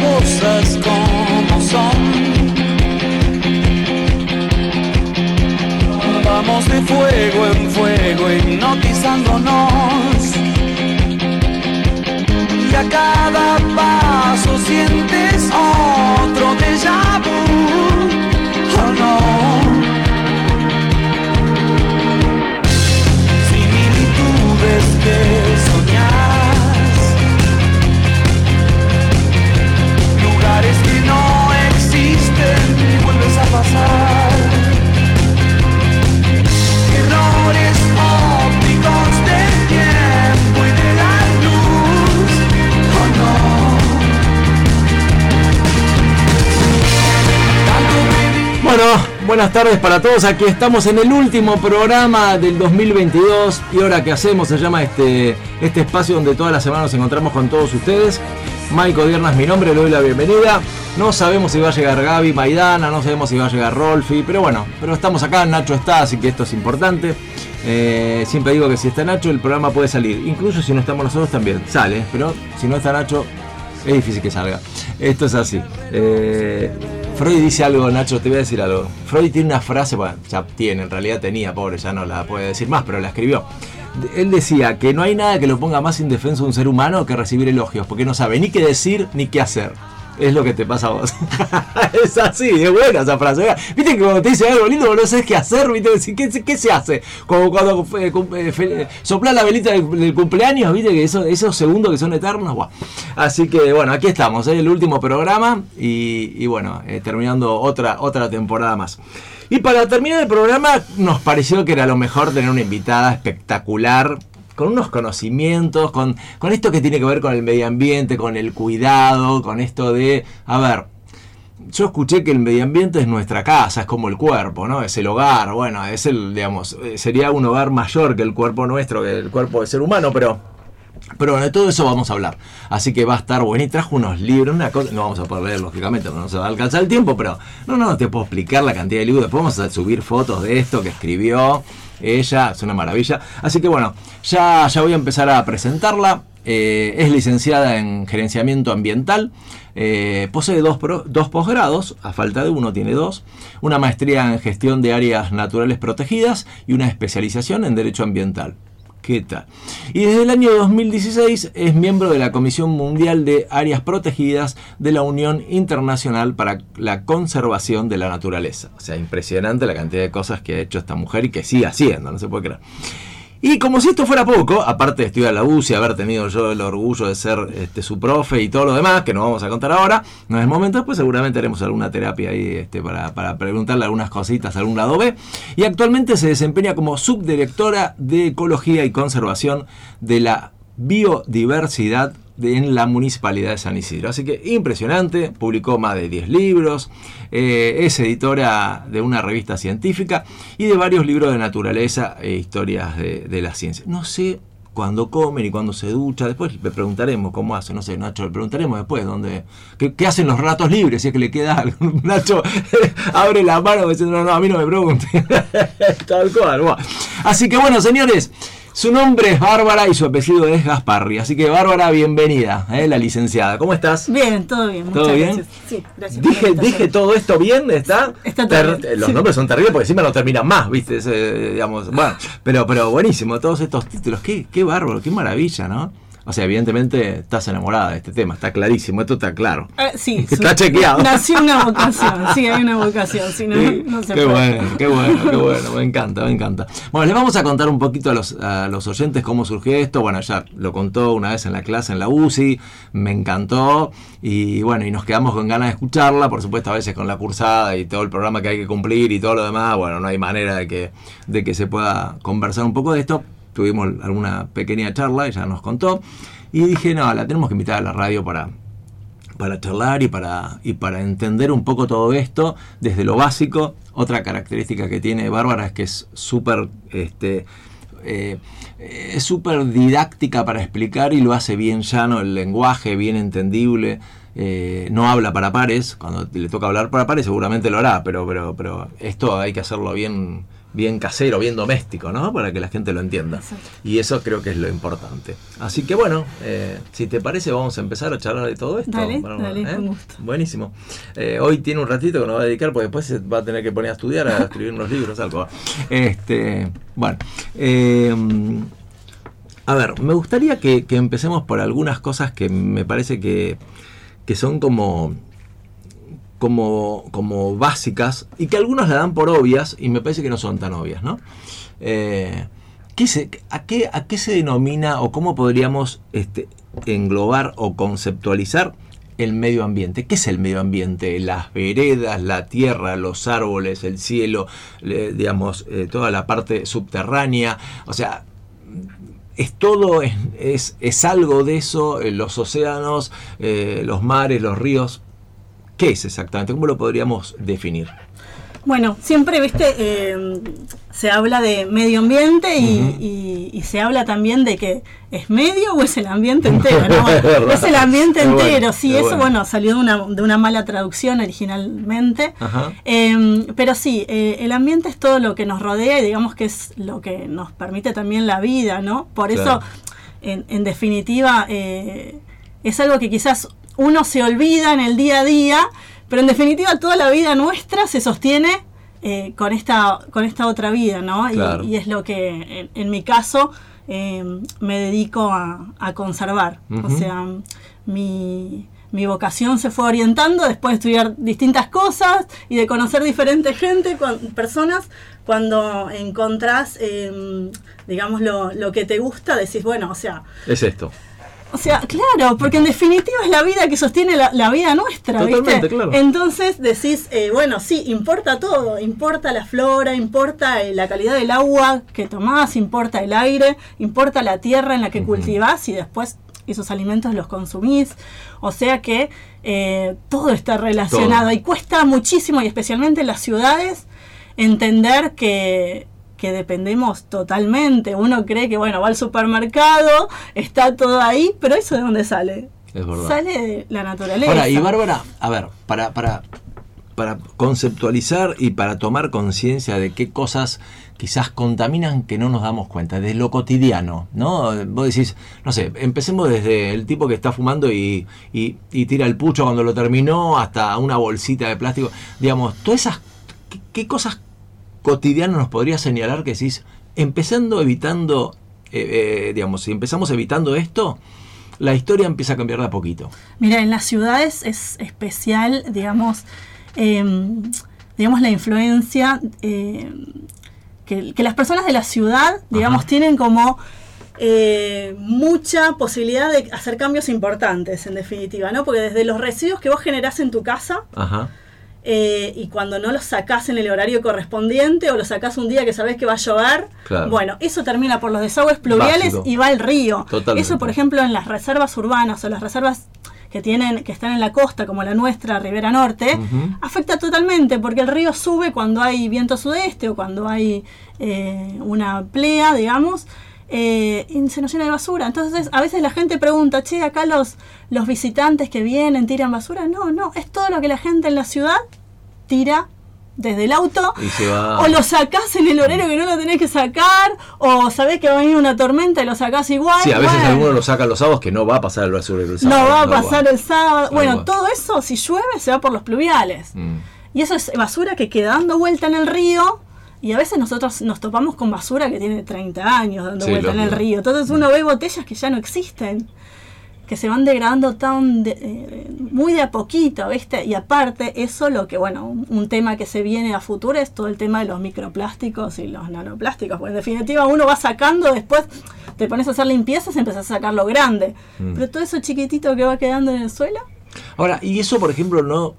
cosas como son. Vamos de fuego en fuego hipnotizándonos. Buenas tardes para todos. Aquí estamos en el último programa del 2022 y ahora que hacemos se llama este, este espacio donde todas las semanas nos encontramos con todos ustedes. Maico Dierna es mi nombre, le doy la bienvenida. No sabemos si va a llegar Gaby Maidana, no sabemos si va a llegar Rolfi, pero bueno, pero estamos acá, Nacho está, así que esto es importante. Eh, siempre digo que si está Nacho el programa puede salir, incluso si no estamos nosotros también, sale, pero si no está Nacho es difícil que salga. Esto es así. Eh, Freud dice algo, Nacho, te voy a decir algo. Freud tiene una frase, bueno, ya tiene, en realidad tenía, pobre, ya no la puede decir más, pero la escribió. Él decía que no hay nada que lo ponga más indefenso a un ser humano que recibir elogios, porque no sabe ni qué decir ni qué hacer. Es lo que te pasa a vos. es así, es buena esa frase. Viste que cuando te dice algo lindo, no sabes qué hacer, ¿viste? ¿Qué, qué se hace? Como cuando eh, eh, fe- soplar la velita del, cumpleaños, ¿viste? Que eso- esos segundos que son eternos, buah. Así que bueno, aquí estamos, ¿eh? el último programa y, y bueno, eh, terminando otra, otra temporada más. Y para terminar el programa, nos pareció que era lo mejor tener una invitada espectacular con unos conocimientos, con, con esto que tiene que ver con el medio ambiente, con el cuidado, con esto de, a ver, yo escuché que el medio ambiente es nuestra casa, es como el cuerpo, ¿no? Es el hogar, bueno, es el, digamos, eh, sería un hogar mayor que el cuerpo nuestro, que el cuerpo del ser humano, pero pero bueno, de todo eso vamos a hablar. Así que va a estar bueno. Y trajo unos libros, una cosa. No vamos a poder leer, lógicamente, porque no se va a alcanzar el tiempo, pero no, no, te puedo explicar la cantidad de libros. Después vamos a subir fotos de esto que escribió ella. Es una maravilla. Así que bueno, ya, ya voy a empezar a presentarla. Eh, es licenciada en gerenciamiento ambiental. Eh, posee dos, dos posgrados, a falta de uno tiene dos, una maestría en gestión de áreas naturales protegidas y una especialización en derecho ambiental. Y desde el año 2016 es miembro de la Comisión Mundial de Áreas Protegidas de la Unión Internacional para la Conservación de la Naturaleza. O sea, impresionante la cantidad de cosas que ha hecho esta mujer y que sigue haciendo, no se puede creer. Y como si esto fuera poco, aparte de estudiar la UCI, haber tenido yo el orgullo de ser este, su profe y todo lo demás, que no vamos a contar ahora, no es momento, pues seguramente haremos alguna terapia ahí este, para, para preguntarle algunas cositas a algún lado B. Y actualmente se desempeña como subdirectora de Ecología y Conservación de la Biodiversidad en la Municipalidad de San Isidro. Así que impresionante, publicó más de 10 libros, eh, es editora de una revista científica y de varios libros de naturaleza e historias de, de la ciencia. No sé cuándo come ni cuándo se ducha, después le preguntaremos cómo hace, no sé, Nacho, le preguntaremos después dónde, qué, hacen los ratos libres, si es que le queda algo. Nacho abre la mano diciendo, no, no, a mí no me pregunte. Tal cual. Así que bueno, señores, su nombre es Bárbara y su apellido es Gasparri. Así que Bárbara, bienvenida, ¿eh? la licenciada. ¿Cómo estás? Bien, todo bien. ¿Todo muchas bien? gracias. Sí, gracias. Dije, dije todo esto bien, ¿está? Está todo bien, Los sí. nombres son terribles porque encima no terminan más, ¿viste? Ese, digamos, bueno, pero, pero buenísimo, todos estos títulos, qué, qué bárbaro, qué maravilla, ¿no? O sea, evidentemente estás enamorada de este tema, está clarísimo, esto está claro. Ah, sí, Está chequeado. Nació una vocación, sí, hay una vocación, si no, Sí, no se qué puede. bueno, qué bueno, qué bueno, me encanta, me encanta. Bueno, les vamos a contar un poquito a los, a los oyentes cómo surgió esto. Bueno, ya lo contó una vez en la clase en la UCI, me encantó y bueno, y nos quedamos con ganas de escucharla, por supuesto a veces con la cursada y todo el programa que hay que cumplir y todo lo demás, bueno, no hay manera de que, de que se pueda conversar un poco de esto. Tuvimos alguna pequeña charla, ella nos contó y dije, no, la tenemos que invitar a la radio para, para charlar y para, y para entender un poco todo esto desde lo básico. Otra característica que tiene Bárbara es que es súper este, eh, es súper didáctica para explicar y lo hace bien llano, el lenguaje bien entendible. eh, no habla para pares, cuando le toca hablar para pares seguramente lo hará, pero, pero, pero esto hay que hacerlo bien bien casero, bien doméstico, ¿no? Para que la gente lo entienda. Exacto. Y eso creo que es lo importante. Así que bueno, eh, si te parece, vamos a empezar a charlar de todo esto. Dale, Bueno, dale, ¿eh? con gusto. Buenísimo. Eh, hoy tiene un ratito que nos va a dedicar, porque después se va a tener que poner a estudiar, a escribir unos libros, algo. Este, bueno. eh, a ver, me gustaría que, que empecemos por algunas cosas que me parece que, que son como, como, como básicas y que algunos la dan por obvias y me parece que no son tan obvias, ¿no? Eh, ¿qué se, a, qué, ¿A qué se denomina o cómo podríamos este, englobar o conceptualizar el medio ambiente? ¿Qué es el medio ambiente? Las veredas, la tierra, los árboles, el cielo, digamos, eh, toda la parte subterránea, o sea, es todo, es, es, es algo de eso, eh, los océanos, los mares, los ríos. ¿Qué es exactamente? ¿Cómo lo podríamos definir? Bueno, siempre, viste, eh, se habla de medio ambiente y, Ujú. y- y se habla también de que es medio o es el ambiente entero, ¿no? Es el ambiente bueno, entero, sí, es eso, bueno. bueno, salió de una, de una mala traducción originalmente. Eh, pero sí, eh, el ambiente es todo lo que nos rodea y digamos que es lo que nos permite también la vida, ¿no? Por Claro. eso, en, en definitiva, eh, es algo que quizás uno se olvida en el día a día, pero en definitiva toda la vida nuestra se sostiene eh, con, esta, con esta otra vida, ¿no? Y- Claro. Y, es lo que, en, en mi caso, eh, me dedico a, a conservar. O sea, mi, mi vocación se fue orientando después de estudiar distintas cosas y de conocer diferente gente, cuan- personas, cuando encontrás, eh, digamos, lo, lo que te gusta, decís, bueno, o sea, Es esto. O sea, claro, porque en definitiva es la vida que sostiene la, la vida nuestra, Totalmente, ¿viste? claro. Entonces decís, eh, bueno, sí, importa todo, importa la flora, importa eh, la calidad del agua que tomás, importa el aire, importa la tierra en la que cultivás y después esos alimentos los consumís. O sea que eh, todo está relacionado Todo. y cuesta muchísimo, y especialmente en las ciudades, entender que, que dependemos totalmente. Uno cree que, bueno, va al supermercado, está todo ahí, pero ¿eso de dónde sale? Es verdad. Sale de la naturaleza. Ahora, y Bárbara, a ver, para, para, para conceptualizar y para tomar conciencia de qué cosas quizás contaminan que no nos damos cuenta, de lo cotidiano, ¿no? Vos decís, no sé, empecemos desde el tipo que está fumando y, y- y tira el pucho cuando lo terminó hasta una bolsita de plástico. Digamos, todas esas, ¿qué, qué cosas cotidianas nos podría señalar que decís, empezando evitando, eh, eh, digamos, si empezamos evitando esto, la historia empieza a cambiar de a poquito. Mira, en las ciudades es especial, digamos, eh, digamos la influencia eh, que, que las personas de la ciudad, digamos, Ajá. tienen como eh, mucha posibilidad de hacer cambios importantes, en definitiva, ¿no? Porque desde los residuos que vos generás en tu casa, Ajá. Eh, y cuando no los sacás en el horario correspondiente o los sacás un día que sabés que va a llover, Claro. bueno, eso termina por los desagües pluviales Básico. y va al río. Totalmente. Eso, por ejemplo, en las reservas urbanas o las reservas que tienen que están en la costa como la nuestra, Ribera Norte, afecta totalmente porque el río sube cuando hay viento sudeste o cuando hay eh, una plea, digamos, eh, y se nos llena de basura. Entonces, a veces la gente pregunta, che, acá los, los visitantes que vienen tiran basura. No, no, es todo lo que la gente en la ciudad tira desde el auto. O lo sacás en el horario que no lo tenés que sacar, o sabés que va a venir una tormenta y lo sacás igual. Sí, a veces bueno. algunos lo sacan los sábados que no va a pasar el basura el No sábado. va a pasar el sábado. No bueno, va. todo eso, si llueve, se va por los pluviales. Mm. Y eso es basura que queda dando vuelta en el río. Y a veces nosotros nos topamos con basura que tiene 30 años dando Sí, vuelta en el río. Entonces uno ve botellas que ya no existen, que se van degradando tan de- eh, muy de a poquito, ¿viste? Y aparte, eso lo que, bueno, un, un tema que se viene a futuro es todo el tema de los microplásticos y los nanoplásticos. Pues en definitiva uno va sacando, después te pones a hacer limpiezas y empezás a sacar lo grande. Mm. Pero todo eso chiquitito que va quedando en el suelo, Ahora, y eso, por ejemplo, no.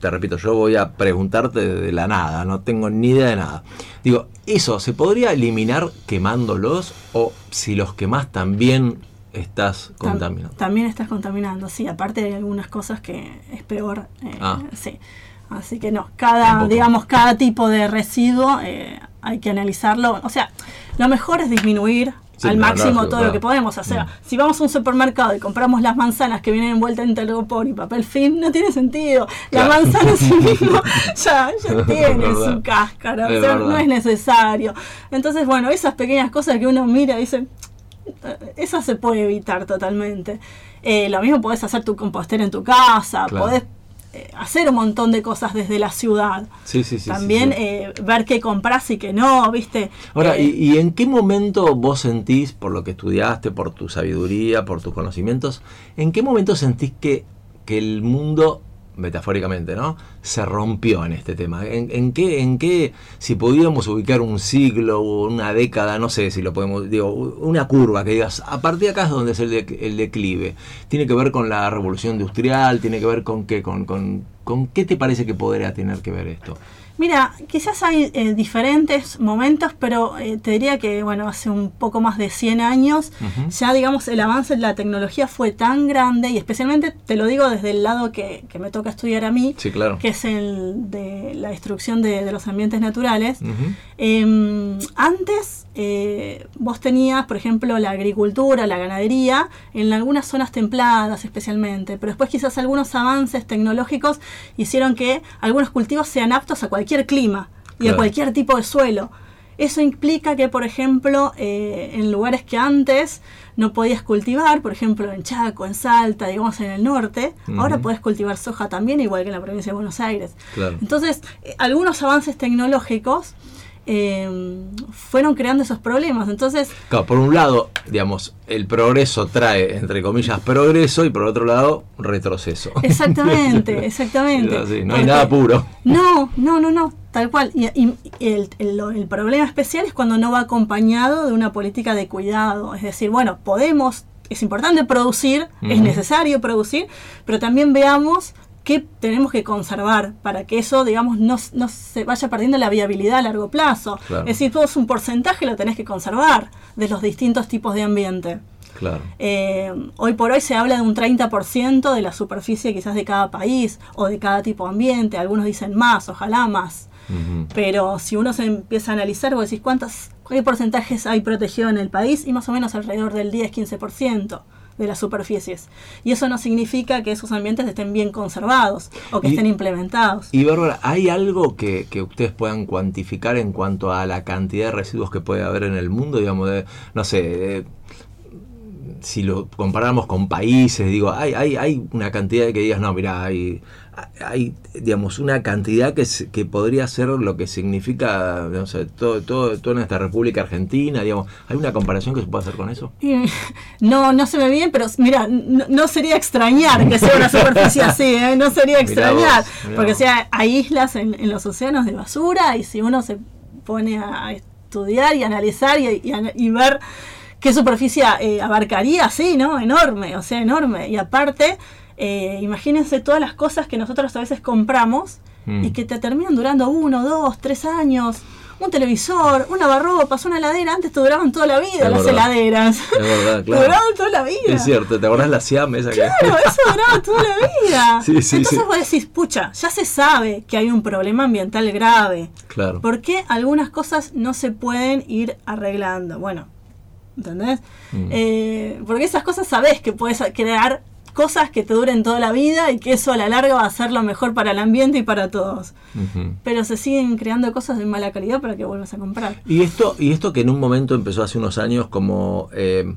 Te repito, yo voy a preguntarte de la nada, no tengo ni idea de nada. Digo, ¿eso se podría eliminar quemándolos? O si los quemás también estás Tam- contaminando. También estás contaminando, sí. Aparte hay algunas cosas que es peor. eh, Ah. Sí. Así que no, cada, Tampoco. digamos, cada tipo de residuo eh, hay que analizarlo. O sea, lo mejor es disminuir Sí, al no, máximo todo lo que podemos. Sea, Mm. si vamos a un supermercado y compramos las manzanas que vienen envueltas en telgopor y papel film, no tiene sentido. La Claro. manzana en sí misma ya, ya tiene su cáscara, o sea, no es necesario. Entonces, bueno, esas pequeñas cosas que uno mira y dice, "Eh, esa se puede evitar totalmente. Eh, lo mismo podés hacer tu compostera en tu casa, Claro. podés hacer un montón de cosas desde la ciudad. Sí, sí, sí. sí, También sí. eh, ver qué compras y qué no, ¿viste? Ahora, Eh, ¿y, y en qué momento vos sentís, por lo que estudiaste, por tu sabiduría, por tus conocimientos, en qué momento sentís que, que el mundo, metafóricamente, ¿no? Se rompió en este tema? ¿En, qué, ¿En qué, si pudiéramos ubicar un siglo o una década, no sé si lo podemos, digo, una curva que digas, a partir de acá es donde es el, el declive? ¿Tiene que ver con la revolución industrial? ¿Tiene que ver con qué? ¿Con, con, con qué te parece que podría tener que ver esto? Mira, quizás hay eh, diferentes momentos, pero eh, te diría que, bueno, hace un poco más de 100 años, ya digamos, el avance de la tecnología fue tan grande, y especialmente te lo digo desde el lado que, que me toca estudiar a mí, Sí, claro. que es el de la destrucción de, de los ambientes naturales. Eh, antes eh, vos tenías, por ejemplo, la agricultura, la ganadería, en algunas zonas templadas especialmente, pero después quizás algunos avances tecnológicos hicieron que algunos cultivos sean aptos a cualquier clima y Claro. a cualquier tipo de suelo. Eso implica que, por ejemplo, eh, en lugares que antes no podías cultivar, por ejemplo en Chaco, en Salta, digamos en el norte, ahora podés cultivar soja también, igual que en la provincia de Buenos Aires. Claro. Entonces, eh, algunos avances tecnológicos eh, fueron creando esos problemas. Entonces, Claro, por un lado, digamos, el progreso trae, entre comillas, progreso y por otro lado, retroceso. exactamente, exactamente. Así, no hay nada puro. No, no, no, no, tal cual. Y, y- y el, el- el problema especial es cuando no va acompañado de una política de cuidado. Es decir, bueno, podemos, es importante producir, es necesario producir, pero también veamos qué tenemos que conservar para que eso, digamos, no, no se vaya perdiendo la viabilidad a largo plazo. Claro. Es decir, todo es un porcentaje lo tenés que conservar de los distintos tipos de ambiente. Claro. Eh, hoy por hoy se habla de un 30% de la superficie quizás de cada país o de cada tipo de ambiente. Algunos dicen más, ojalá más. Pero si uno se empieza a analizar, vos decís cuántas, qué porcentajes hay protegido en el país y más o menos alrededor del 10-15% de las superficies. Y eso no significa que esos ambientes estén bien conservados o que Y- estén implementados. Y Bárbara, ¿hay algo que, que ustedes puedan cuantificar en cuanto a la cantidad de residuos que puede haber en el mundo? Digamos, de, no sé, de- si lo comparamos con países, digo, hay, hay, hay una cantidad que digas, no, mira, hay, hay, digamos, una cantidad que, que podría ser lo que significa, no sé, todo, todo, toda nuestra República Argentina, digamos, ¿hay una comparación que se pueda hacer con eso? No, no se ve bien, pero mira, no, no sería extrañar que sea una superficie así, ¿eh? no sería Mirá extrañar, vos, mirá porque vos. sea, hay islas en, en los océanos de basura y si uno se pone a estudiar y analizar y, y y ver qué superficie eh, abarcaría, sí, ¿no? Enorme, o sea, enorme. Y aparte, eh, imagínense todas las cosas que nosotros a veces compramos Mm. y que te terminan durando uno, dos, tres años. Un televisor, un lavarropas, una heladera, antes te duraban toda la vida Es las verdad. heladeras. Es verdad, claro. Duraban toda la vida. Es cierto, ¿te acordás la Siam esa que... Claro, eso duraba toda la vida. Sí, sí, Entonces sí. vos decís, pucha, ya se sabe que hay un problema ambiental grave. Claro. ¿Por qué algunas cosas no se pueden ir arreglando? Bueno, ¿entendés? Mm. Eh, porque esas cosas sabés que puedes crear cosas que te duren toda la vida y que eso a la larga va a ser lo mejor para el ambiente y para todos. Pero se siguen creando cosas de mala calidad para que vuelvas a comprar. Y esto, y esto que en un momento empezó hace unos años como, eh,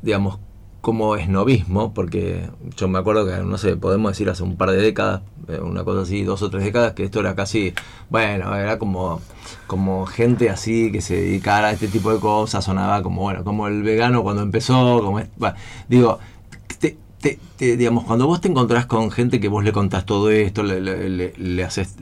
digamos, como esnovismo, porque yo me acuerdo que, no sé, podemos decir hace un par de décadas, eh, una cosa así, dos o tres décadas, que esto era casi, bueno, era como, como gente así que se dedicara a este tipo de cosas, sonaba como, bueno, como el vegano cuando empezó, como, bueno, digo, te- te- digamos, cuando vos te encontrás con gente que vos le contás todo esto, le, le, le- le haces,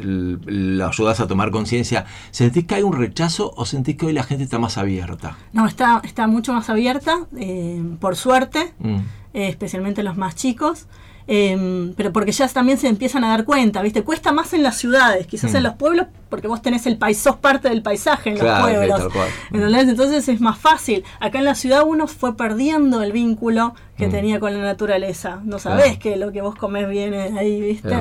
ayudás a tomar conciencia, ¿sentís que hay un rechazo o sentís que hoy la gente está más abierta? No, está, está mucho más abierta, eh, por suerte. Mm, eh, especialmente los más chicos, eh, pero porque ya también se empiezan a dar cuenta, ¿viste? Cuesta más en las ciudades, quizás Mm. en los pueblos, porque vos tenés el país, sos parte del paisaje en Claro, los pueblos. tal cual. ¿entendés? Entonces es más fácil. Acá en la ciudad uno fue perdiendo el vínculo que Mm. tenía con la naturaleza. No sabés que lo que vos comés viene de ahí, ¿viste?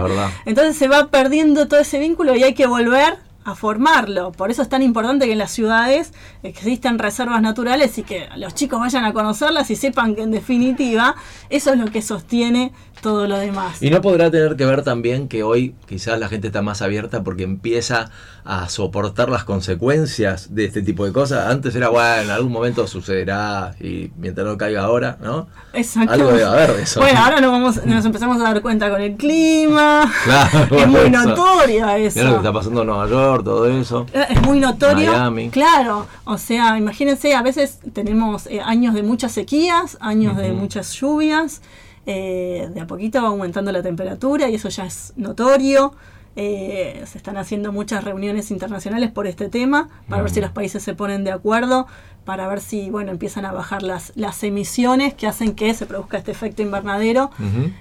Entonces se va perdiendo todo ese vínculo y hay que volver a formarlo. Por eso es tan importante que en las ciudades existan reservas naturales y que los chicos vayan a conocerlas y sepan que en definitiva eso es lo que sostiene todo lo demás. Y no podrá tener que ver también que hoy quizás la gente está más abierta porque empieza a soportar las consecuencias de este tipo de cosas. Antes era, bueno, en algún momento sucederá y mientras no caiga ahora, ¿no? Exacto. Algo debe haber de eso. Bueno, ahora nos, vamos, nos empezamos a dar cuenta con el clima. Claro, es muy eso. notorio eso. Mira lo que está pasando en Nueva York, todo eso. Es muy notorio. Miami. Claro, o sea, imagínense, a veces tenemos eh, años de muchas sequías, años de muchas lluvias, eh, de a poquito va aumentando la temperatura y eso ya es notorio. Eh, se están haciendo muchas reuniones internacionales por este tema para ver si los países se ponen de acuerdo, para ver si bueno empiezan a bajar las, las emisiones que hacen que se produzca este efecto invernadero.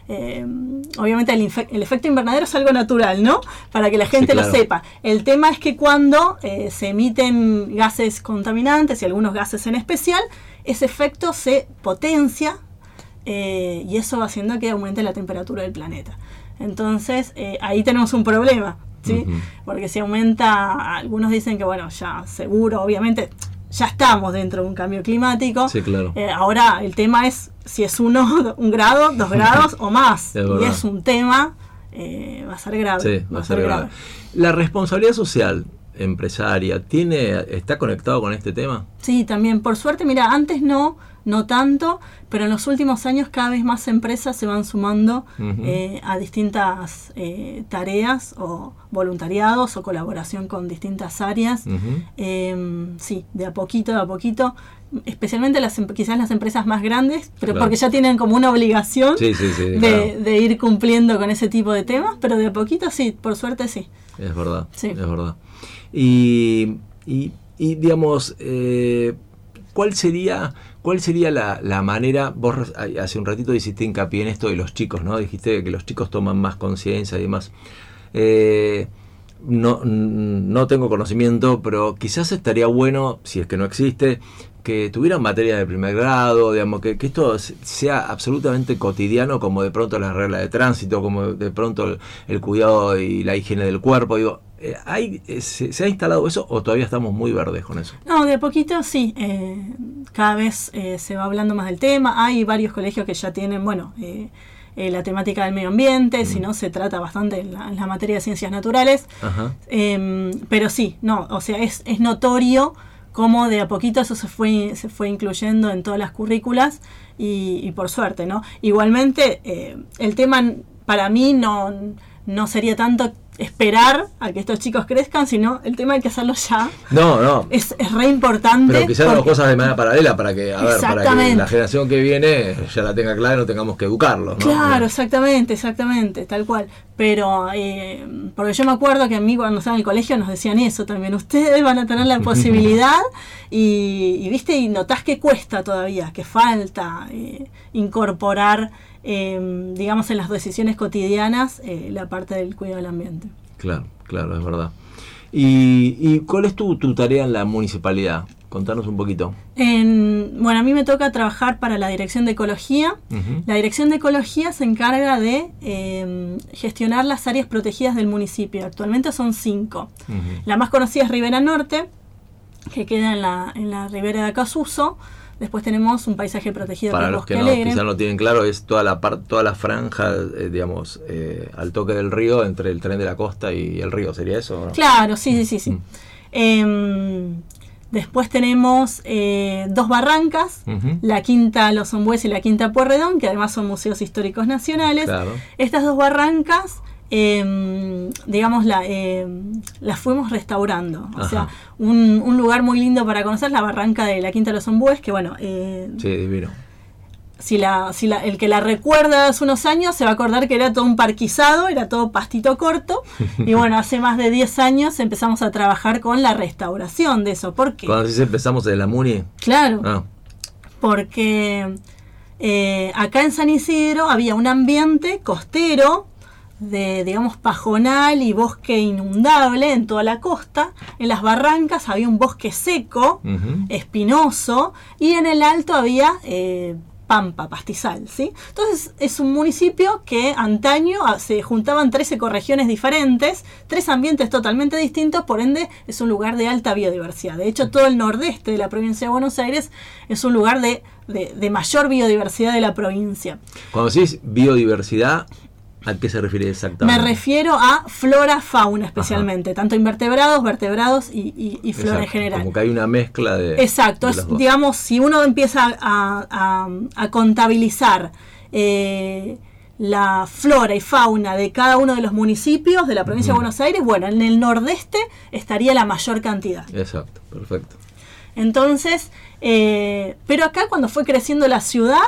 Eh, obviamente el, el efecto invernadero es algo natural, ¿no? Para que la gente claro. lo sepa. El tema es que cuando eh, se emiten gases contaminantes y algunos gases en especial, ese efecto se potencia y eso va haciendo que aumente la temperatura del planeta. Entonces eh, ahí tenemos un problema, ¿sí? Porque si aumenta, algunos dicen que bueno, ya seguro, obviamente, ya estamos dentro de un cambio climático. Sí, claro. Eh, ahora el tema es si es uno, un grado, dos grados o más. Es y es un tema, eh, va a ser grave. Sí, va a ser grave. La responsabilidad social empresaria tiene está conectado con este tema. Sí, también, por suerte, mira, antes no, no tanto, pero en los últimos años cada vez más empresas se van sumando eh, a distintas eh, tareas o voluntariados o colaboración con distintas áreas. Eh, sí, de a poquito, de a poquito, especialmente las, em- quizás las empresas más grandes, pero Claro. porque ya tienen como una obligación Sí, sí, sí. de, claro. de ir cumpliendo con ese tipo de temas, pero de a poquito sí, por suerte sí. Es verdad, es verdad. Y, y, y, digamos, eh, ¿cuál sería, cuál sería la, la manera? Vos hace un ratito hiciste hincapié en esto de los chicos, ¿no? Dijiste que los chicos toman más conciencia y demás. Eh, no, no tengo conocimiento, pero quizás estaría bueno, si es que no existe, que tuvieran materia de primer grado, digamos, que, que esto se- sea absolutamente cotidiano, como de pronto las reglas de tránsito, como de pronto el, el cuidado y la higiene del cuerpo. Digo, eh, ¿hay, eh, se, se ha instalado eso o todavía estamos muy verdes con eso? No, de a poquito sí, eh, cada vez eh, se va hablando más del tema, hay varios colegios que ya tienen, bueno, eh, la temática del medio ambiente, si no se trata bastante en la, en la materia de ciencias naturales, Ajá. Em, pero sí, no, o sea, es, es notorio cómo de a poquito eso se fue, se fue incluyendo en todas las currículas y, y por suerte, ¿no? Igualmente, eh, el tema para mí no, no sería tanto esperar a que estos chicos crezcan, sino el tema hay que hacerlo ya. No, no. Es, es re importante. Pero quizás dos cosas de manera paralela para que, a ver, para que la generación que viene ya la tenga clara y no tengamos que educarlos. ¿no? Claro, exactamente, exactamente, tal cual. Pero, eh, porque yo me acuerdo que a mí cuando estaba en el colegio nos decían eso también, ustedes van a tener la posibilidad y, y, viste, y notás que cuesta todavía, que falta eh, incorporar, eh, digamos, en las decisiones cotidianas eh, la parte del cuidado del ambiente. Claro, claro, es verdad. ¿Y, y cuál es tu, tu tarea en la municipalidad? Contanos un poquito. En, bueno, a mí me toca trabajar para la Dirección de Ecología. La Dirección de Ecología se encarga de eh, gestionar las áreas protegidas del municipio. Actualmente son cinco. La más conocida es Ribera Norte, que queda en la, en la ribera de Acasuso. Después tenemos un paisaje protegido Para los Bosque que no, Alegre. quizás no tienen claro, es toda la par- toda la franja, eh, digamos, eh, al toque del río, entre el tren de la costa y el río, ¿sería eso? no? Claro, sí, sí, sí. sí. Mm. Em, después tenemos eh, dos barrancas, la Quinta Los Ombues y la Quinta Puerredón, que además son museos históricos nacionales. Claro. Estas dos barrancas, em, digamos, la, las fuimos restaurando. O Ajá. sea, un, un lugar muy lindo para conocer, la barranca de la Quinta de los Ombúes, que bueno, eh, Sí, divino. si, la, si la, el que la recuerda hace unos años se va a acordar que era todo un parquizado, era todo pastito corto. y bueno, hace más de 10 años empezamos a trabajar con la restauración de eso. ¿Por qué? Cuando dice empezamos de la Muni, Claro ah, porque eh, acá en San Isidro había un ambiente costero de, digamos, pajonal y bosque inundable en toda la costa. En las barrancas había un bosque seco, espinoso, y en el alto había eh, pampa, pastizal, ¿sí? Entonces es un municipio que antaño ah, se juntaban tres ecorregiones diferentes, tres ambientes totalmente distintos, por ende es un lugar de alta biodiversidad. De hecho, todo el nordeste de la provincia de Buenos Aires es un lugar de, de- de mayor biodiversidad de la provincia. Cuando decís biodiversidad, ¿a qué se refiere Me exactamente? refiero a flora, fauna especialmente, tanto invertebrados, vertebrados y, y- y flora en general. Como que hay una mezcla de. Exacto, de es, digamos, si uno empieza a, a- a contabilizar eh, la flora y fauna de cada uno de los municipios de la provincia de Buenos Aires, bueno, en el nordeste estaría la mayor cantidad. Exacto, perfecto. Entonces, eh, pero acá cuando fue creciendo la ciudad,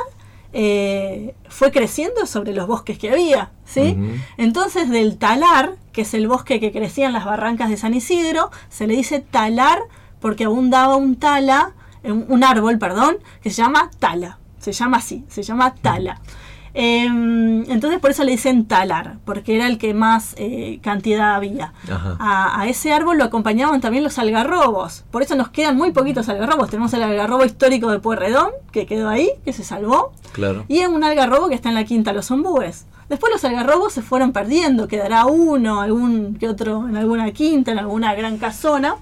eh, fue creciendo sobre los bosques que había, ¿sí? Entonces del talar, que es el bosque que crecía en las barrancas de San Isidro, se le dice talar porque abundaba un tala, eh, un un árbol, perdón, que se llama tala, se llama así, se llama tala. Em, entonces por eso le dicen talar, porque era el que más eh, cantidad había. A ese árbol lo acompañaban también los algarrobos. Por eso nos quedan muy poquitos algarrobos. Tenemos el algarrobo histórico de Pueyrredón, que quedó ahí, que se salvó. Claro. Y un algarrobo que está en la quinta Los Ombúes. Después los algarrobos se fueron perdiendo, quedará uno, algún que otro en alguna quinta, en alguna gran casona,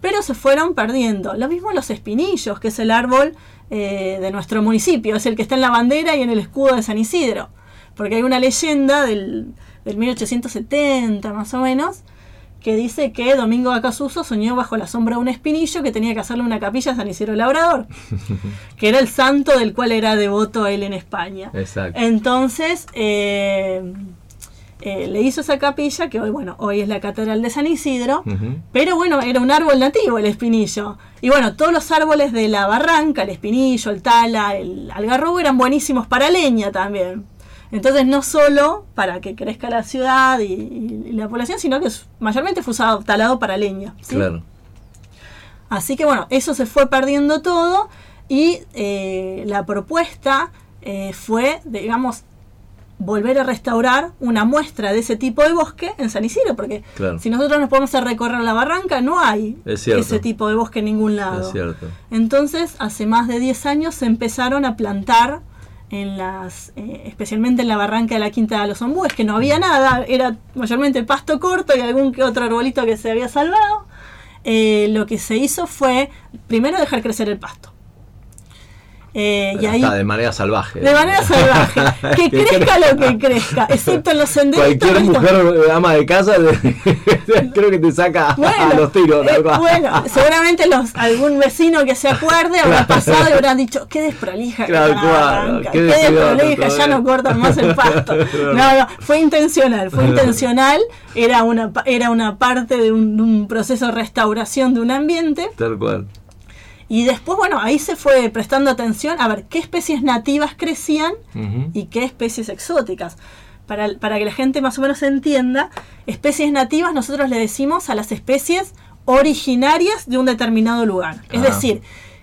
pero se fueron perdiendo. Lo mismo los espinillos, que es el árbol eh, de nuestro municipio, es el que está en la bandera y en el escudo de San Isidro. Porque hay una leyenda del, del 1870 más o menos, que dice que Domingo Acasuso soñó bajo la sombra de un espinillo que tenía que hacerle una capilla a San Isidro Labrador, que era el santo del cual era devoto él en España. Exacto. Entonces, eh, eh, le hizo esa capilla, que hoy, bueno, hoy es la Catedral de San Isidro, pero bueno, era un árbol nativo el espinillo. Y bueno, todos los árboles de la barranca, el espinillo, el tala, el algarrobo, eran buenísimos para leña también. Entonces, no solo para que crezca la ciudad y, y la población, sino que mayormente fue usado talado para leña. ¿sí? Claro. Así que bueno, eso se fue perdiendo todo y eh, la propuesta eh, fue, digamos, volver a restaurar una muestra de ese tipo de bosque en San Isidro, porque Claro. si nosotros nos podemos a recorrer la barranca, no hay Es ese tipo de bosque en ningún lado. Es. Entonces, hace más de 10 años se empezaron a plantar en las, eh, especialmente en la barranca de la Quinta de los Ombúes, que no había nada, era mayormente pasto corto y algún que otro arbolito que se había salvado. Eh, lo que se hizo fue primero dejar crecer el pasto. Eh, y ahí, de manera salvaje. de manera salvaje, que crezca lo que crezca, excepto en los senderos. Cualquier mujer ama de casa creo que te saca a los tiros. eh, bueno, seguramente los, algún vecino que se acuerde habrá pasado y habrán dicho, qué desprolija que Claro, qué desprolija, ya no esto". cortan más el pasto. No, no, fue intencional, fue intencional, era una, era una parte de un, un proceso de restauración de un ambiente. Tal cual. Y después, bueno, ahí se fue prestando atención a ver qué especies nativas crecían y qué especies exóticas. Para, para que la gente más o menos entienda, especies nativas nosotros le decimos a las especies originarias de un determinado lugar. Es decir,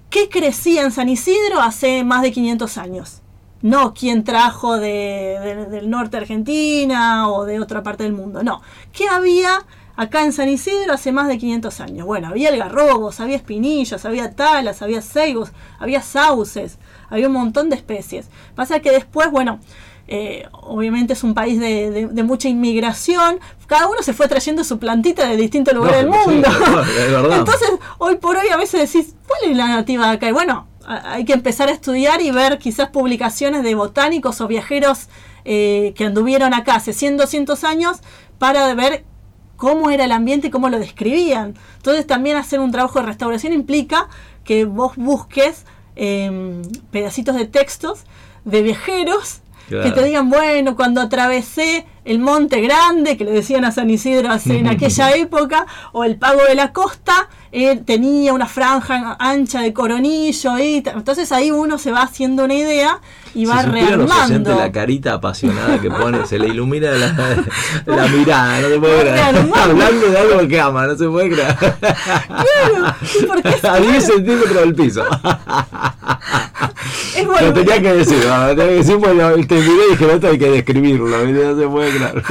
¿qué crecía en San Isidro hace más de 500 años? No quién trajo de- de- del norte de Argentina o de otra parte del mundo. No. ¿Qué había acá en San Isidro hace más de 500 años? Bueno, había algarrobos, había espinillos, había talas, había ceibos, había sauces, había un montón de especies. Pasa que después, bueno, eh, obviamente es un país de, de- de mucha inmigración. Cada uno se fue trayendo su plantita de distintos lugares No, del sí, mundo. es verdad. Entonces, hoy por hoy a veces decís, ¿cuál es la nativa de acá? Y bueno, hay que empezar a estudiar y ver quizás publicaciones de botánicos o viajeros eh, que anduvieron acá hace 100, 200 años para ver cómo era el ambiente y cómo lo describían. Entonces también hacer un trabajo de restauración implica que vos busques em, pedacitos de textos de viajeros que te digan, bueno, cuando atravesé el Monte Grande, que le decían a San Isidro hace- en aquella época, o el Pago de la Costa, eh, tenía una franja ancha de coronillo. Y entonces ahí uno se va haciendo una idea y va si rearmando. la carita apasionada que pone, se le ilumina la, la mirada, no se puede creer. Hablando de algo que ama, no se puede creer. Claro, ¿y por qué es A 10 claro? centímetros del piso. Es Lo volver- tenía que decir, ¿no? lo tenía que decir, bueno, te miré y dije, esto hay que describirlo, no se puede creer.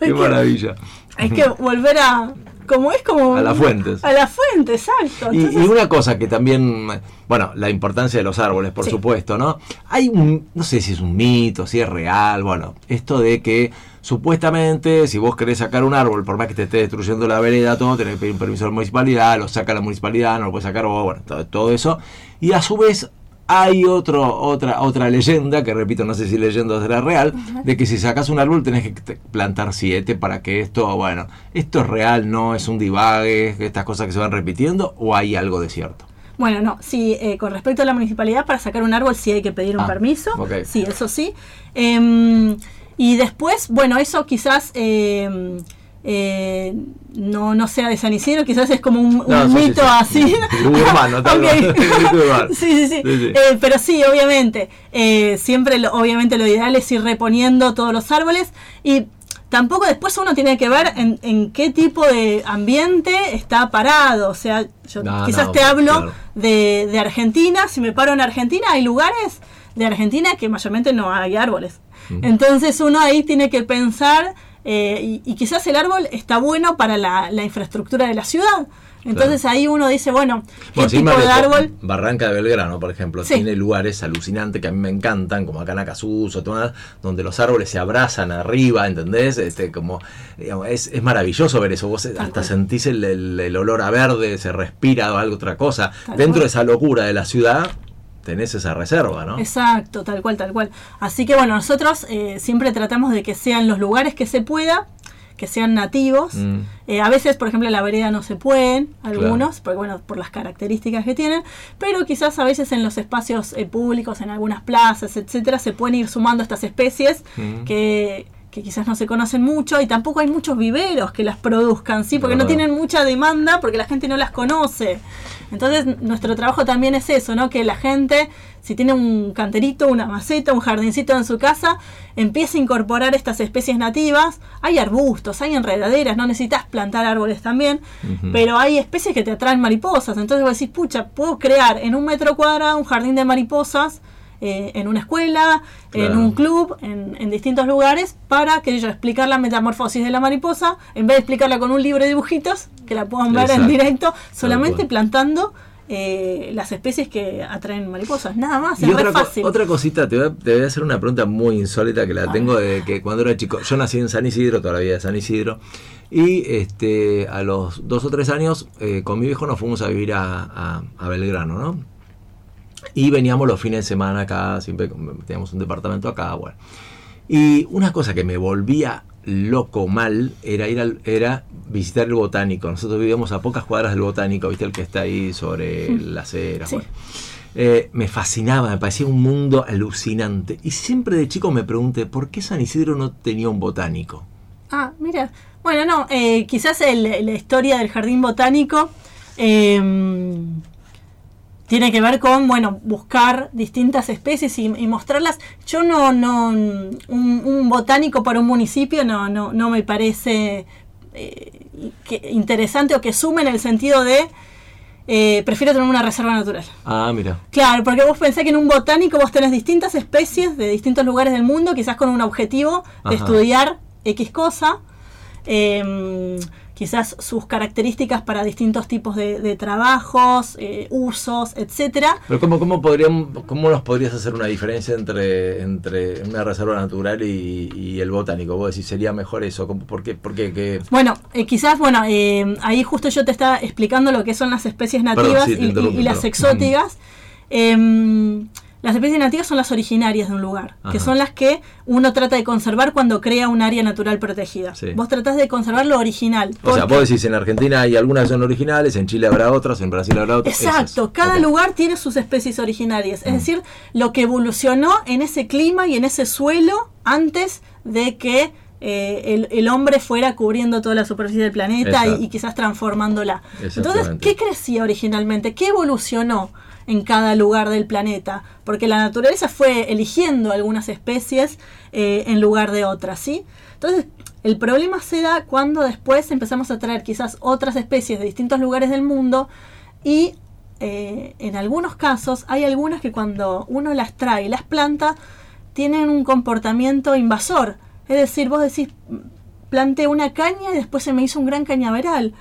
Qué maravilla. Hay que volver a, como es como... A las fuentes. A la fuente, exacto. Y, una cosa que también, bueno, la importancia de los árboles, por Sí. supuesto, ¿no? Hay un, no sé si es un mito, si es real, bueno, esto de que supuestamente si vos querés sacar un árbol, por más que te esté destruyendo la vereda, todo, tenés que pedir un permiso a la municipalidad, lo saca la municipalidad, no lo puedes sacar vos, bueno, todo, todo eso. Y a su vez hay otro, otra, otra leyenda, que repito, no sé si leyenda será real, de que si sacas un árbol tenés que plantar siete para que esto, bueno, esto es real, no es un divague, estas cosas que se van repitiendo, o hay algo de cierto. Bueno, no, sí, eh, con respecto a la municipalidad, para sacar un árbol sí hay que pedir un Ah, permiso. Sí, eso sí. Em, y después, bueno, eso quizás em, eh, no, no sea de San Isidro, quizás es como un, No, un mito sí. así. Urbano, sí, sí, sí. Sí, sí. Eh, pero sí, obviamente, eh, siempre, lo, obviamente lo ideal es ir reponiendo todos los árboles y tampoco después uno tiene que ver en, en qué tipo de ambiente está parado. O sea, yo No, quizás no, te hablo claro. de, de Argentina. Si me paro en Argentina, hay lugares de Argentina que mayormente no hay árboles. Entonces uno ahí tiene que pensar, eh, y, y quizás el árbol está bueno para la, la infraestructura de la ciudad. Entonces ahí uno dice, bueno, ¿qué Bueno, sin tipo más de lejos, árbol? Barranca de Belgrano, por ejemplo, Sí. tiene lugares alucinantes que a mí me encantan, como acá en Acasuso, donde los árboles se abrazan arriba, ¿entendés? Este, como, digamos, es, es maravilloso ver eso. Vos hasta cual. sentís el, el- el olor a verde, se respira o algo otra cosa. Tal Dentro cual. de esa locura de la ciudad, tenés esa reserva, ¿no? Exacto, tal cual, tal cual. Así que bueno, nosotros eh, siempre tratamos de que sean los lugares que se pueda, que sean nativos. Mm. Eh, a veces, por ejemplo, en la vereda no se pueden, algunos, porque, bueno, por las características que tienen, pero quizás a veces en los espacios eh, públicos, en algunas plazas, etcétera, se pueden ir sumando estas especies Mm. que, que quizás no se conocen mucho y tampoco hay muchos viveros que las produzcan, ¿sí? Porque no tienen mucha demanda porque la gente no las conoce. Entonces, nuestro trabajo también es eso, ¿no? Que la gente, si tiene un canterito, una maceta, un jardincito en su casa, empiece a incorporar estas especies nativas. Hay arbustos, hay enredaderas, no necesitas plantar árboles también, pero hay especies que te atraen mariposas. Entonces vos decís, pucha, puedo crear en un metro cuadrado un jardín de mariposas. Eh, en una escuela, en un club, en, en distintos lugares, para que yo explicar la metamorfosis de la mariposa, en vez de explicarla con un libro de dibujitos, que la puedan ver en directo, solamente plantando eh, las especies que atraen mariposas, nada más, Y es otra, re fácil. otra cosita, te voy, a, te voy a hacer una pregunta muy insólita que la tengo desde que cuando era chico. Yo nací en San Isidro, toda la vida de San Isidro. Y este, a los dos o tres años, eh, con mi viejo nos fuimos a vivir a, a- a Belgrano, ¿no? Y veníamos los fines de semana acá, siempre teníamos un departamento acá, bueno. Y una cosa que me volvía loco mal era ir al, era visitar el botánico. Nosotros vivíamos a pocas cuadras del botánico, ¿viste? El que está ahí sobre la acera. Sí. bueno. Eh, me fascinaba, me parecía un mundo alucinante. Y siempre de chico me pregunté, ¿por qué San Isidro no tenía un botánico? Ah, mira. Bueno, no, eh, quizás el- la historia del jardín botánico eh, tiene que ver con, bueno, buscar distintas especies y, y mostrarlas. Yo no, no, un, un botánico para un municipio no, no, no me parece eh, que- interesante o que sume en el sentido de eh, prefiero tener una reserva natural. Ah, mira. Claro, porque vos pensás que en un botánico vos tenés distintas especies de distintos lugares del mundo, quizás con un objetivo de Ajá. estudiar X cosa, em, quizás sus características para distintos tipos de, de trabajos, eh, usos, etcétera. Pero ¿cómo, cómo, podrían, ¿cómo nos podrías hacer una diferencia entre, entre una reserva natural y, y el botánico? Vos decís, ¿sería mejor eso? ¿Cómo- ¿Por qué? ¿Por qué? ¿Qué? Bueno, eh, quizás, bueno, eh, ahí justo yo te estaba explicando lo que son las especies Perdón, nativas sí, y- y, interrumpí, y las exóticas. Em, las especies nativas son las originarias de un lugar, que son las que uno trata de conservar cuando crea un área natural protegida. Sí. Vos tratás de conservar lo original. O sea, vos decís, en Argentina hay algunas que son originales, en Chile habrá otras, en Brasil habrá otras. Exacto, esas. cada lugar tiene sus especies originarias, es Mm. decir, lo que evolucionó en ese clima y en ese suelo antes de que eh, el, el hombre fuera cubriendo toda la superficie del planeta y, y quizás transformándola. Entonces. ¿qué crecía originalmente? ¿Qué evolucionó en cada lugar del planeta? Porque la naturaleza fue eligiendo algunas especies eh, en lugar de otras, ¿sí? Entonces, el problema se da cuando después empezamos a traer quizás otras especies de distintos lugares del mundo y eh, en algunos casos hay algunas que cuando uno las trae y las planta tienen un comportamiento invasor. Es decir, vos decís, planté una caña y después se me hizo un gran cañaveral.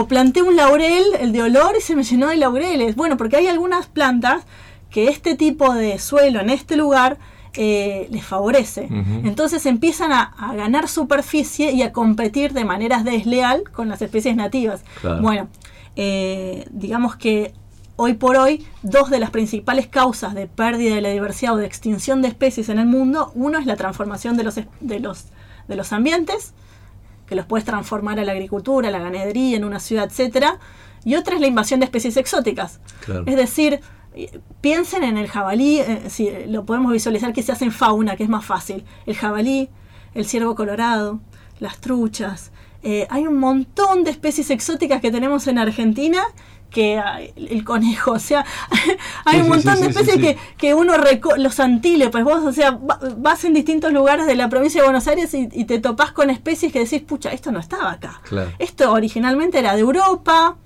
O planté un laurel, el de olor, y se me llenó de laureles. Bueno, porque hay algunas plantas que este tipo de suelo en este lugar eh, les favorece. Entonces empiezan a, a ganar superficie y a competir de manera desleal con las especies nativas. Claro. Bueno, eh, digamos que hoy por hoy, dos de las principales causas de pérdida de la diversidad o de extinción de especies en el mundo, uno es la transformación de los, de los, de los ambientes, que los puedes transformar a la agricultura, a la ganadería, en una ciudad, etcétera, y otra es la invasión de especies exóticas. Claro. Es decir, eh, piensen en el jabalí, eh, si lo podemos visualizar quizás en fauna, que es más fácil. El jabalí, el ciervo colorado, las truchas. eh, hay un montón de especies exóticas que tenemos en Argentina que el conejo, o sea, hay Sí, un montón sí, de sí, especies que, que uno los antílopes, vos, o sea, va- vas en distintos lugares de la provincia de Buenos Aires y, y te topás con especies que decís, pucha, esto no estaba acá. Claro. Esto originalmente era de Europa,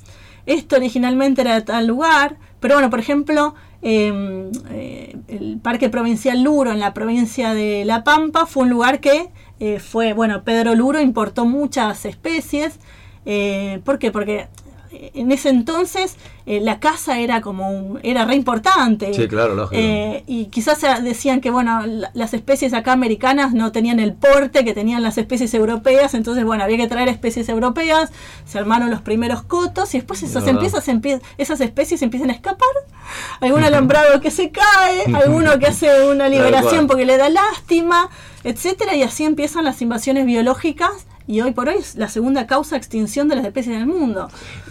esto originalmente era de tal lugar, pero bueno, por ejemplo, eh, eh, el Parque Provincial Luro en la provincia de La Pampa fue un lugar que eh, fue, bueno, Pedro Luro importó muchas especies. Eh, ¿Por qué? Porque en ese entonces eh, la caza era como un, era re importante. Sí, claro, lógico. Eh, y quizás decían que bueno la- las especies acá americanas no tenían el porte que tenían las especies europeas entonces bueno había que traer especies europeas se armaron los primeros cotos y después eso se verdad. empieza, se empie- esas especies empiezan a escapar algún alambrado que se cae alguno que hace una liberación porque le da lástima etcétera y así empiezan las invasiones biológicas y hoy por hoy es la segunda causa de extinción de las especies en el mundo.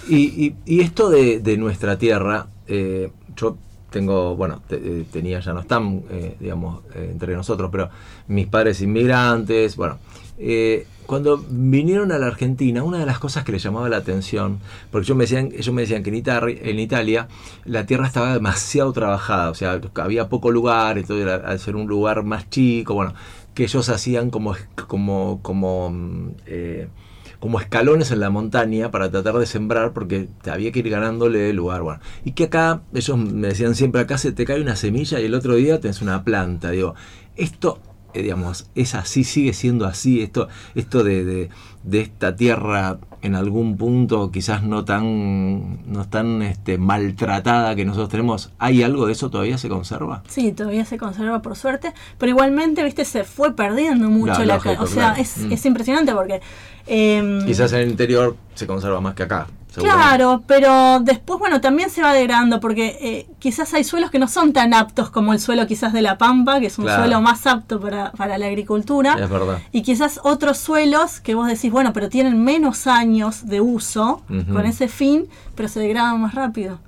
Y, y- y esto de, de nuestra tierra, eh, yo tengo, bueno, te- eh, tenía, ya no están, eh, digamos, eh, entre nosotros, pero mis padres inmigrantes, bueno, eh, cuando vinieron a la Argentina, una de las cosas que les llamaba la atención, porque yo me decían, ellos me decían que en, Itali- en Italia la tierra estaba demasiado trabajada, o sea, había poco lugar, entonces al ser un lugar más chico, bueno, que ellos hacían como, como, como, mm, eh, como escalones en la montaña para tratar de sembrar porque había que ir ganándole el lugar. Bueno, y que acá, ellos me decían siempre, acá se te cae una semilla y el otro día tenés una planta. Digo, esto, eh, digamos, es así, sigue siendo así. Esto, esto de, de esta tierra en algún punto quizás no tan, no tan este, maltratada que nosotros tenemos, ¿hay algo de eso todavía se conserva? Sí, todavía se conserva por suerte, pero igualmente, viste, se fue perdiendo mucho Claro, la lógico, O sea, claro. es, Mm. es impresionante porque... em, Quizás en el interior se conserva más que acá. Claro, pero después, bueno, también se va degradando porque eh, quizás hay suelos que no son tan aptos como el suelo quizás de la Pampa, que es un Claro. suelo más apto para, para la agricultura. Es verdad. Y quizás otros suelos que vos decís, bueno, pero tienen menos años de uso con ese fin, pero se degradan más rápido.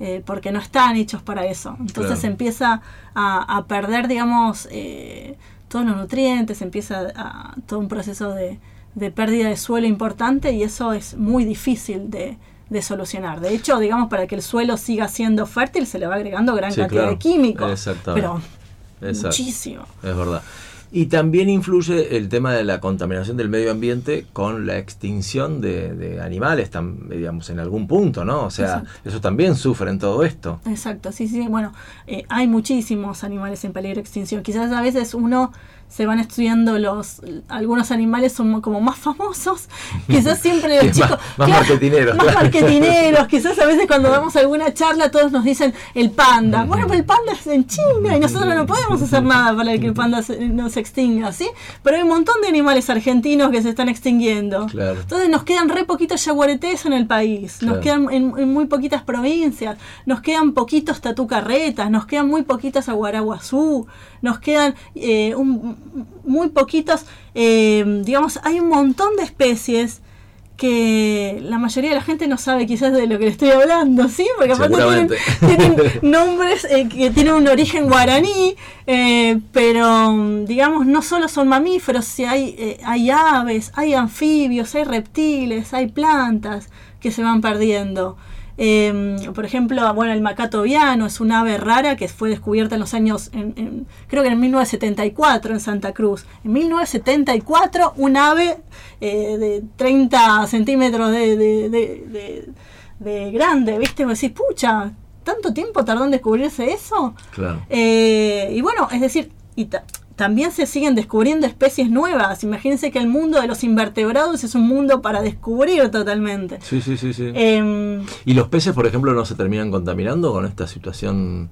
eh, porque no están hechos para eso. Entonces Claro. se empieza a, a perder, digamos, eh, todos los nutrientes, empieza a, todo un proceso de, de pérdida de suelo importante y eso es muy difícil de, de solucionar. De hecho, digamos, para que el suelo siga siendo fértil se le va agregando gran Sí, cantidad claro. de químicos. Exactamente. Pero Exacto. muchísimo. Es verdad. Y también influye el tema de la contaminación del medio ambiente con la extinción de, de animales, tam- digamos, en algún punto, ¿no? O sea, Exacto. eso también sufre en todo esto. Exacto, sí, sí. Bueno, eh, hay muchísimos animales en peligro de extinción. Quizás a veces uno se van estudiando los algunos animales son como más famosos. Quizás siempre los Más- chicos más marketineros, más claro. marketineros. Quizás a veces cuando damos alguna charla todos nos dicen el panda. Bueno, pero el panda es en China y nosotros no podemos hacer nada para que el panda se- no se extinga, ¿sí? Pero hay un montón de animales argentinos que se están extinguiendo. Claro. Entonces nos quedan re poquitos yaguaretés en el país, nos quedan en, en muy poquitas provincias, nos quedan poquitos tatucarretas, nos quedan muy poquitas aguaraguazú, nos quedan eh, un- muy poquitos, eh, digamos, hay un montón de especies que la mayoría de la gente no sabe quizás de lo que le estoy hablando, ¿sí? Porque aparte tienen, nombres eh, que tienen un origen guaraní, eh, pero digamos, no solo son mamíferos, si hay, eh, hay aves, hay anfibios, hay reptiles, hay plantas que se van perdiendo. Eh, por ejemplo, bueno, el macato viano es un ave rara que fue descubierta en los años, en- en- creo que en 1974 en Santa Cruz. En 1974, un ave eh, de 30 centímetros de, de- de- de- de grande, ¿viste? Vos decís, pucha, ¿tanto tiempo tardó en descubrirse eso? Claro. Eh, y bueno, es decir, y también se siguen descubriendo especies nuevas. Imagínense que el mundo de los invertebrados es un mundo para descubrir totalmente. Sí, sí, sí, sí. Em, ¿Y los peces, por ejemplo, no se terminan contaminando con esta situación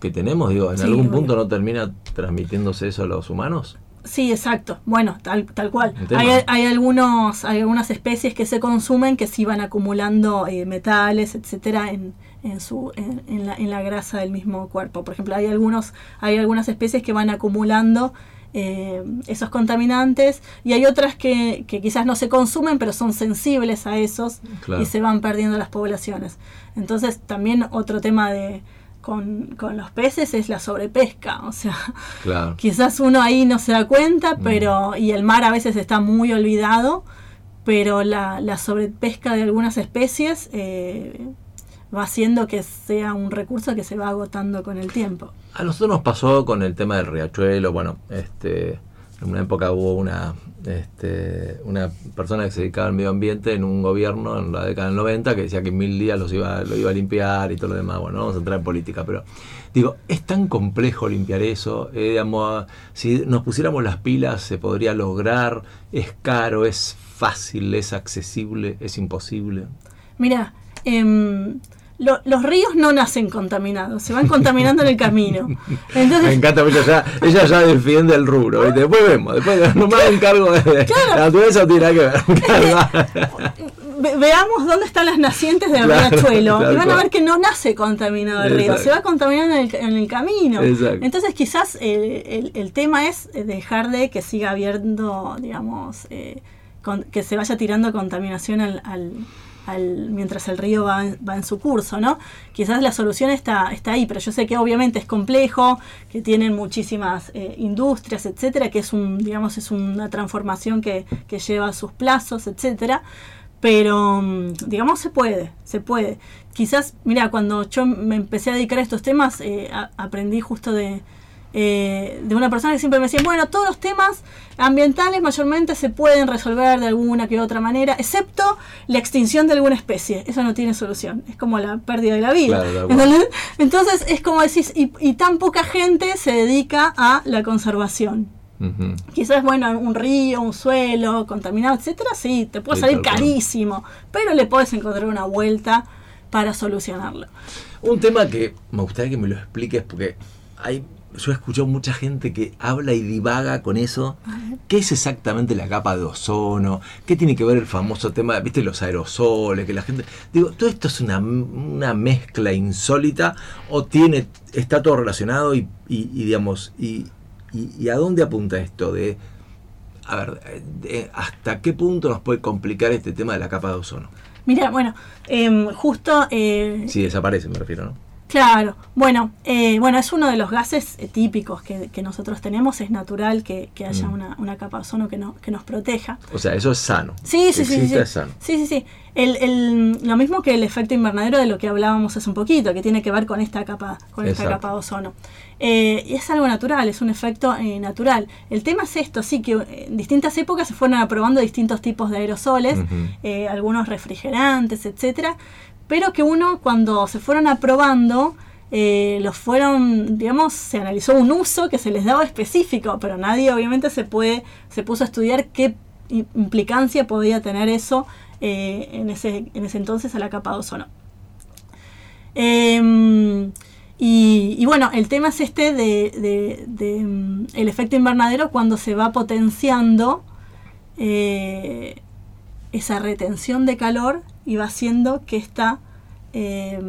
que tenemos? Digo, ¿en Sí, algún punto no termina transmitiéndose eso a los humanos? Sí, exacto. Bueno, tal, tal cual. Hay, hay algunos, hay algunas especies que se consumen que sí van acumulando eh, metales, etcétera, en, en su, en, en la, en la grasa del mismo cuerpo. Por ejemplo, hay algunos, hay algunas especies que van acumulando eh, esos contaminantes y hay otras que, que quizás no se consumen, pero son sensibles a esos Claro. y se van perdiendo las poblaciones. Entonces, también otro tema de con, con los peces es la sobrepesca, o sea, Claro. Quizás uno ahí no se da Mm. cuenta, pero y el mar a veces está muy olvidado, pero la, la sobrepesca de algunas especies eh, va haciendo que sea un recurso que se va agotando con el tiempo. A nosotros nos pasó con el tema del riachuelo, bueno, este, en una época hubo una, este, una persona que se dedicaba al medio ambiente en un gobierno en la década del 90 que decía que en mil días los iba, lo iba a limpiar y todo lo demás. Bueno, no vamos a entrar en política, pero digo, es tan complejo limpiar eso. eh, digamos, si nos pusiéramos las pilas se podría lograr, es caro, es fácil, es accesible, es imposible. Mira, em, lo- los ríos no nacen contaminados, se van contaminando en el camino. Me Entonces, encanta, ella ya, ella ya defiende el rubro. ¿viste? Después vemos, después no me hago encargo de la naturaleza tiene que ver. ve- veamos dónde están las nacientes del Claro, riachuelo y van a ver que no nace contaminado el río, se va contaminando en el, en el camino. Exacto. Entonces quizás el, el tema es eh, dejar de que siga habiendo, digamos, eh, con- que se vaya tirando contaminación al, al- mientras el río va, en- va en su curso, ¿no? Quizás la solución está, está ahí, pero yo sé que obviamente es complejo, que tienen muchísimas eh, industrias, etcétera, que es un, digamos, es una transformación que, lleva sus plazos, etcétera. Pero, mm, digamos, se puede, se puede. Quizás, mira, cuando yo me empecé a dedicar a estos temas, eh, aprendí justo de, eh, de una persona que siempre me decía, bueno, todos los temas ambientales mayormente se pueden resolver de alguna que otra manera, excepto la extinción de alguna especie. Eso no tiene solución. Es como la pérdida de la vida. Claro. ¿entendés? Entonces, es como decís, y, y tan poca gente se dedica a la conservación. Quizás, bueno, un río, un suelo contaminado, etcétera, sí, te puede Sí, salir cual. carísimo, pero le puedes encontrar una vuelta para solucionarlo. Un tema que me gustaría que me lo expliques porque hay, yo he escuchado mucha gente que habla y divaga con eso. ¿Qué es exactamente la capa de ozono? ¿Qué tiene que ver el famoso tema, viste, los aerosoles? Que la gente. Digo, ¿todo esto es una, una mezcla insólita o tiene está todo relacionado y, y- y, digamos, y, y- a dónde apunta esto? De, a ver, de- ¿hasta qué punto nos puede complicar este tema de la capa de ozono? Mira, bueno, em, justo eh, Si desaparece, me refiero, ¿no? Claro, bueno, eh, bueno, es uno de los gases eh, típicos que, que nosotros tenemos, es natural que, que haya Mm. una, una capa de ozono que, no, que nos proteja. O sea, eso es sano. Sí, sí, sí, sí. Es sano. sí, sí. sí. El, el- lo mismo que el efecto invernadero de lo que hablábamos hace un poquito, que tiene que ver con esta capa, con esta capa de ozono. Eh, es algo natural, es un efecto eh, natural. El tema es esto, sí, que en distintas épocas se fueron aprobando distintos tipos de aerosoles, algunos refrigerantes, etcétera, pero que uno cuando se fueron aprobando eh, los fueron, digamos, se analizó un uso que se les daba específico, pero nadie obviamente se puede, se puso a estudiar qué implicancia podía tener eso eh, en, ese, en ese entonces a la capa de ozono. Em, y, bueno, el tema es este de, de- de, mm, el efecto invernadero cuando se va potenciando eh, esa retención de calor y va haciendo que esta eh,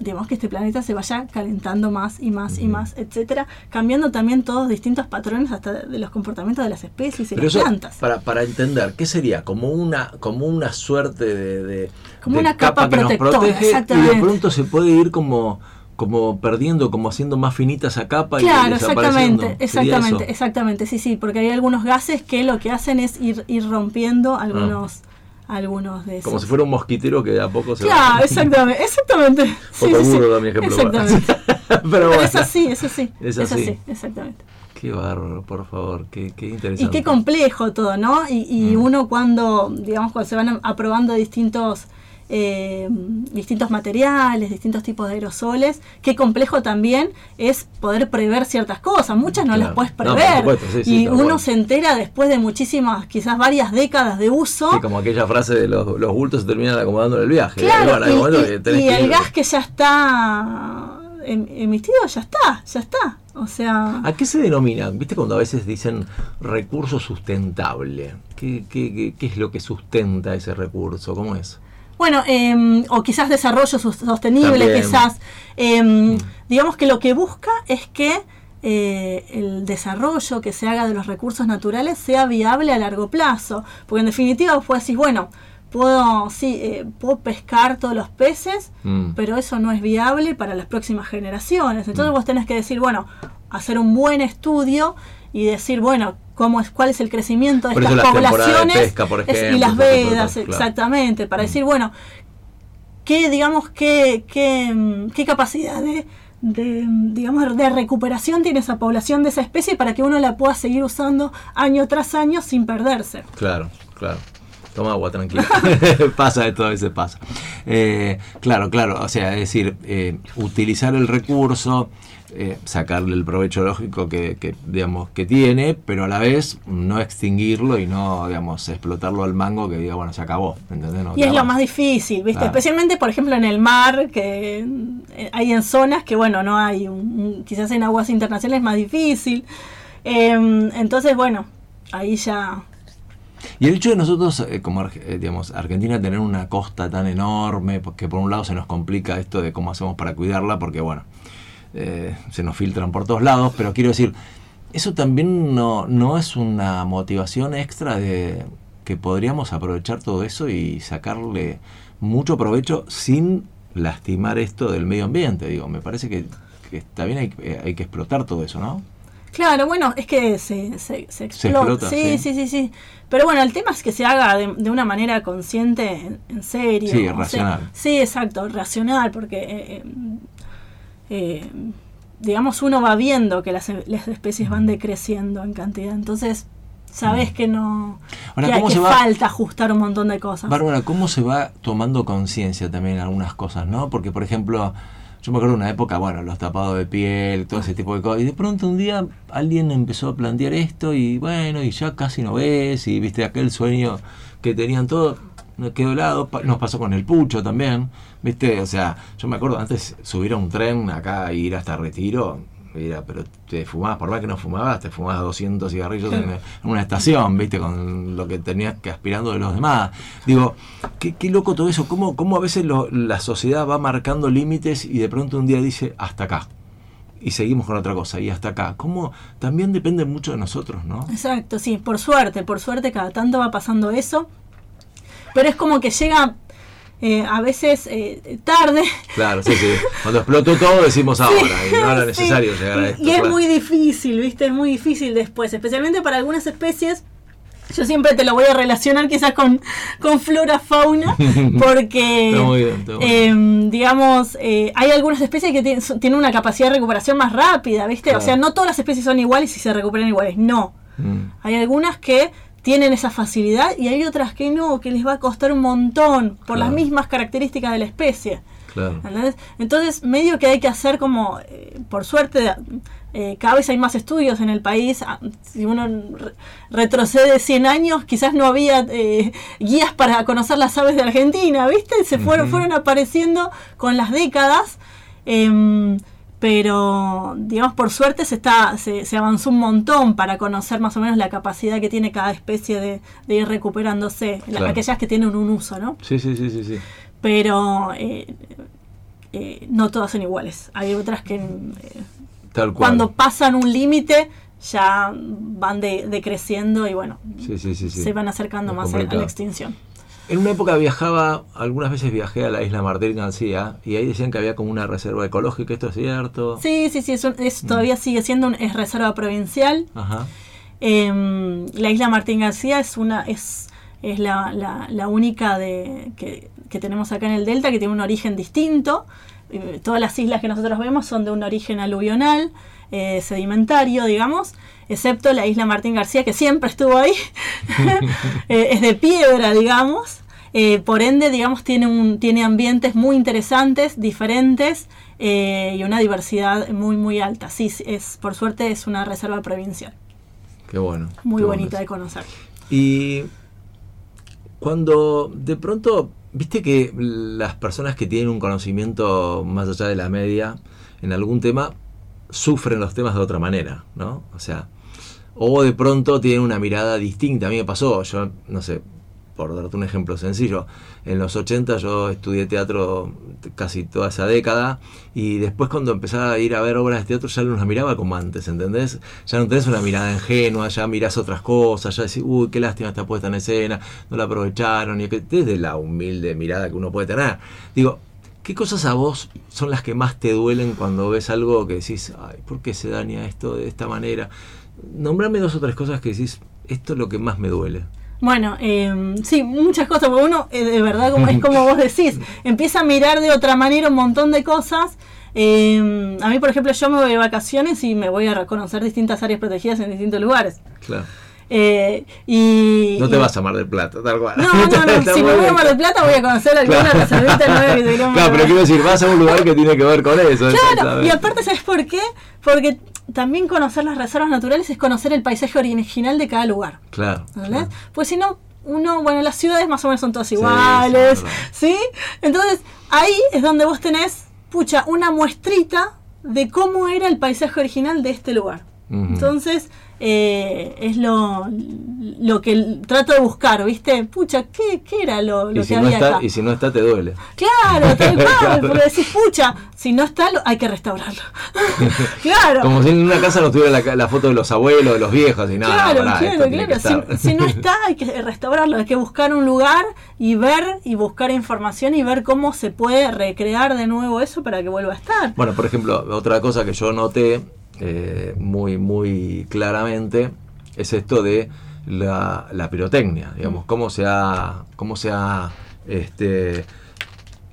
digamos que este planeta se vaya calentando más y más y más, etcétera, cambiando también todos distintos patrones hasta de los comportamientos de las especies y Pero las eso, plantas. para, para entender, ¿qué sería? Como una, como una suerte de, de- Como de una capa que nos protectora, protege y de pronto se puede ir como, como perdiendo, como haciendo más finita esa capa Claro, y exactamente, ¿Sería exactamente, eso? exactamente, sí, sí, porque hay algunos gases que lo que hacen es ir, ir rompiendo algunos, algunos de esos. Como si fuera un mosquitero que de a poco se Claro, exactamente, exactamente. Sí, sí, sí. Da mi ejemplo. Exactamente. Pero Pero bueno, es así, es así. Es Es así. así, exactamente. qué bárbaro, por favor, qué, qué interesante. Y qué complejo todo, ¿no? Y, y Mm. uno cuando, digamos, cuando se van aprobando distintos eh, distintos materiales, distintos tipos de aerosoles. Qué complejo también es poder prever ciertas cosas. Muchas no las puedes No, prever. supuesto, sí, sí, y uno se entera después de muchísimas, quizás varias décadas de uso. Sí, como aquella frase de los, los bultos se terminan acomodando en el viaje. Claro, Bueno, y, el gas que ya está em- emitido, ya está, ya está. O sea, ¿A qué se denomina? ¿Viste cuando a veces dicen recurso sustentable? ¿Qué, qué, qué- qué es lo que sustenta ese recurso? ¿Cómo es? Bueno, em, o quizás desarrollo sostenible, También. quizás. em, Digamos que lo que busca es que eh, el desarrollo que se haga de los recursos naturales sea viable a largo plazo. Porque en definitiva vos podés decir, bueno, puedo, sí, eh, puedo pescar todos los peces, Mm. pero eso no es viable para las próximas generaciones. Entonces Mm. vos tenés que decir, bueno, hacer un buen estudio y decir, bueno, cómo es, cuál es el crecimiento de Por estas las temporadas de poblaciones pesca, por es- ejemplo, y las vedas, claro. exactamente, para decir, bueno, qué, digamos, qué, qué, qué capacidad de, de, digamos, de recuperación tiene esa población de esa especie para que uno la pueda seguir usando año tras año sin perderse. Claro, claro. Toma agua, tranquila. pasa esto, a veces pasa. Eh, claro, claro. O sea, es decir, eh, utilizar el recurso, eh, sacarle el provecho lógico que, que, digamos, que tiene, pero a la vez no extinguirlo y no, digamos, explotarlo al mango que diga, bueno, se acabó. ¿entendés? No Y es lo más difícil, ¿viste? Claro. Especialmente, por ejemplo, en el mar, que eh, hay en zonas que, bueno, no hay, un- quizás en aguas internacionales es más difícil. Em, entonces, bueno, ahí ya... Y el hecho de nosotros, eh, como eh, digamos, Argentina, tener una costa tan enorme, porque por un lado se nos complica esto de cómo hacemos para cuidarla, porque bueno, eh, se nos filtran por todos lados, pero quiero decir, eso también no, no es una motivación extra de que podríamos aprovechar todo eso y sacarle mucho provecho sin lastimar esto del medio ambiente. Digo, me parece que, que también hay, eh, hay que explotar todo eso, ¿no? Claro, bueno, es que se, se, se explota. explota, sí, sí. sí, sí. Pero bueno, el tema es que se haga de, de una manera consciente, en, en serio. Sí, sea, racional. sí, exacto, racional, porque, eh, eh, digamos, uno va viendo que las, las especies van decreciendo en cantidad. Entonces, sabes que no. Mm. Ahora, que, hay- ¿cómo que se va- falta ajustar un montón de cosas. Bárbara, ¿cómo se va tomando conciencia también en algunas cosas, no? Porque, por ejemplo, yo me acuerdo de una época, bueno, los tapados de piel, todo ese tipo de cosas, y de pronto un día alguien empezó a plantear esto y bueno, y ya casi no ves, y viste aquel sueño que tenían todos, no quedó helado, Pa- nos pasó con el pucho también, viste, o sea, yo me acuerdo antes subir a un tren acá e ir hasta Retiro, Mira, pero te fumabas, por más que no fumabas, te fumabas 200 cigarrillos en, en una estación, ¿viste? Con lo que tenías que aspirando de los demás. Digo, qué, qué loco todo eso. ¿Cómo, cómo a veces lo- la sociedad va marcando límites y de pronto un día dice, hasta acá. Y seguimos con otra cosa, y hasta acá. ¿Cómo? También depende mucho de nosotros, ¿no? Exacto, sí, por suerte, por suerte cada tanto va pasando eso. Pero es como que llega eh, a veces eh, tarde. Claro, sí, sí. Cuando explotó todo decimos ahora, y no era Sí, necesario llegar a y- esto. Y es claro. muy difícil, ¿viste? Es muy difícil después, especialmente para algunas especies. Yo siempre te lo voy a relacionar quizás con, con flora fauna, porque, Está muy bien, está muy eh, digamos, eh, hay algunas especies que tienen, una capacidad de recuperación más rápida, ¿viste? Claro. O sea, no todas las especies son iguales y se recuperan iguales, no. Mm. Hay algunas que tienen esa facilidad y hay otras que no, que les va a costar un montón por las mismas características de la especie. Claro. Entonces, medio que hay que hacer como, eh, por suerte, eh, cada vez hay más estudios en el país. Ah, Si uno re- retrocede 100 años, quizás no había eh, guías para conocer las aves de Argentina, ¿viste? Se fueron, fueron apareciendo con las décadas. Pero, digamos, por suerte se, está, se, se avanzó un montón para conocer más o menos la capacidad que tiene cada especie de, de ir recuperándose, la- Claro. aquellas que tienen un uso, ¿no? Sí, sí, sí, sí, sí. pero eh, eh, no todas son iguales. Hay otras que eh, Tal cual. cuando pasan un límite ya van de- decreciendo y bueno, Sí, sí, se van acercando Es más a, la extinción. En una época viajaba, algunas veces viajé a la isla Martín García y ahí decían que había como una reserva ecológica, ¿esto es cierto? Sí, sí, sí, eso, Mm. todavía sigue siendo un, es reserva provincial. Ajá. Em, la isla Martín García es una es, es la, la- la única de, que, que tenemos acá en el delta que tiene un origen distinto. Eh, todas las islas que nosotros vemos son de un origen aluvional, eh, sedimentario, digamos, excepto la isla Martín García que siempre estuvo ahí. Eh, es de piedra, digamos. Eh, por ende, digamos, tiene, un, tiene ambientes muy interesantes, diferentes eh, y una diversidad muy, muy alta. Sí, es, por suerte es una reserva provincial. Qué bueno. Muy qué bonita bueno de conocer. Y cuando de pronto, viste que las personas que tienen un conocimiento más allá de la media en algún tema, sufren los temas de otra manera, ¿no? O sea, o de pronto tienen una mirada distinta. A mí me pasó, yo no sé, por darte un ejemplo sencillo, en los 80 yo estudié teatro casi toda esa década y después cuando empezaba a ir a ver obras de teatro ya no las miraba como antes, ¿entendés? Ya no tenés una mirada ingenua, ya mirás otras cosas, ya decís, uy, qué lástima está puesta en escena, no la aprovecharon, y desde la humilde mirada que uno puede tener. Digo, ¿qué cosas a vos son las que más te duelen cuando ves algo que decís, ay, ¿por qué se daña esto de esta manera? Nombrame dos o tres cosas que decís, esto es lo que más me duele. Bueno, eh, sí, muchas cosas, porque uno, eh, de verdad, como es como vos decís, empieza a mirar de otra manera un montón de cosas. Eh, a mí, por ejemplo, yo me voy de vacaciones y me voy a reconocer distintas áreas protegidas en distintos lugares. Claro. Eh, y, No te y- vas a Mar del Plata, tal cual. No, no, no, si me voy a. Mar del Plata voy a conocer alguna Claro. reservita nueva que. Claro, pero quiero decir, vas a un lugar que tiene que ver con eso. Claro, y aparte, ¿sabes por qué? Porque también conocer las reservas naturales es conocer el paisaje original de cada lugar. Claro. Claro. Pues si no, uno, bueno, las ciudades más o menos son todas iguales, sí, es ¿sí? Entonces, ahí es donde vos tenés, pucha, una muestrita de cómo era el paisaje original de este lugar. Entonces, eh, es lo, lo que trato de buscar, ¿viste? Pucha, ¿qué, qué era lo, lo Y que si, no había está, acá? y si no está, te duele. Claro, tal cual, Claro. porque decís, pucha, si no está, lo- hay que restaurarlo. claro. Como si en una casa no tuviera la, la foto de los abuelos, de los viejos, y nada. Claro, pará, claro, claro. Si, si no está, hay que restaurarlo, hay que buscar un lugar y ver y buscar información y ver cómo se puede recrear de nuevo eso para que vuelva a estar. Bueno, por ejemplo, otra cosa que yo noté eh, muy, muy claramente es esto de la, la pirotecnia, digamos, cómo se ha, cómo se ha este,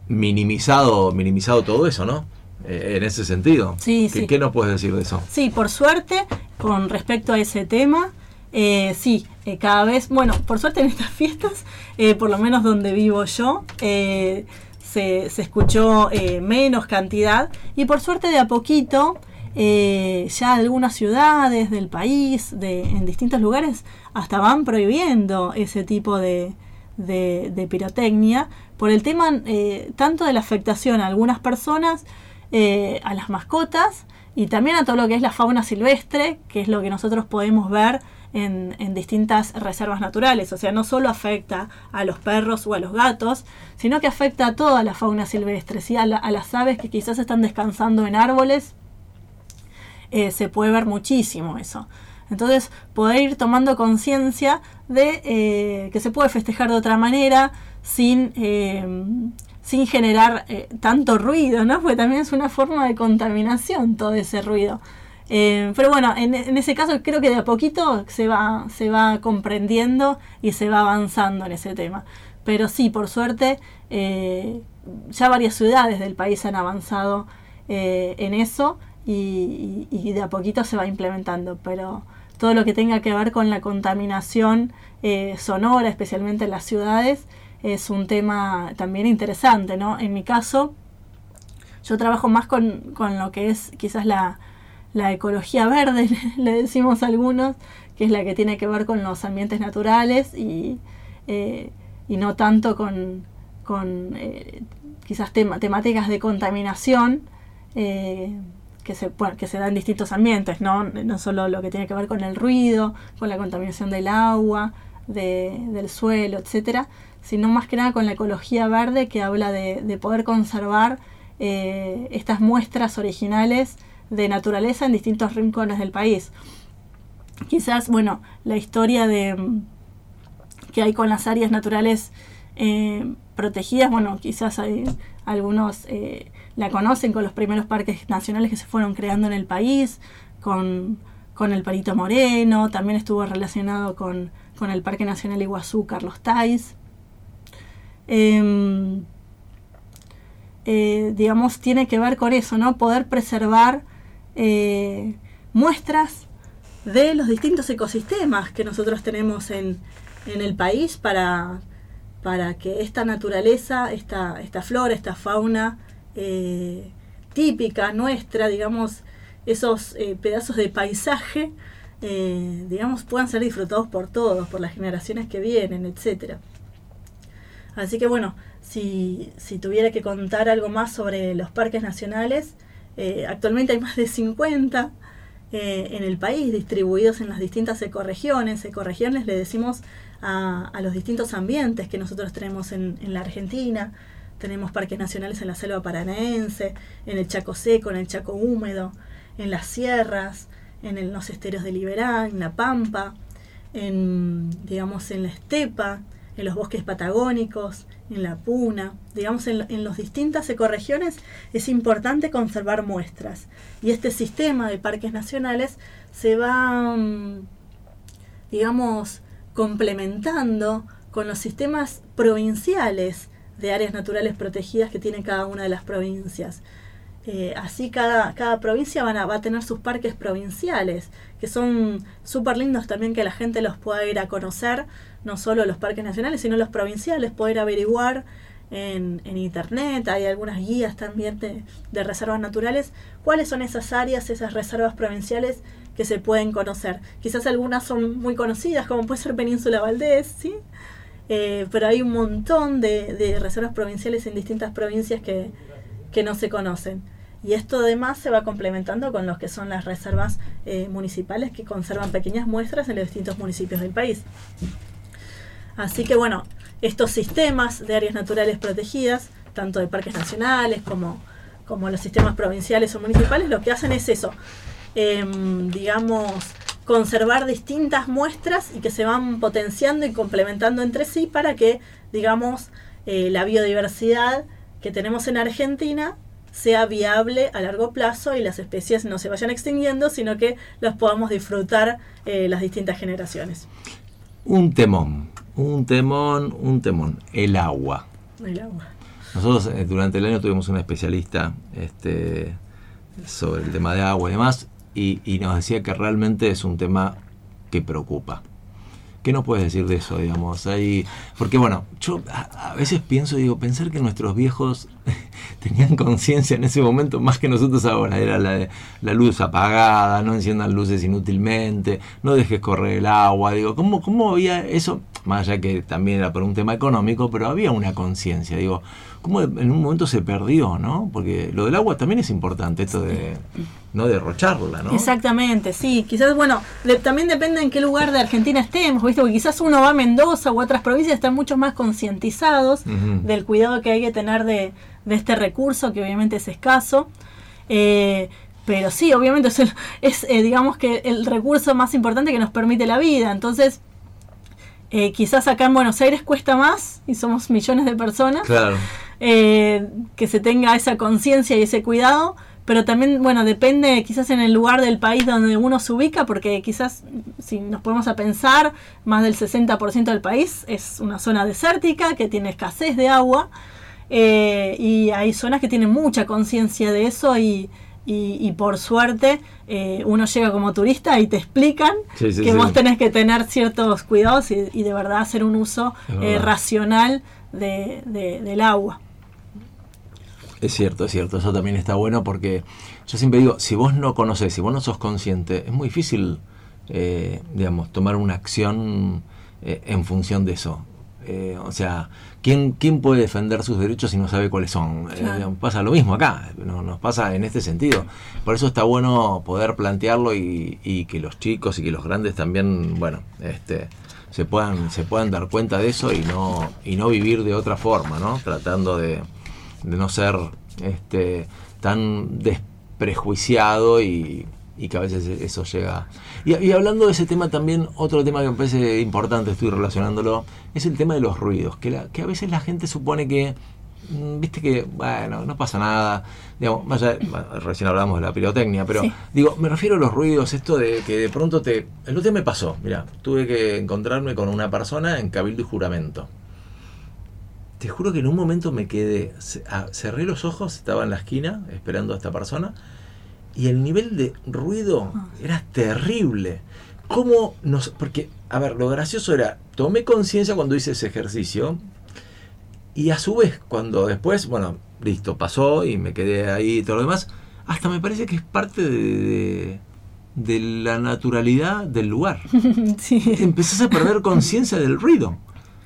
minimizado, minimizado todo eso, ¿no? Eh, en ese sentido. Sí, ¿Qué, sí. ¿Qué nos puedes decir de eso? Sí, por suerte, con respecto a ese tema, eh, sí, eh, cada vez, bueno, por suerte en estas fiestas, por lo menos donde vivo yo, se, se escuchó menos cantidad y por suerte de a poquito, eh, ya algunas ciudades del país, en distintos lugares, hasta van prohibiendo ese tipo de, pirotecnia por el tema eh, tanto de la afectación a algunas personas, eh, a las mascotas y también a todo lo que es la fauna silvestre, que es lo que nosotros podemos ver en, en distintas reservas naturales. O sea, no solo afecta a los perros o a los gatos, sino que afecta a toda la fauna silvestre, ¿sí? a, la- a las aves que quizás están descansando en árboles. Eh, se puede ver muchísimo eso. Entonces, poder ir tomando conciencia de eh, que se puede festejar de otra manera sin, eh, sin generar eh, tanto ruido, ¿no? Porque también es una forma de contaminación todo ese ruido. Eh, pero bueno, en, en ese caso creo que de a poquito se va, se va comprendiendo y se va avanzando en ese tema. Pero sí, por suerte, ya varias ciudades del país han avanzado en eso y, de a poquito se va implementando. Pero todo lo que tenga que ver con la contaminación eh, sonora, especialmente en las ciudades, es un tema también interesante, ¿no? En mi caso, yo trabajo más con, con lo que es quizás la, la ecología verde, le decimos algunos, que es la que tiene que ver con los ambientes naturales y, eh, y no tanto con, con eh, quizás temáticas de contaminación que, se, que se dan en distintos ambientes, ¿no? no solo lo que tiene que ver con el ruido, con la contaminación del agua, de- del suelo, etcétera, sino más que nada con la ecología verde que habla de, de poder conservar eh, estas muestras originales de naturaleza en distintos rincones del país. Quizás, bueno, la historia de mm, que hay con las áreas naturales eh, protegidas, bueno, quizás hay algunos eh, la conocen con los primeros parques nacionales que se fueron creando en el país, con, con el Perito Moreno, también estuvo relacionado con, con el Parque Nacional Iguazú Carlos Tais. Em, eh, digamos, tiene que ver con eso, ¿no? Poder preservar eh, muestras de los distintos ecosistemas que nosotros tenemos en, en el país para, para que esta naturaleza, esta, esta flora, esta fauna eh, típica nuestra, digamos, esos eh, pedazos de paisaje, eh, digamos, puedan ser disfrutados por todos, por las generaciones que vienen, etcétera. Así que bueno, si, si tuviera que contar algo más sobre los parques nacionales, actualmente hay más de 50 en el país, distribuidos en las distintas ecorregiones. Ecorregiones le decimos a, los distintos ambientes que nosotros tenemos en, en la Argentina. Tenemos parques nacionales en la selva paranaense, en el Chaco seco, en el Chaco húmedo, en las sierras, en los esteros de Liberá, en la Pampa, en, digamos, en la estepa, en los bosques patagónicos, en la puna, digamos, en, en las distintas ecorregiones es importante conservar muestras. Y este sistema de parques nacionales se va, mm, digamos, complementando con los sistemas provinciales de áreas naturales protegidas que tiene cada una de las provincias. Eh, así cada, cada provincia van a, va a tener sus parques provinciales, que son súper lindos también que la gente los pueda ir a conocer, no solo los parques nacionales, sino los provinciales, poder averiguar en, en internet, hay algunas guías también de, de reservas naturales, cuáles son esas áreas, esas reservas provinciales que se pueden conocer. Quizás algunas son muy conocidas, como puede ser Península Valdés, ¿sí? Eh, pero hay un montón de, de, reservas provinciales en distintas provincias que, que, no se conocen. Y esto además se va complementando con los que son las reservas eh, municipales que conservan pequeñas muestras en los distintos municipios del país. Así que bueno, estos sistemas de áreas naturales protegidas, tanto de parques nacionales como, como los sistemas provinciales o municipales, lo que hacen es eso, eh, digamos, conservar distintas muestras y que se van potenciando y complementando entre sí para que, digamos, eh, la biodiversidad que tenemos en Argentina sea viable a largo plazo y las especies no se vayan extinguiendo, sino que las podamos disfrutar eh, las distintas generaciones. Un temón, un temón, un temón, el agua. El agua. Nosotros eh, durante el año tuvimos un especialista este, sobre el tema de agua y demás, y, y, nos decía que realmente es un tema que preocupa. ¿Qué nos puedes decir de eso, digamos? Ahí, porque bueno, yo a, veces pienso, digo, pensar que nuestros viejos tenían conciencia en ese momento más que nosotros ahora, era la, la luz apagada, no enciendan luces inútilmente, no dejes correr el agua, digo, ¿cómo, cómo había eso? Más allá que también era por un tema económico, pero había una conciencia, digo, cómo en un momento se perdió, ¿no? Porque lo del agua también es importante, esto de no derrocharla, ¿no? Exactamente, sí. Quizás, bueno, de, también depende en qué lugar de Argentina estemos, ¿viste? Porque quizás uno va a Mendoza u otras provincias están mucho más concientizados uh -huh. del cuidado que hay que tener de, de, este recurso, que obviamente es escaso. Eh, pero sí, obviamente es, el, es eh, digamos que el recurso más importante que nos permite la vida. Entonces, eh, quizás acá en Buenos Aires cuesta más y somos millones de personas. Claro. Eh, que se tenga esa conciencia y ese cuidado, pero también, bueno, depende quizás en el lugar del país donde uno se ubica, porque quizás si nos ponemos a pensar, más del 60% del país es una zona desértica que tiene escasez de agua eh, y hay zonas que tienen mucha conciencia de eso y, y, y, por suerte eh, uno llega como turista y te explican sí, sí, que sí. vos tenés que tener ciertos cuidados y, y de verdad hacer un uso eh, racional de, de, del agua. Es cierto, es cierto, eso también está bueno porque yo siempre digo, si vos no conoces, si vos no sos consciente, es muy difícil, eh, digamos, tomar una acción eh, en función de eso. Eh, o sea, ¿quién, ¿quién puede defender sus derechos si no sabe cuáles son? Claro. Eh, pasa lo mismo acá, no, nos pasa en este sentido. Por eso está bueno poder plantearlo y, y, que los chicos y que los grandes también, bueno, este, se puedan, se puedan dar cuenta de eso y no, y no vivir de otra forma, ¿no? Tratando de, de no ser este, tan desprejuiciado y, y, que a veces eso llega. Y, y, hablando de ese tema también, otro tema que me parece importante, estoy relacionándolo, es el tema de los ruidos, que, la, que a veces la gente supone que, mm, viste que, bueno, no pasa nada, digamos, recién hablamos de la pirotecnia, pero Sí. digo, me refiero a los ruidos, esto de que de pronto te... El otro día me pasó, mira, tuve que encontrarme con una persona en cabildo y juramento te juro que en un momento me quedé, cerré los ojos, estaba en la esquina esperando a esta persona y el nivel de ruido era terrible. ¿Cómo nos.? Porque, a ver, lo gracioso era, tomé conciencia cuando hice ese ejercicio Y a su vez, cuando después, bueno, listo, pasó y me quedé ahí y todo lo demás, hasta me parece que es parte de, de- de la naturalidad del lugar. sí. Empezás a perder conciencia del ruido.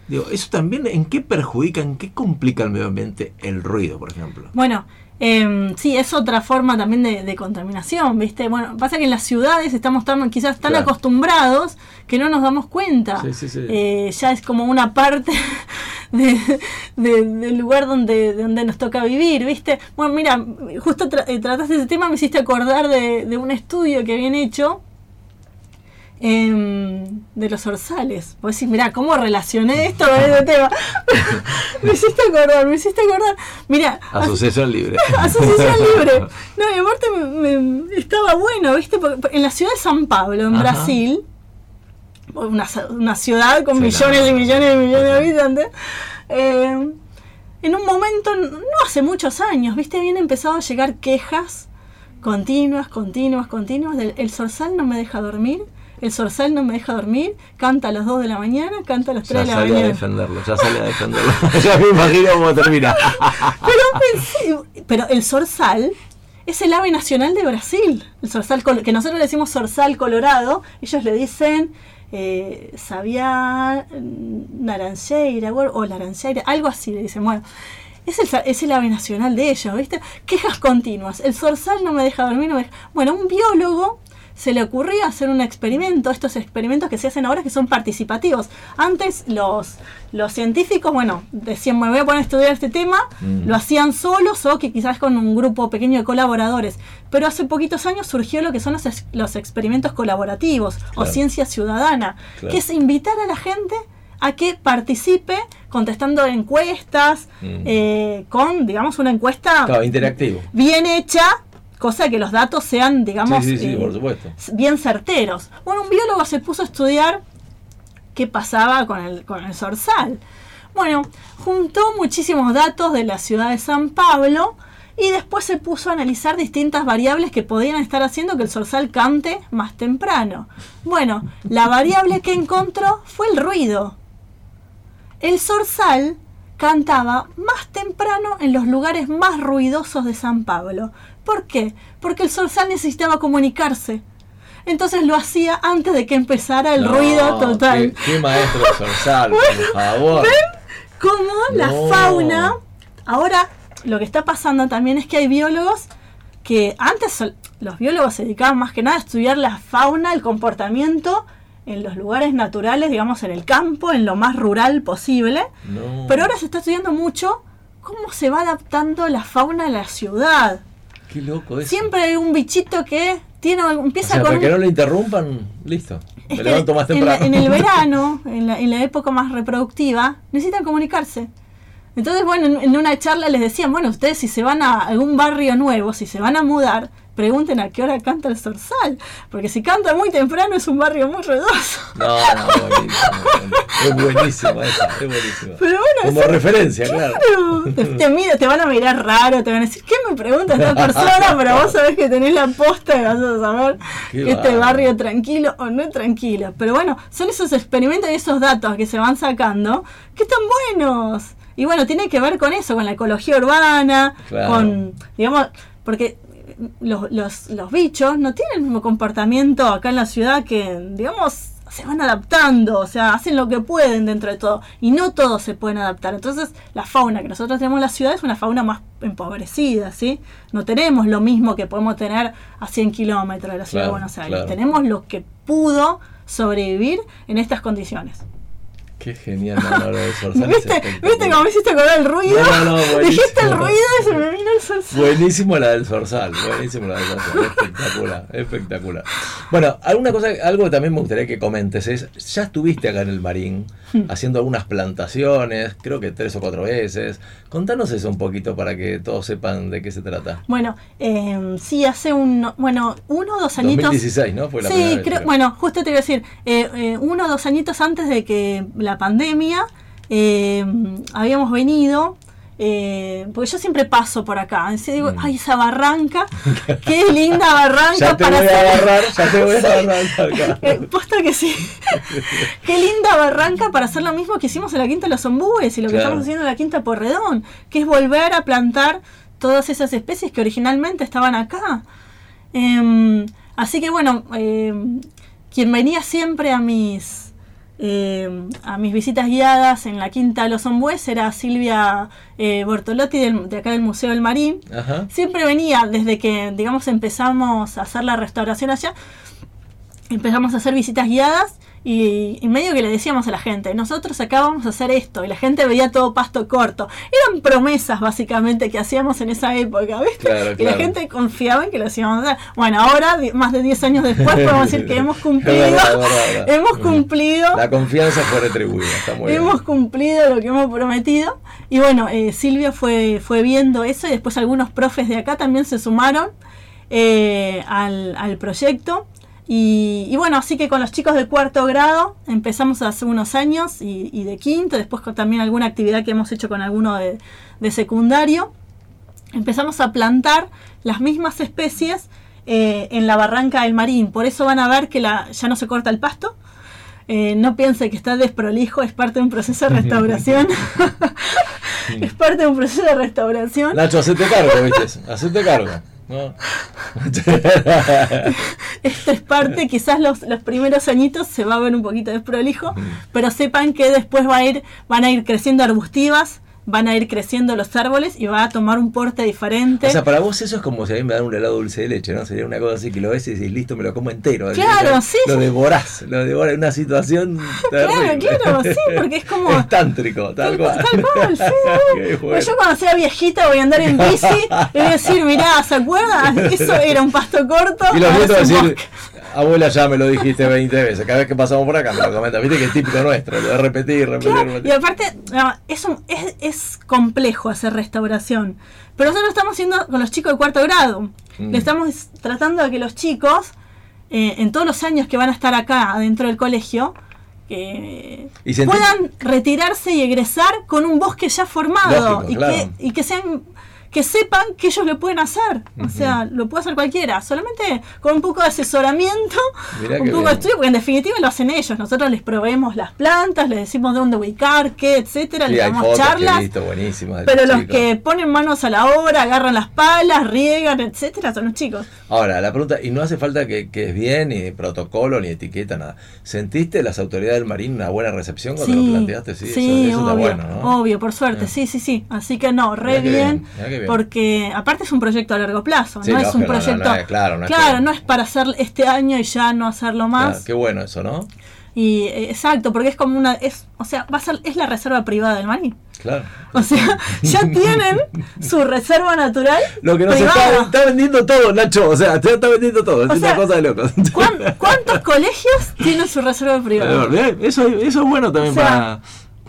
Digo, eso también, ¿en qué perjudica, en qué complica el medio ambiente el ruido, por ejemplo? Bueno, eh, sí, es otra forma también de, de contaminación, ¿viste? Bueno, pasa que en las ciudades estamos tan, quizás tan Claro. acostumbrados que no nos damos cuenta. Sí, sí, sí. Eh, ya es como una parte de- de- del lugar donde, de donde nos toca vivir, ¿viste? Bueno, mira, justo tra- eh, trataste ese tema, me hiciste acordar de, de un estudio que habían hecho em, de los orzales. Vos decís, mirá, ¿cómo relacioné esto con ese tema? me hiciste acordar, me hiciste acordar. Mira, Asociación libre. Asociación libre. No, y aparte me- me- estaba bueno, ¿viste? Porque en la ciudad de San Pablo, en Ajá. Brasil, una, una ciudad con Sí, millones y millones y millones de habitantes, eh, en un momento, no hace muchos años, ¿viste? Habían empezado a llegar quejas continuas, continuas, continuas. del, el zorzal no me deja dormir. El zorzal no me deja dormir, canta a las 2 de la mañana, canta a las 3 Ya de la sale a mañana. defenderlo, ya sale a defenderlo. ya me imagino cómo termina. Pero, pensé- pero el zorzal es el ave nacional de Brasil. El zorzal, que nosotros le decimos zorzal colorado, ellos le dicen eh, sabía mm, naranjeira o laranjeira, algo así le dicen. Bueno, es el, es el ave nacional de ellos, ¿viste? Quejas continuas. El zorzal no me deja dormir. No me deja- Bueno, un biólogo se le ocurría hacer un experimento, estos experimentos que se hacen ahora que son participativos. Antes los, los científicos, bueno, decían, me voy a poner a estudiar este tema, Mm. lo hacían solos o que quizás con un grupo pequeño de colaboradores. Pero hace poquitos años surgió lo que son los, los experimentos colaborativos o ciencia ciudadana, Claro. que es invitar a la gente a que participe contestando encuestas, Mm. eh, con, digamos, una encuesta Claro, interactivo. bien hecha, cosa que los datos sean, digamos, Sí, sí, sí, eh, por supuesto. bien certeros. Bueno, un biólogo se puso a estudiar qué pasaba con el, con el zorzal. Bueno, juntó muchísimos datos de la ciudad de San Pablo y después se puso a analizar distintas variables que podían estar haciendo que el zorzal cante más temprano. Bueno, la variable que encontró fue el ruido. El zorzal cantaba más temprano en los lugares más ruidosos de San Pablo. ¿Por qué? Porque el zorzal necesitaba comunicarse. Entonces lo hacía antes de que empezara el No, ruido total. Qué, qué maestro de Sorsal, por favor. Como la No. fauna. Ahora, lo que está pasando también es que hay biólogos que antes los biólogos se dedicaban más que nada a estudiar la fauna, el comportamiento en los lugares naturales, digamos en el campo, en lo más rural posible. No. Pero ahora se está estudiando mucho cómo se va adaptando la fauna a la ciudad. Qué loco eso. Siempre hay un bichito que tiene o empieza sea, con para que no lo interrumpan, listo. Me levanto más en, la- temprano. en el verano, en la, en la época más reproductiva, necesitan comunicarse. Entonces, bueno, en, en una charla les decían, bueno, ustedes si se van a algún barrio nuevo, si se van a mudar, pregunten a qué hora canta el zorzal. Porque si canta muy temprano es un barrio muy ruidoso. No, no, buenísimo. Es buenísimo esa, es buenísimo. Pero bueno, Como es- referencia, claro. Te, te mira- te van a mirar raro, te van a decir, ¿qué me pregunta esta persona? Pero vos sabés que tenés la posta y vas a saber Qué que este barrio tranquilo o no es tranquilo. Pero bueno, son esos experimentos y esos datos que se van sacando que están buenos. Y bueno, tiene que ver con eso, con la ecología urbana, Claro. con, digamos, porque los, los, los bichos no tienen el mismo comportamiento acá en la ciudad que, digamos, se van adaptando, o sea, hacen lo que pueden dentro de todo, y no todos se pueden adaptar. Entonces, la fauna que nosotros tenemos en la ciudad es una fauna más empobrecida, ¿sí? No tenemos lo mismo que podemos tener a 100 kilómetros de la ciudad Claro, de Buenos Aires. claro. Tenemos lo que pudo sobrevivir en estas condiciones. Qué genial, no, no, lo de ¿Viste? ¿Viste cómo me hiciste acordar el ruido? No, no, no. Dijiste Buenísimo la del Sorsal, buenísimo la del Sorsal, espectacular, espectacular. Bueno, alguna cosa, algo que también me gustaría que comentes es, ya estuviste acá en el Marín Hmm. haciendo algunas plantaciones, creo que tres o cuatro veces. Contanos eso un poquito para que todos sepan de qué se trata. Bueno, eh, sí, hace un, bueno, uno o dos añitos. 2016, ¿no? Fue la sí, primera vez, creo, creo. bueno, justo te iba a decir, eh, eh, uno o dos añitos antes de que la pandemia, eh, habíamos venido eh, porque yo siempre paso por acá. Así digo, ay, esa barranca, qué linda barranca Ya te para voy a agarrar, ya te voy a agarrar acá. Eh, posta que sí. Qué linda barranca para hacer lo mismo que hicimos en la Quinta de los Ombúes y lo que Claro. estamos haciendo en la Quinta Porredón, que es volver a plantar todas esas especies que originalmente estaban acá. Em, así que bueno, em, quien venía siempre a mis em, a mis visitas guiadas en la Quinta de los Ombúes era Silvia eh, Bortolotti del- de acá del Museo del Marín. Ajá. Siempre venía desde que, digamos, empezamos a hacer la restauración allá, empezamos a hacer visitas guiadas y, y medio que le decíamos a la gente, nosotros acá vamos a hacer esto, y la gente veía todo pasto corto. Eran promesas básicamente que hacíamos en esa época, ¿viste? Claro, Y la gente confiaba en que lo hacíamos a hacer. Bueno, ahora, más de 10 años después, podemos decir que hemos cumplido, verdad, verdad, verdad. hemos cumplido La confianza fue retribuida, está muy bien. Hemos cumplido lo que hemos prometido. Y bueno, eh, Silvia fue, fue viendo eso y después algunos profes de acá también se sumaron eh, al, al proyecto. Y, y bueno, así que con los chicos de cuarto grado empezamos hace unos años y, y de quinto, después con también alguna actividad que hemos hecho con alguno de, de secundario, empezamos a plantar las mismas especies eh, en la barranca del marín. Por eso van a ver que la, ya no se corta el pasto. Eh, no piense que está desprolijo, es parte de un proceso de restauración. es parte de un proceso de restauración. Nacho, hacete cargo, ¿viste? Hacete cargo. ¿No? Esto es parte, quizás los, los primeros añitos se va a ver un poquito desprolijo, pero sepan que después va a ir, van a ir creciendo arbustivas, van a ir creciendo los árboles y va a tomar un porte diferente. O sea, para vos eso es como si a mí me dan un helado dulce de leche, ¿no? Sería una cosa así que lo ves y decís, listo, me lo como entero. Claro, lo, sí, Lo devorás, lo devorás en una situación Claro, terrible. claro, sí, porque es como- Es tántrico, tal, cual. tal cual, sí. Qué Pues bueno. yo cuando sea viejita voy a andar en bici y voy a decir, mirá, ¿se acuerdan? Eso era un pasto corto. Y los nietos decir, bosque". abuela, ya me lo dijiste 20 veces. Cada vez que pasamos por acá me lo comentas. Viste que es típico nuestro, lo de repetir, repetir, Claro, y repetir. aparte, no, es, un- es, es complejo hacer restauración. Pero nosotros lo estamos haciendo con los chicos de cuarto grado. Mm. Le estamos tratando de que los chicos, eh, en todos los años que van a estar acá adentro del colegio, que puedan retirarse y egresar con un bosque ya formado Lógico, y, claro. que, y que sean que sepan que ellos lo pueden hacer. O sea, lo puede hacer cualquiera. Solamente con un poco de asesoramiento, Mirá un poco de estudio, porque en definitiva lo hacen ellos. Nosotros les proveemos las plantas, les decimos de dónde ubicar, qué, etcétera, Sí, les damos charlas. visto Pero los que ponen manos a la obra, agarran las palas, riegan, etcétera, son los chicos. Ahora, la pregunta, y no hace falta que, que es bien, ni protocolo, ni etiqueta, nada. ¿Sentiste las autoridades del Marín una buena recepción cuando lo planteaste? Sí, eso, eso está obvio, bueno, ¿no? obvio, por suerte, Ah. sí, sí, sí. Así que no, re Mirá bien, bien. porque aparte es un proyecto a largo plazo, Sí, no es un no, no, proyecto, no es- claro, no es claro, que- no es para hacer este año y ya no hacerlo más. Ah, qué bueno eso, ¿no? Y eh, exacto, porque es como una, es, o sea, va a ser, es la reserva privada del marín. Claro. O sea, ya tienen su reserva natural Lo que nos está, está vendiendo todo, Nacho. O sea, te está vendiendo todo. Es O una sea, cosa de locos. ¿Cuán- ¿Cuántos colegios tienen su reserva privada? Eso, eso es bueno también O sea, para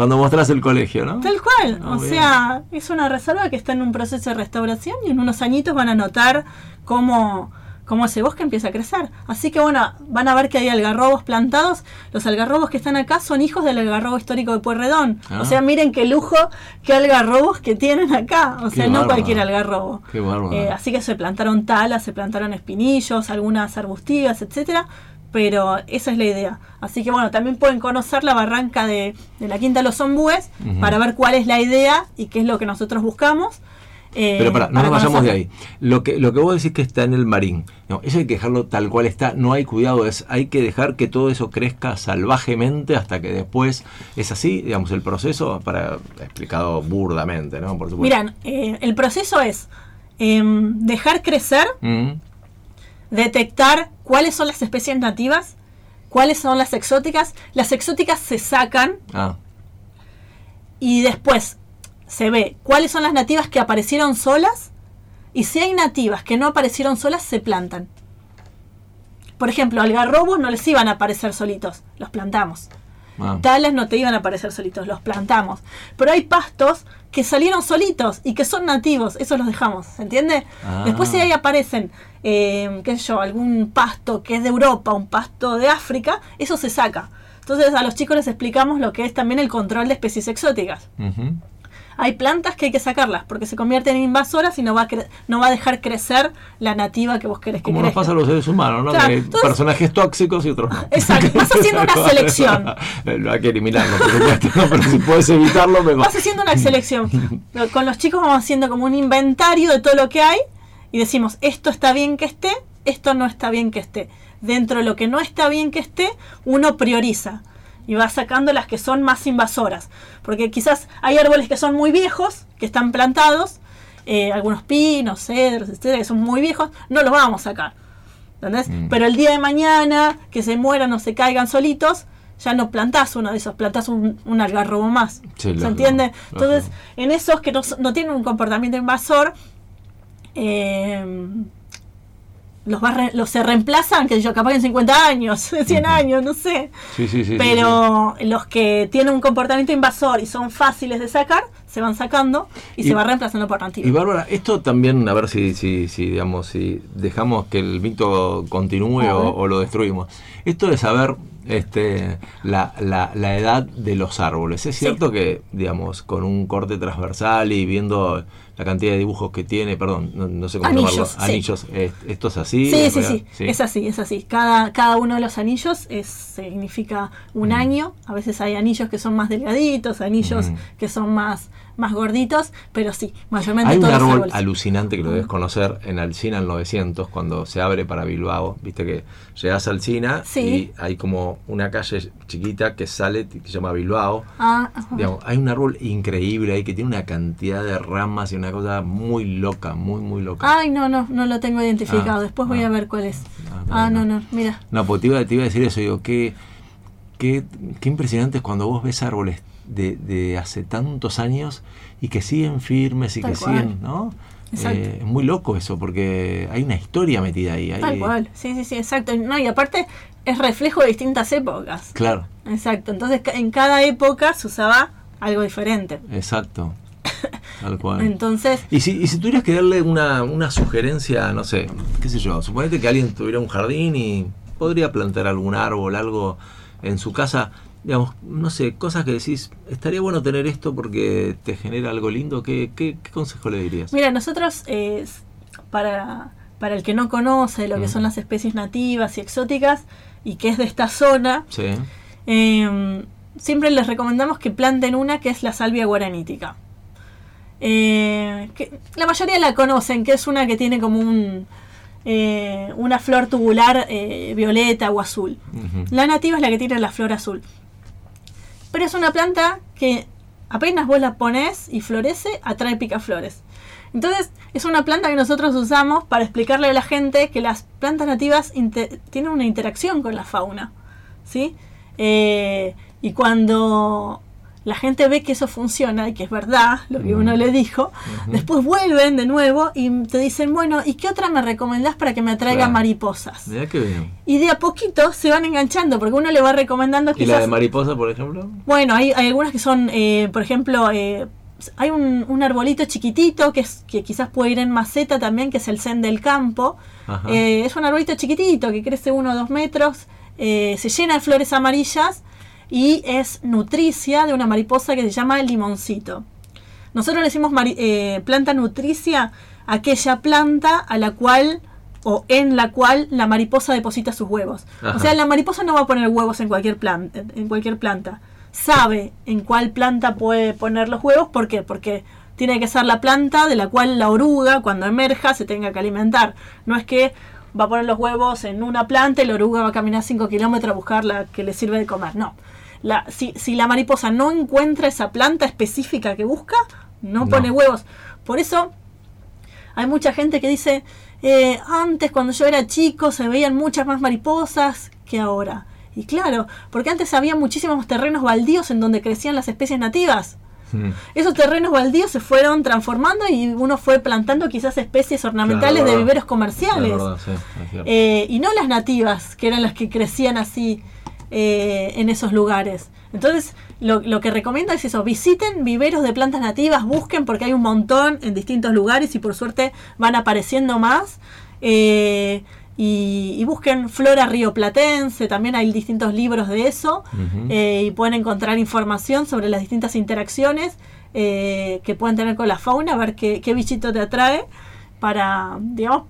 cuando mostrás el colegio, ¿no? Tal cual, Ah, o bien. sea, es una reserva que está en un proceso de restauración y en unos añitos van a notar cómo, cómo ese bosque empieza a crecer. Así que bueno, van a ver que hay algarrobos plantados. Los algarrobos que están acá son hijos del algarrobo histórico de Pueyrredón. Ah. O sea, miren qué lujo, qué algarrobos que tienen acá. O Qué sea, no cualquier algarrobo. Qué bárbaro. Eh, así que se plantaron talas, se plantaron espinillos, algunas arbustivas, etcétera. Pero esa es la idea. Así que bueno, también pueden conocer la barranca de, de la Quinta de los Ombúes Ujú. para ver cuál es la idea y qué es lo que nosotros buscamos. eh, Pero pará, no para nos vayamos de ahí. Lo que, lo que vos decís que está en el marín, no, eso hay que dejarlo tal cual está, no hay cuidado, es, hay que dejar que todo eso crezca salvajemente hasta que después es así, digamos, el proceso, para explicado burdamente, ¿no? Por supuesto. Miran, eh, el proceso es em, dejar crecer, Mm, detectar cuáles son las especies nativas, cuáles son las exóticas. Las exóticas se sacan ah, y después se ve cuáles son las nativas que aparecieron solas y si hay nativas que no aparecieron solas se plantan. Por ejemplo, algarrobos no les iban a aparecer solitos, los plantamos. ah. Talas no te iban a aparecer solitos, los plantamos. Pero hay pastos que salieron solitos y que son nativos, esos los dejamos, ¿se entiende? Ah. Después si ahí aparecen, eh, qué sé yo, algún pasto que es de Europa, un pasto de África, eso se saca. Entonces a los chicos les explicamos lo que es también el control de especies exóticas. Ujú. hay plantas que hay que sacarlas porque se convierten en invasoras y no va a, no va a dejar crecer la nativa que vos querés que Como nos crezca. pasa a los seres humanos, ¿no? Claro, Que entonces- personajes tóxicos y otros no. Exacto, vas haciendo una selección. no hay que eliminarlo, por supuesto, ¿no? pero si puedes evitarlo, mejor. Vas haciendo una selección. Con los chicos vamos haciendo como un inventario de todo lo que hay y decimos, esto está bien que esté, esto no está bien que esté. Dentro de lo que no está bien que esté, uno prioriza y va sacando las que son más invasoras. Porque quizás hay árboles que son muy viejos, que están plantados, eh, algunos pinos, cedros, etcétera, que son muy viejos, no los vamos a sacar. ¿Entendés? Mm. Pero el día de mañana, que se mueran o se caigan solitos, ya no plantás uno de esos, plantás un, un algarrobo más. Sí, ¿Se entiende? Entonces, en esos que no, no tienen un comportamiento invasor, eh, los, va re- los se reemplazan, que yo, capaz en 50 años, 100 Ujú. años, no sé. Sí, sí, sí, sí, Pero los que tienen un comportamiento invasor y son fáciles de sacar, se van sacando y, Y- se va reemplazando por Y nativos. Bárbara, esto también, a ver si, si, si, digamos, si dejamos que el mito continúe o, lo destruimos. Esto de saber este, la, la, la edad de los árboles. Es Sí. cierto que, digamos, con un corte transversal y viendo la cantidad de dibujos que tiene, perdón, no, no sé cómo Anillos, llamarlo, sí. anillos, esto es así. Sí, sí, sí, es así, es así. Cada, cada uno de los anillos es, significa un Mm. año. A veces hay anillos que son más delgaditos, anillos Mm. que son más, más gorditos, pero sí, mayormente Hay un todos los árbol árboles. alucinante que lo debes conocer en Alcina al 900, cuando se abre para Bilbao. Viste que llegas a Alcina Sí. y hay como una calle chiquita que sale, que se llama Bilbao. Ah. Digamos, hay un árbol increíble ahí que tiene una cantidad de ramas y una cosa muy loca, muy, muy loca. Ay, no, no, no lo tengo identificado. Ah, Después voy ah. a ver cuál es. Ah, Ah, no, bueno. no, mira. No, pues te iba, te iba a decir eso, digo, qué, qué, qué impresionante es cuando vos ves árboles de, de hace tantos años y que siguen firmes y Tal que cual. siguen, ¿no? Eh, es muy loco eso, porque hay una historia metida ahí. hay- Tal cual. Sí, sí, sí, exacto. No, y aparte es reflejo de distintas épocas. Claro, Exacto. Entonces, en cada época se usaba algo diferente. exacto. Tal cual. Entonces, Y si, y si tuvieras que darle una, una sugerencia, no sé, qué sé yo, suponete que alguien tuviera un jardín y podría plantar algún árbol, algo en su casa, digamos, no sé, cosas que decís, estaría bueno tener esto porque te genera algo lindo, ¿qué, qué, qué consejo le dirías? Mira, nosotros, eh, para, para el que no conoce lo que Mm. son las especies nativas y exóticas y que es de esta zona, Sí, eh, siempre les recomendamos que planten una que es la salvia guaranítica. Eh, que la mayoría la conocen, que es una que tiene como un, eh, una flor tubular eh, violeta o azul. La nativa es la que tiene la flor azul. Pero es una planta que apenas vos la pones y florece, atrae picaflores. Entonces, es una planta que nosotros usamos para explicarle a la gente que las plantas nativas tienen una interacción con la fauna. ¿Sí? Eh, y cuando la gente ve que eso funciona y que es verdad lo que uno le dijo, después vuelven de nuevo y te dicen, bueno, ¿y qué otra me recomendás para que me atraiga Claro. mariposas? mirá qué bien. Y de a poquito se van enganchando, porque uno le va recomendando ¿Y la quizás... de mariposa, por ejemplo? bueno, hay, hay algunas que son, eh, por ejemplo, eh, hay un, un arbolito chiquitito que, es, que quizás puede ir en maceta también, que es el zen del campo. Eh, es un arbolito chiquitito que crece uno o dos metros, eh, se llena de flores amarillas y es nutricia de una mariposa que se llama limoncito. Nosotros le decimos eh, planta nutricia aquella planta a la cual o en la cual la mariposa deposita sus huevos. Ajá. O sea, la mariposa no va a poner huevos en cualquier planta, en cualquier planta. Sabe en cuál planta puede poner los huevos, ¿por qué? Porque tiene que ser la planta de la cual la oruga, cuando emerja, se tenga que alimentar. No es que va a poner los huevos en una planta y la oruga va a caminar 5 kilómetros a buscar la que le sirve de comer. No. La, si, si la mariposa no encuentra esa planta específica que busca, no, No. pone huevos. Por eso hay mucha gente que dice, eh, antes cuando yo era chico se veían muchas más mariposas que ahora. Y claro, porque antes había muchísimos terrenos baldíos en donde crecían las especies nativas. Mm. Esos terrenos baldíos se fueron transformando y uno fue plantando quizás especies ornamentales Claro, de viveros Es comerciales. verdad, sí. Eh, y no las nativas, que eran las que crecían así eh, en esos lugares. Entonces, lo, lo que recomiendo es eso, visiten viveros de plantas nativas, busquen porque hay un montón en distintos lugares y por suerte van apareciendo más. Eh, y, y busquen flora rioplatense, también hay distintos libros de eso eh, y pueden encontrar información sobre las distintas interacciones eh, que pueden tener con la fauna, a ver qué, qué bichito te atrae para, digamos,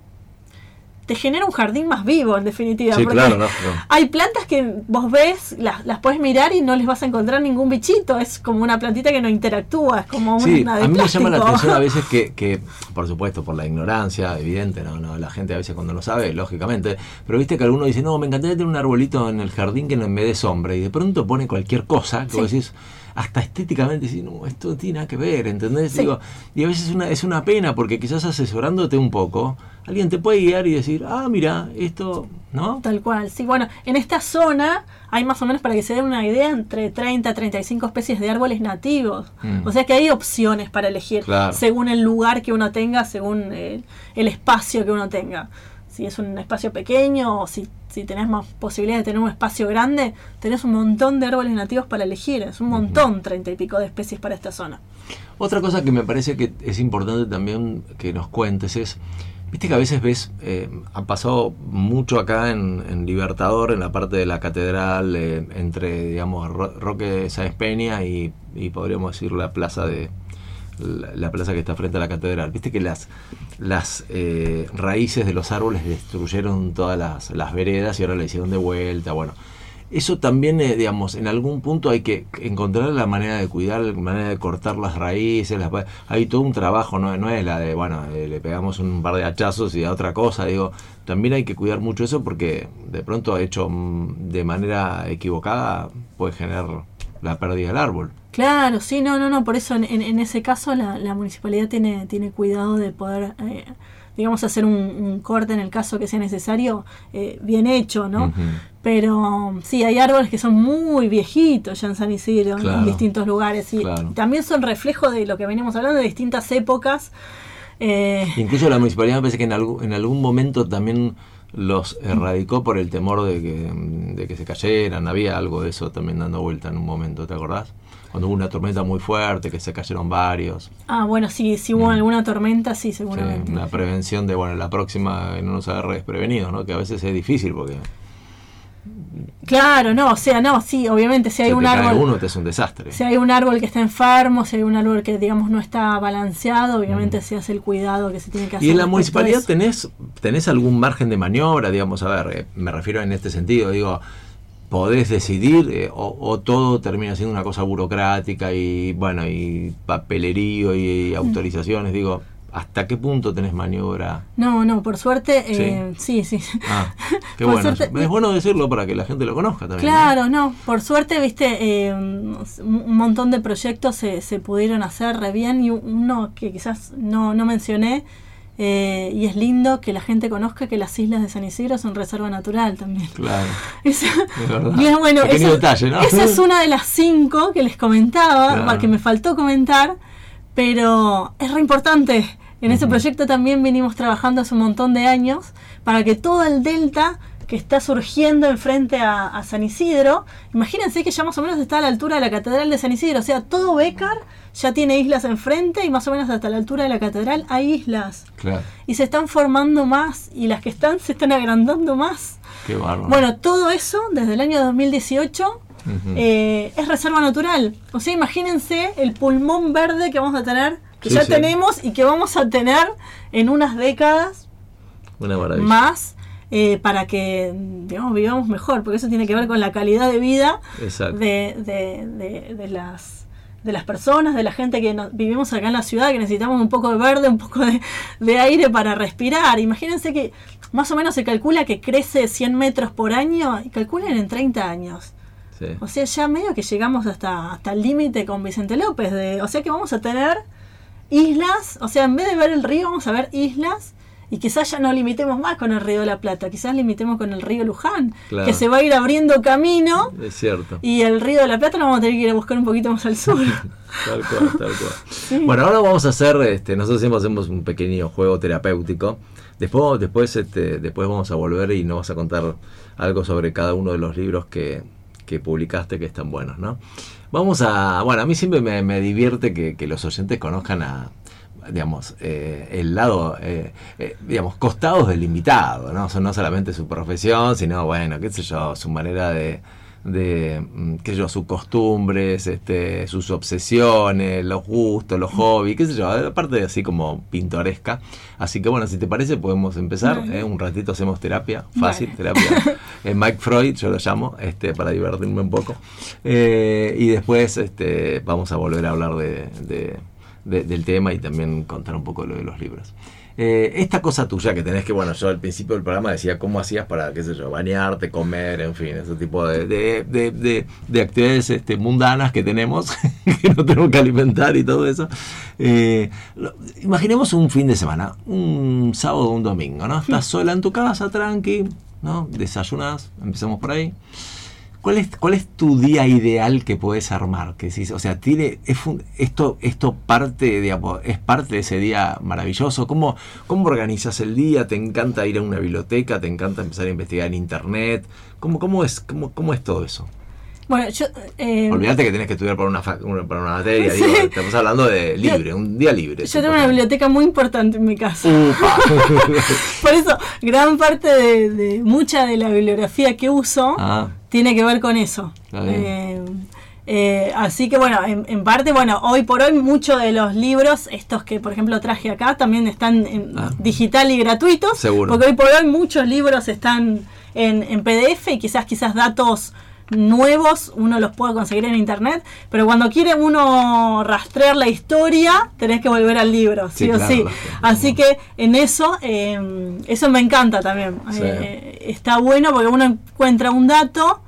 te genera un jardín más vivo, en definitiva. Sí, porque claro, no, no. Hay plantas que vos ves, las, las puedes mirar y no les vas a encontrar ningún bichito. Es como una plantita que no interactúa, es como Sí, una de a mí me llama la atención a veces que, que, por supuesto, por la ignorancia, evidente, no, no, la gente a veces cuando no sabe, lógicamente, pero viste que alguno dice, no, me encantaría tener un arbolito en el jardín que no me dé sombra, y de pronto pone cualquier cosa que Sí. vos decís, hasta estéticamente decís, no, esto no tiene nada que ver, ¿entendés? Sí. Digo, y a veces es una, es una pena porque quizás asesorándote un poco, alguien te puede guiar y decir, ah, mira, esto, ¿no? Tal cual, sí. Bueno, en esta zona hay más o menos, para que se den una idea, entre 30 a 35 especies de árboles nativos. Mm. O sea que hay opciones para elegir Claro. según el lugar que uno tenga, según el, el espacio que uno tenga. Si es un espacio pequeño o si, si tenés más posibilidad de tener un espacio grande, tenés un montón de árboles nativos para elegir. Es un montón, 30 y pico de especies para esta zona. Otra cosa que me parece que es importante también que nos cuentes es, viste que a veces ves, eh, ha pasado mucho acá en, en Libertador, en la parte de la catedral, eh, entre, digamos, Ro- Roque Sáenz Peña y, y podríamos decir la plaza de la, la plaza que está frente a la catedral. Viste que las las eh, raíces de los árboles destruyeron todas las, las veredas y ahora la hicieron de vuelta. Bueno, eso también, eh, digamos, en algún punto hay que encontrar la manera de cuidar, la manera de cortar las raíces. las hay todo un trabajo, no, no es la de, bueno, eh, le pegamos un par de hachazos y a otra cosa. Digo, también hay que cuidar mucho eso porque de pronto, hecho mm, de manera equivocada, puede generar la pérdida del árbol. Claro, sí, no, no, no, por eso en, en- ese caso la, la municipalidad tiene, tiene cuidado de poder, eh, digamos, hacer un, un corte en el caso que sea necesario, eh, bien hecho, ¿no? Pero sí, hay árboles que son muy viejitos ya en San Isidro, en- Claro. en distintos lugares, y Claro. también son reflejo de lo que venimos hablando de distintas épocas. eh, Incluso la municipalidad me parece que en, algún- en algún momento también los erradicó por el temor de que, de que se cayeran. Había algo de eso también dando vuelta en un momento, ¿te acordás? Cuando hubo una tormenta muy fuerte, que se cayeron varios. ah, bueno, sí, si hubo Mm. alguna tormenta, sí, Sí, seguramente. una prevención de, bueno, la próxima no nos agarre desprevenidos, ¿no? Que a veces es difícil porque Claro, no, o sea, no, sí, obviamente si hay se un árbol... uno te es un desastre. Si hay un árbol que está enfermo, si hay un árbol que, digamos, no está balanceado, obviamente se hace el cuidado que se tiene que hacer. Mm. ¿Y en la municipalidad tenés, tenés algún margen de maniobra? Digamos, a ver, eh, me refiero en este sentido, digo, ¿podés decidir eh, o, o todo termina siendo una cosa burocrática y, bueno, y papelerío y, Mm. autorizaciones? Digo, ¿hasta qué punto tenés maniobra? No, no, por suerte, eh, sí, sí. Ah, qué Por bueno. suerte- es bueno decirlo para que la gente lo conozca también. ¿no? Claro, no, por suerte, viste, eh, un montón de proyectos se, se pudieron hacer re bien y uno que quizás no, no mencioné, eh, y es lindo que la gente conozca que las islas de San Isidro son reserva natural también. Claro, Esa- es verdad. Y es bueno, esa, detalle, ¿no? esa es una de las cinco que les comentaba, Claro. que me faltó comentar, pero es re importante. En ese proyecto también venimos trabajando hace un montón de años para que todo el delta que está surgiendo enfrente a, a San Isidro, imagínense que ya más o menos está a la altura de la Catedral de San Isidro, o sea, todo Bécar ya tiene islas enfrente y más o menos hasta la altura de la Catedral hay islas. Claro, Y se están formando más y las que están se están agrandando más. qué bárbaro. Bueno, todo eso desde el año 2018 Ujú. eh, es reserva natural. O sea, imagínense el pulmón verde que vamos a tener, que Sí, ya sí. tenemos y que vamos a tener en unas décadas Una maravilla. más eh, para que digamos, vivamos mejor, porque eso tiene que ver con la calidad de vida de, de- de- de las de las personas, de la gente que no- vivimos acá en la ciudad, que necesitamos un poco de verde, un poco de, de aire para respirar. Imagínense que más o menos se calcula que crece 100 metros por año y calculen en 30 años. Sí. O sea, ya medio que llegamos hasta, hasta el límite con Vicente López. De, o sea que vamos a tener islas, o sea, en vez de ver el río, vamos a ver islas. Y quizás ya no limitemos más con el río de la Plata, quizás limitemos con el río Luján, Claro. que se va a ir abriendo camino Es cierto. y el río de la Plata lo vamos a tener que ir a buscar un poquito más al sur. Tal cual, tal cual. Bueno, ahora vamos a hacer, este, nosotros siempre hacemos un pequeño juego terapéutico. Después, después, este, después vamos a volver y nos vas a contar algo sobre cada uno de los libros que, que publicaste que están buenos, ¿no? Vamos a, bueno, a mí siempre me, me divierte que, que los oyentes conozcan a, digamos, eh, el lado, eh, eh, digamos, costados del invitado, ¿no? Son no solamente su profesión, sino, bueno, qué sé yo, su manera de, de mm, qué sé yo, sus costumbres, este, sus obsesiones, los gustos, los hobbies, qué sé yo, aparte así como pintoresca. Así que bueno, si te parece podemos empezar. ¿eh? un ratito hacemos terapia, fácil, terapia. Eh, Mike Freud, yo lo llamo, este, para divertirme un poco. Eh, y después este, vamos a volver a hablar de, de- de- del tema y también contar un poco lo de los libros. Eh, esta cosa tuya que tenés que, bueno, yo al principio del programa decía cómo hacías para, qué sé yo, bañarte, comer, en fin, ese tipo de, de, de- de- de actividades este, mundanas que tenemos, que no tenemos que alimentar y todo eso. Eh, lo- imaginemos un fin de semana, un sábado o un domingo, ¿no? Estás sola en tu casa, tranqui, ¿no? Desayunas, empezamos por ahí. ¿Cuál es, ¿Cuál es tu día ideal que puedes armar? O sea, tiene, es esto, esto parte, digamos, es parte de ese día maravilloso. ¿Cómo, ¿Cómo organizas el día? ¿Te encanta ir a una biblioteca? ¿Te encanta empezar a investigar en internet? ¿Cómo, cómo, es, cómo, cómo es todo eso? Bueno, yo. eh, Olvídate que tenés que estudiar para una, para una materia. Sí. Digo, estamos hablando de libre, un día libre. yo tengo una biblioteca muy importante en mi casa. Upa. Por eso, gran parte de, de mucha de la bibliografía que uso ah, tiene que ver con eso. Eh, eh, así que bueno, en, en parte, bueno, hoy por hoy muchos de los libros, estos que por ejemplo traje acá, también están en Ah. digital y gratuitos. Seguro. Porque hoy por hoy muchos libros están en, en PDF y quizás quizás datos nuevos uno los puede conseguir en internet, pero cuando quiere uno rastrear la historia, tenés que volver al libro, sí, Sí, o claro, sí. Así que en eso, eh, eso me encanta también. Sí. Eh, está bueno porque uno encuentra un dato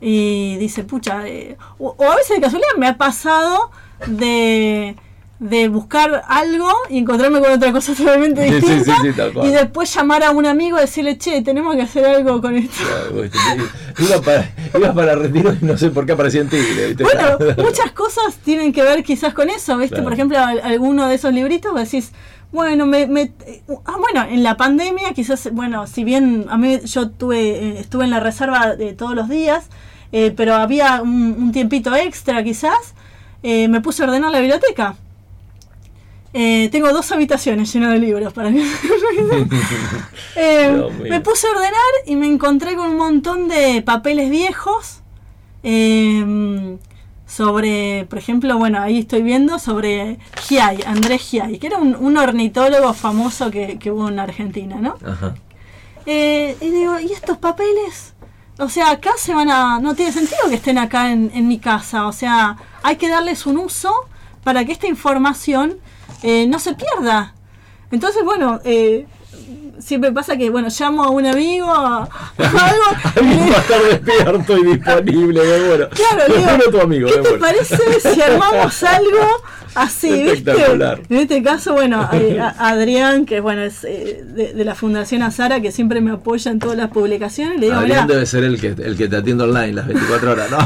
y dice, pucha, eh, o, o a veces de casualidad me ha pasado de, de buscar algo y encontrarme con otra cosa totalmente Sí, sí, sí, distinta sí, cual. y después llamar a un amigo y decirle, che, tenemos que hacer algo con esto. Iba para, iba para retiro y no sé por qué aparecía en Tigre. ¿viste? Bueno, muchas cosas tienen que ver quizás con eso, ¿viste? Claro. Por ejemplo, al- alguno de esos libritos decís, bueno, me, me- ah, bueno, en la pandemia quizás, bueno, si bien a mí yo tuve, eh, estuve en la reserva de todos los días, eh, pero había un, un tiempito extra quizás, eh, me puse a ordenar la biblioteca. Eh, tengo dos habitaciones llenas de libros para mí. Eh, me puse a ordenar y me encontré con un montón de papeles viejos eh, sobre, por ejemplo, bueno, ahí estoy viendo sobre Giai, Andrés Giai, que era un, un ornitólogo famoso que, que hubo en Argentina, ¿no? Ajá. Y digo, ¿y estos papeles? O sea, acá se van a... No tiene sentido que estén acá en, en mi casa. O sea, hay que darles un uso para que esta información eh, no se pierda. Entonces, bueno, eh, siempre pasa que, bueno, llamo a un amigo, a, a algo... Alguien va a estar despierto y disponible, qué bueno. Claro, digo, Bueno, tu amigo, ¿qué te parece si armamos algo así, viste? En este caso, bueno, eh, a- Adrián, que bueno, es eh, de, de la Fundación Azara, que siempre me apoya en todas las publicaciones, le digo, Adrián debe ser el que, el que te atiende online las 24 horas, ¿no?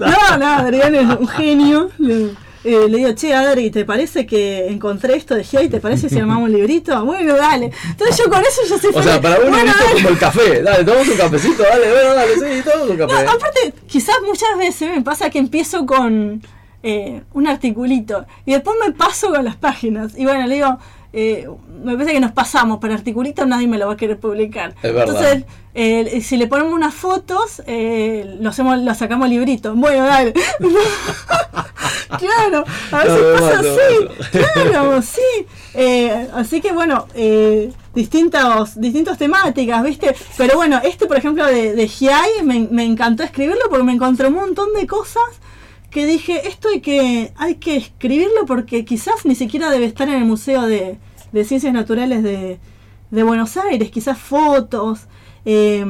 no, no, Adrián es un genio. Le, eh, le digo, che, Adri, ¿te parece que encontré esto de Giai? ¿Te parece si armamos un librito? Bueno, dale. Entonces yo con eso yo soy O feliz. sea, para un Bueno, librito dale. como el café. Dale, tomamos un cafecito, dale, bueno, dale, sí, tomamos un No, café. aparte, quizás muchas veces me pasa que empiezo con eh, un articulito y después me paso con las páginas. Y bueno, le digo, eh, me parece que nos pasamos, pero articulito nadie me lo va a querer publicar. Es. Entonces, eh, si le ponemos unas fotos, eh, lo, hacemos, lo sacamos librito. Bueno, dale. claro, a veces No, pasa mato, así. Claro, sí. Eh, así que bueno, eh, distintos, distintas temáticas, ¿viste? Pero bueno, este por ejemplo de, de Giai me, me encantó escribirlo porque me encontré un montón de cosas que dije, esto hay que, hay que escribirlo porque quizás ni siquiera debe estar en el Museo de, Ciencias Naturales de, Buenos Aires, quizás fotos. eh,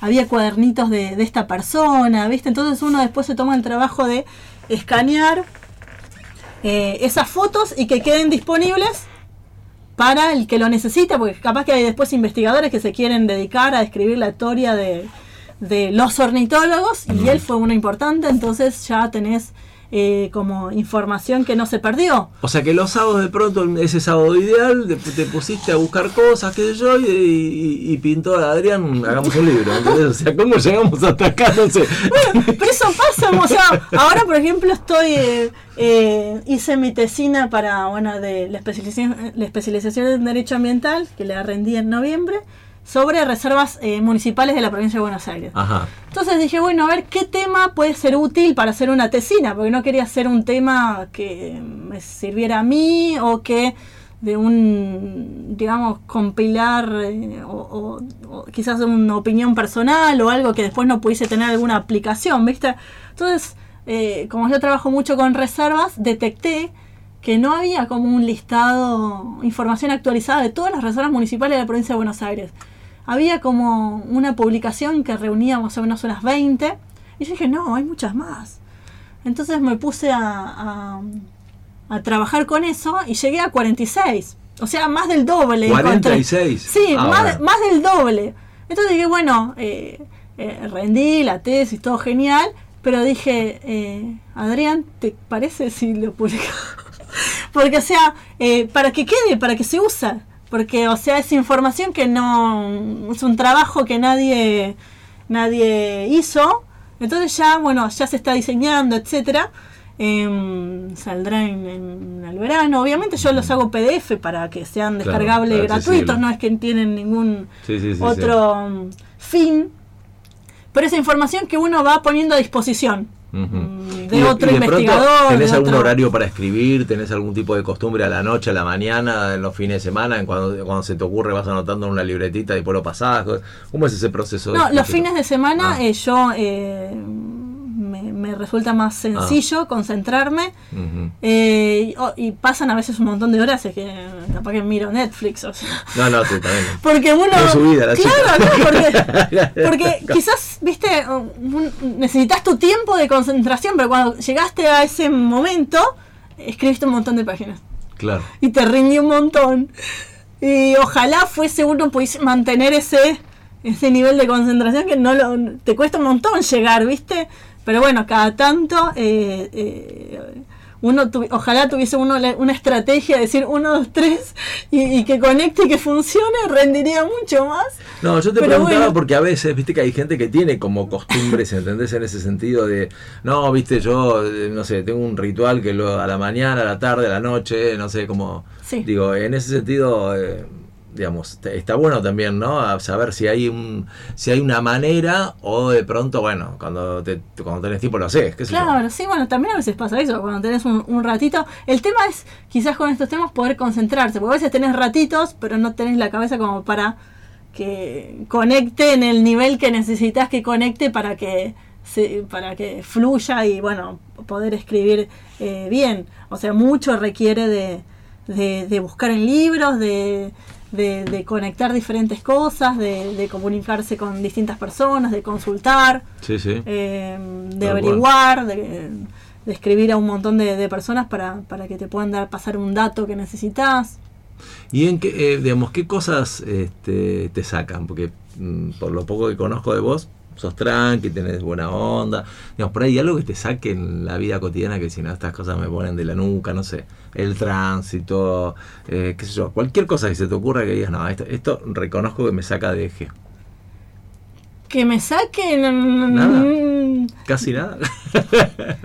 había cuadernitos de, de esta persona, ¿viste? Entonces uno después se toma el trabajo de escanear eh, esas fotos y que queden disponibles para el que lo necesita, porque capaz que hay después investigadores que se quieren dedicar a escribir la historia de, de los ornitólogos y él fue uno importante, entonces ya tenés eh, como información que no se perdió. O sea que los sábados de pronto, ese sábado ideal, te, te pusiste a buscar cosas, qué sé yo, y, y- y pintó a Adrián, hagamos un libro. ¿entendés? O sea, ¿cómo llegamos hasta acá? No sé. Pero eso pasa, o sea, ahora por ejemplo estoy, eh, eh, hice mi tesina para, bueno, de la especialización, la especialización en Derecho Ambiental, que la rendí en noviembre, sobre reservas eh, municipales de la provincia de Buenos Aires. Ajá. Entonces dije, bueno, a ver qué tema puede ser útil para hacer una tesina, porque no quería hacer un tema que me sirviera a mí o que de un, digamos, compilar eh, o, o- o quizás una opinión personal o algo que después no pudiese tener alguna aplicación, ¿viste? Entonces, eh, como yo trabajo mucho con reservas, detecté que no había como un listado, información actualizada de todas las reservas municipales de la provincia de Buenos Aires. Había como una publicación que reunía más o menos unas 20 y yo dije, no, hay muchas más. Entonces me puse a, a- a trabajar con eso y llegué a 46. O sea, más del doble. encontré. 46. Sí, Ah, más, más del doble. Entonces dije, bueno, eh, eh, rendí la tesis, todo genial, pero dije, eh, Adrián, ¿te parece si lo publicamos? Porque, o sea, eh, para que quede, para que se use. Porque, o sea, es información que no. Es un trabajo que nadie, nadie hizo. Entonces ya, bueno, ya se está diseñando, etcétera. Em, saldrá en, en el verano. Obviamente yo los hago PDF para que sean descargables claro, gratuitos, no es que tienen ningún Sí, sí, sí, sí. otro mm, fin. Pero esa información que uno va poniendo a disposición Mm, de Y otro y investigador. ¿Tenés de algún otro- horario para escribir? ¿Tenés algún tipo de costumbre a la noche, a la mañana, en los fines de semana? En cuando, cuando se te ocurre vas anotando en una libretita y después lo pasás. ¿Cómo es ese proceso? de No, los fines de semana Ah. eh, yo eh, me, me resulta más sencillo concentrarme. Ujú. eh, y, oh, y pasan a veces un montón de horas, es que capaz que miro Netflix, o sea, No, no, sí, también. porque uno... La claro, claro, porque, porque quizás, viste, necesitas tu tiempo de concentración, pero cuando llegaste a ese momento, escribiste un montón de páginas Claro. y te rindió un montón. Y ojalá fuese uno pudiese mantener ese, ese nivel de concentración que no lo, te cuesta un montón llegar, ¿viste? Pero bueno, cada tanto eh, eh, uno tuvi- ojalá tuviese uno la- una estrategia de decir uno, dos, tres y, y que conecte y que funcione, rendiría mucho más. No, yo te Pero preguntaba bueno. porque a veces, viste que hay gente que tiene como costumbres, ¿entendés? En ese sentido de, no, viste, yo, eh, no sé, tengo un ritual que lo a la mañana, a la tarde, a la noche, no sé, como, Sí. digo, en ese sentido, eh, digamos, está bueno también, ¿no? A saber si hay un, si hay una manera o de pronto, bueno, cuando te, cuando tenés tiempo lo haces, qué. Claro, sí, bueno, también a veces pasa eso, cuando tenés un, ratito. El tema es, quizás con estos temas, poder concentrarse, porque a veces tenés ratitos, pero no tenés la cabeza como para que conecte en el nivel que necesitas que conecte para que se, para que fluya y bueno, poder escribir eh, bien. O sea, mucho requiere de, de buscar en libros, de, de, de conectar diferentes cosas, de, de comunicarse con distintas personas, de consultar Sí, sí. eh, de averiguar, de, de escribir a un montón de, de personas para, para que te puedan dar pasar un dato que necesitas. ¿Y en qué, eh, digamos, qué cosas este, te sacan? Porque mm, por lo poco que conozco de vos, sos tranqui, tenés buena onda. Digamos, por ahí hay algo que te saque en la vida cotidiana que si no, estas cosas me ponen de la nuca, no sé. El tránsito, eh, qué sé yo, cualquier cosa que se te ocurra que digas, no, esto, esto reconozco que me saca de eje. Que me saquen. Nada. Casi nada.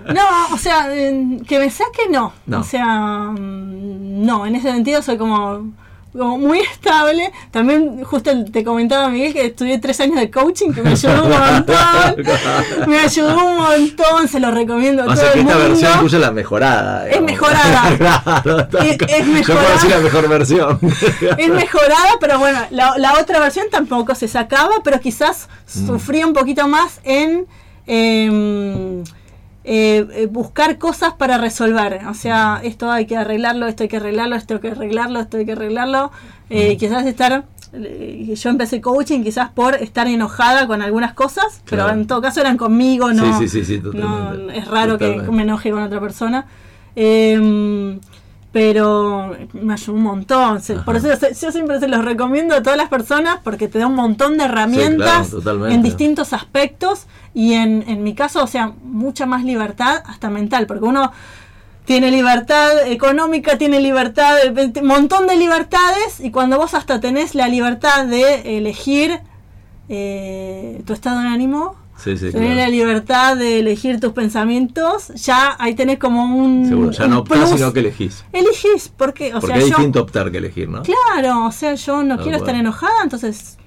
No, o sea, eh, que me saque no. No. O sea, mm, no, en ese sentido soy como, como muy estable. También, justo te comentaba Miguel que estudié tres años de coaching, que me ayudó un montón. me ayudó un montón, se lo recomiendo a o todo sea que el esta mundo. versión tuya es la mejorada. Es mejorada. claro, Es- Yo puedo mejorada. decir la mejor versión. es mejorada, pero bueno, la, la otra versión tampoco se sacaba, pero quizás Mm. sufría un poquito más en em, eh, eh, buscar cosas para resolver. O sea, esto hay que arreglarlo, esto hay que arreglarlo, esto hay que arreglarlo, esto hay que arreglarlo. Eh. Quizás estar... eh, Yo empecé coaching quizás por estar enojada con algunas cosas, pero en todo caso eran conmigo, no, Sí, sí, sí, sí, no es raro Totalmente. que me enoje con otra persona. Em, pero me ayudó un montón. Se- Por eso yo siempre se los recomiendo a todas las personas porque te da un montón de herramientas en distintos aspectos y en, en mi caso, o sea, mucha más libertad hasta mental, porque uno tiene libertad económica, tiene libertad, un montón de libertades y cuando vos hasta tenés la libertad de elegir eh, tu estado de ánimo, Sí, claro. la libertad de elegir tus pensamientos, ya ahí tenés como un. Seguro, ya un no optás, sino que elegís. Elegís, porque, o Porque sea, es yo. distinto optar que elegir, ¿no? Claro, o sea, yo no quiero estar enojada, entonces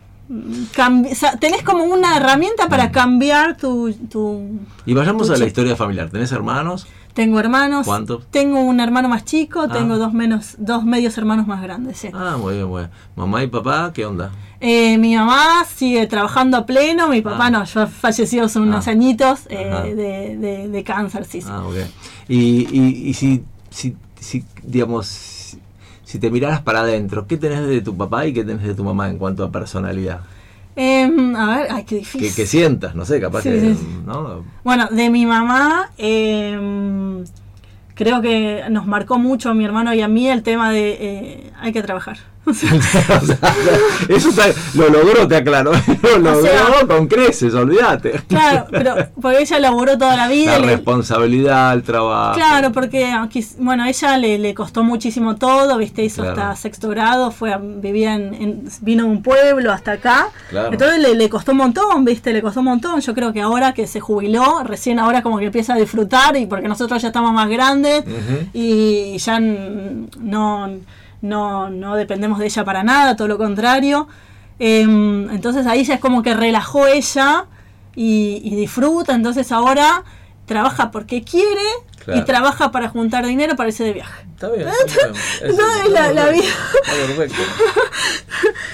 tenés como una herramienta para cambiar tu, tu- Y vayamos Tu a la historia familiar. ¿Tenés hermanos? Tengo hermanos. ¿Cuántos? Tengo un hermano más chico, Ah. tengo dos menos, dos medios hermanos más grandes, sí. Ah, muy bien, muy bien. Mamá y papá, ¿qué onda? Eh, mi mamá sigue trabajando a pleno, mi papá Ah. no, ya falleció hace unos Ah. añitos eh, de, de- de cáncer, sí, sí. Ah, ok. Y, y, y si, si, digamos, si, te miraras para adentro, ¿qué tenés de tu papá y qué tenés de tu mamá en cuanto a personalidad? Em, a ver, ay, qué difícil. Que, que sientas, no sé, capaz Sí, que... sí, sí. ¿no? Bueno, de mi mamá, em, creo que nos marcó mucho a mi hermano y a mí el tema de eh, hay que trabajar. O sea, O sea, eso está- lo logró, te aclaro. Lo logró sea- con creces, olvídate. claro, pero porque ella laboró toda la vida. La le- responsabilidad, el trabajo. Claro, porque aunque, bueno, a ella le, le costó muchísimo todo, viste, hizo Claro. hasta sexto grado, fue a- vivía en, en- vino de un pueblo hasta acá. Claro. Entonces le, le costó un montón, viste, le costó un montón. Yo creo que ahora que se jubiló, recién ahora como que empieza a disfrutar y porque nosotros ya estamos más grandes y ya no, no, no dependemos de ella para nada, todo lo contrario. Em, entonces ahí ya es como que relajó ella y, y disfruta, entonces ahora trabaja porque quiere Claro. y trabaja para juntar dinero para irse de viaje. Está bien. Está bien. No, es la- la vida. Está perfecto.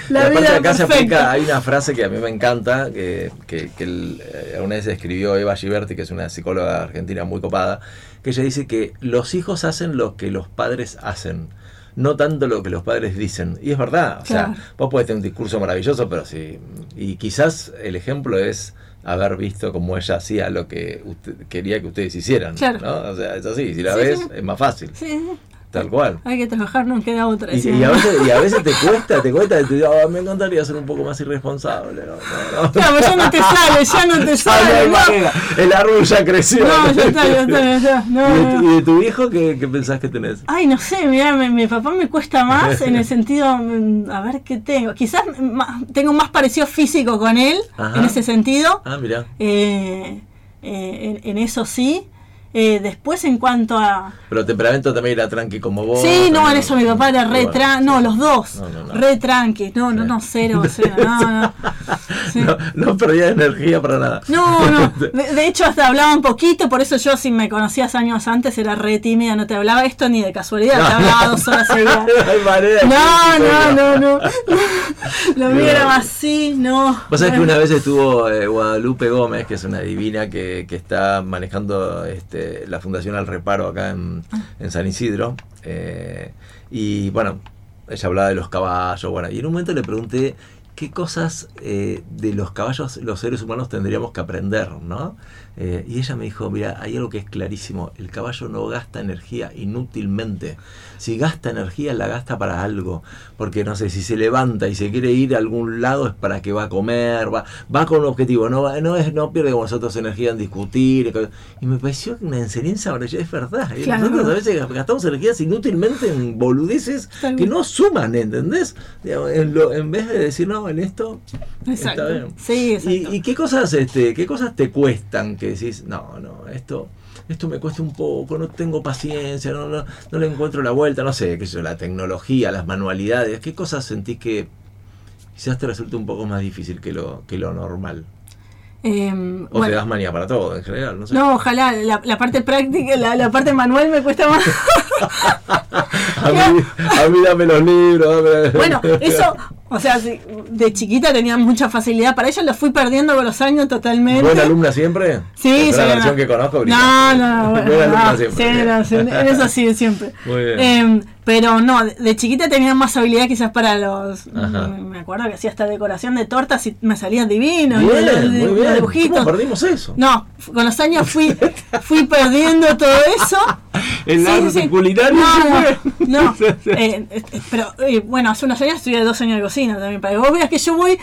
La vida acá se aplica, hay una frase que a mí me encanta, que, que, que el- eh, alguna vez escribió Eva Giberti, que es una psicóloga argentina muy copada, que ella dice que los hijos hacen lo que los padres hacen, no tanto lo que los padres dicen. Y es verdad, o Claro. sea, vos podés tener un discurso maravilloso, pero sí, y quizás el ejemplo es haber visto cómo ella hacía lo que usted- quería que ustedes hicieran, Claro. ¿no? O sea, es así, si la Sí, ves sí. es más fácil, Sí, tal cual. hay que trabajar, no queda otra. Y, y a veces, y a veces te cuesta, te cuesta, te "Ah, me encantaría ser un poco más irresponsable. No, no, no. Claro, ya no te sale, ya no te sale. El árbol ya creció. no, ya está, ya está, ya está. ¿Y, de, tu- viejo qué, qué pensás que tenés? Ay, no sé, mira, mi, mi papá me cuesta más en el sentido, mm, a ver qué tengo. Quizás tengo más parecido físico con él, Ajá. en ese sentido. Ah, mira. Eh, eh, en, en eso sí. Eh, después, en cuanto a. Pero temperamento también era tranqui como vos. Sí, no, en eso mi papá era re tranqui. No, los dos. No, no, no. Re tranqui. No, no, no, cero, cero. No, no. Sí. No, no perdía energía para nada. No, no. De, de hecho, hasta hablaba un poquito, por eso yo, si me conocías años antes, era re tímida, no te hablaba esto ni de casualidad, te hablaba dos horas seguidas. No. No, no, no, no. Lo mío No. era así, no. Vos sabés que una vez estuvo eh, Guadalupe Gómez, que es una divina que, que está manejando este, la Fundación Al Reparo acá en, en San Isidro. eh, y bueno, ella hablaba de los caballos. Bueno, y en un momento le pregunté qué cosas eh, de los caballos los seres humanos tendríamos que aprender, ¿no? Eh, y ella me dijo, mira, hay algo que es clarísimo, el caballo no gasta energía inútilmente. Si gasta energía, la gasta para algo. Porque, no sé, si se levanta y se quiere ir a algún lado es para que va a comer, va, va con un objetivo, no, va- no, es, no pierde como nosotros energía en discutir. Y me pareció una enseñanza maravillosa, es verdad. ¿eh? Claro. Nosotros a veces gastamos energías inútilmente en boludeces que no suman, ¿entendés? Digamos, En, lo- en vez de decir, no, en esto Exacto. está bien. Sí, exacto. ¿Y, y qué cosas este qué cosas te cuestan que decís, no, no, esto esto me cuesta un poco, no tengo paciencia, no, no, no le encuentro la vuelta, no sé, qué sé yo, la tecnología, las manualidades, ¿qué cosas sentís que quizás te resulte un poco más difícil que lo, que lo normal? Em, O te das manía para todo en general, no sé. no, ojalá, la, la parte práctica, la, la parte manual me cuesta más. a, mí, a mí dame los libros, dame- Bueno, eso, o sea, de chiquita tenía mucha facilidad para ello, lo fui perdiendo con los años totalmente. ¿Buena alumna siempre? Sí, sí, la versión que conozco. No, no, bueno, Buena alumna no, siempre. sí, no, eso sí, siempre. Muy bien. Em, pero no, de- chiquita tenía más habilidad quizás para los... Ajá. Me acuerdo que hacía hasta decoración de tortas y me salían divinos. Bien, los- muy los bien. dibujitos. ¿Cómo perdimos eso? No, con los años fui, fui perdiendo todo eso. El Sí, arte sí. culinario No, no. Eh, eh, pero eh, bueno, hace unos años estudié dos años de cocina también. Para que vos veas que yo voy,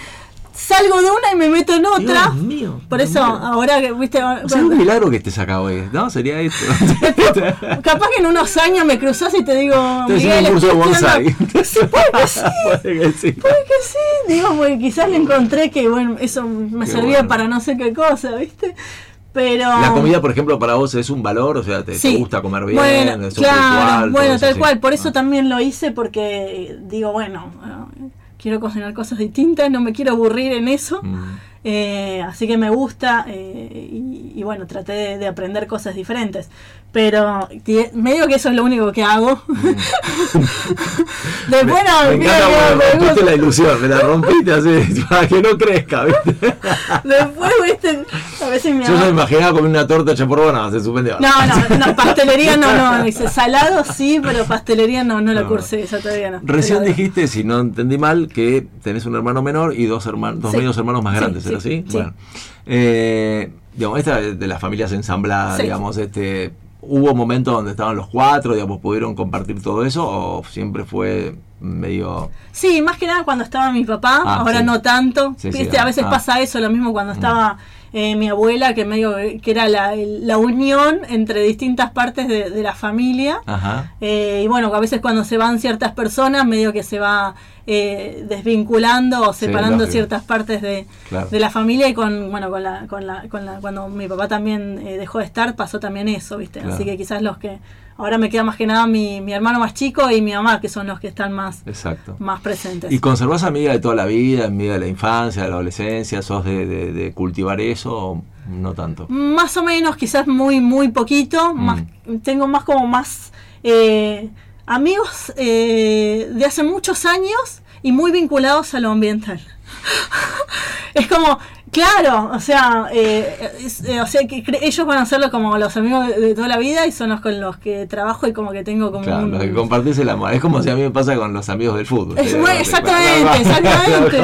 salgo de una y me meto en otra. Dios mío. Por eso, ahora que, viste, O es un milagro que estés acá hoy, ¿no? Sería esto. capaz que en unos años me cruzás y te digo, Miguel, un curso de estoy bonsai. estudiando- Sí, puede que sí. Puede que sí. Puede que sí, digo, porque quizás le encontré que, bueno, eso me Qué servía bueno. para no sé qué cosa, ¿viste? Pero... La comida, por ejemplo, para vos es un valor, o sea, te, gusta comer bien, Bueno, es un claro, ritual, bueno, tal cual. Por eso Ah. también lo hice porque digo, bueno, quiero cocinar cosas distintas, no me quiero aburrir en eso. Mm. Eh, así que me gusta eh, y, y bueno, traté de, de aprender cosas diferentes. Pero ti- medio que eso es lo único que hago. Después no, me mira, encanta me- me rompiste la ilusión, me la rompiste así para que no crezca, ¿viste? Después, viste, a veces mi Yo ya me imaginaba comer una torta hecha por Bona, se suspendió. No, no, no, pastelería no, no, dice, salado sí, pero pastelería no, no la No. cursé, esa todavía no. Recién Pero- dijiste, si no entendí mal, que tenés un hermano menor y dos hermanos, dos Sí. medios hermanos más grandes, sí, ¿era así? sí. Bueno, eh, digamos, esta de de las familias ensambladas, digamos, este, ¿hubo momentos donde estaban los cuatro, digamos, pudieron compartir todo eso o siempre fue medio... Sí, más que nada cuando estaba mi papá, Ah, ahora sí. no tanto. Sí, Viste, ah, a veces ah. pasa eso, lo mismo cuando estaba eh, mi abuela, que medio que era la, la unión entre distintas partes de, de la familia. Ajá. Eh, y bueno, a veces cuando se van ciertas personas, medio que se va eh, desvinculando o separando ciertas partes de, Claro. de la familia y con, bueno, con la, con la, con la, cuando mi papá también eh, dejó de estar, pasó también eso, ¿viste? Claro. Así que quizás los que, ahora me queda más que nada mi, mi hermano más chico y mi mamá, que son los que están más, Exacto. más presentes. ¿Y conservás amiga de toda la vida, amiga de la infancia, de la adolescencia? ¿Sos de, de- de cultivar eso o no tanto? Más o menos, quizás muy, muy poquito. Mm. Más, tengo más como más eh, amigos eh, de hace muchos años y muy vinculados a lo ambiental. es como, claro, o sea, eh, es- eh, o sea que ellos van a serlo como los amigos de, de toda la vida y son los con los que trabajo y como que tengo como Claro, un- lo que compartís el amor. Es como si a mí me pasa con los amigos del fútbol. Es exactamente, exactamente.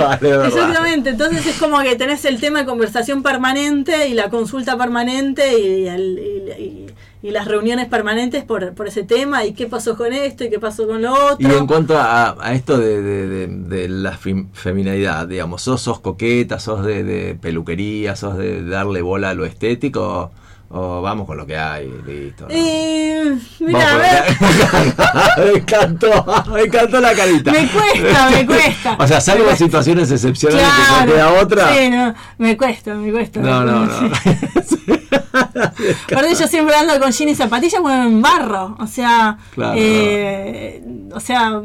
exactamente. Entonces es como que tenés el tema de conversación permanente y la consulta permanente y, el- y- y- y las reuniones permanentes por, por ese tema y qué pasó con esto y qué pasó con lo otro. Y en cuanto a, a esto de, de- de- de la fem- feminidad, digamos, ¿sos, sos coqueta, sos de, peluquería, sos de darle bola a lo estético? ¿O vamos con lo que hay? Listo. ¿no? Eh, mira, a ver, me encantó, me encantó la carita. me cuesta, me cuesta. O sea, salvo situaciones excepcionales que no Claro. queda otra. Sí, no, me cuesta, me cuesta. No, no, no. Aparte yo siempre ando con jeans y zapatillas bueno, en barro, o sea, Claro, eh, o sea,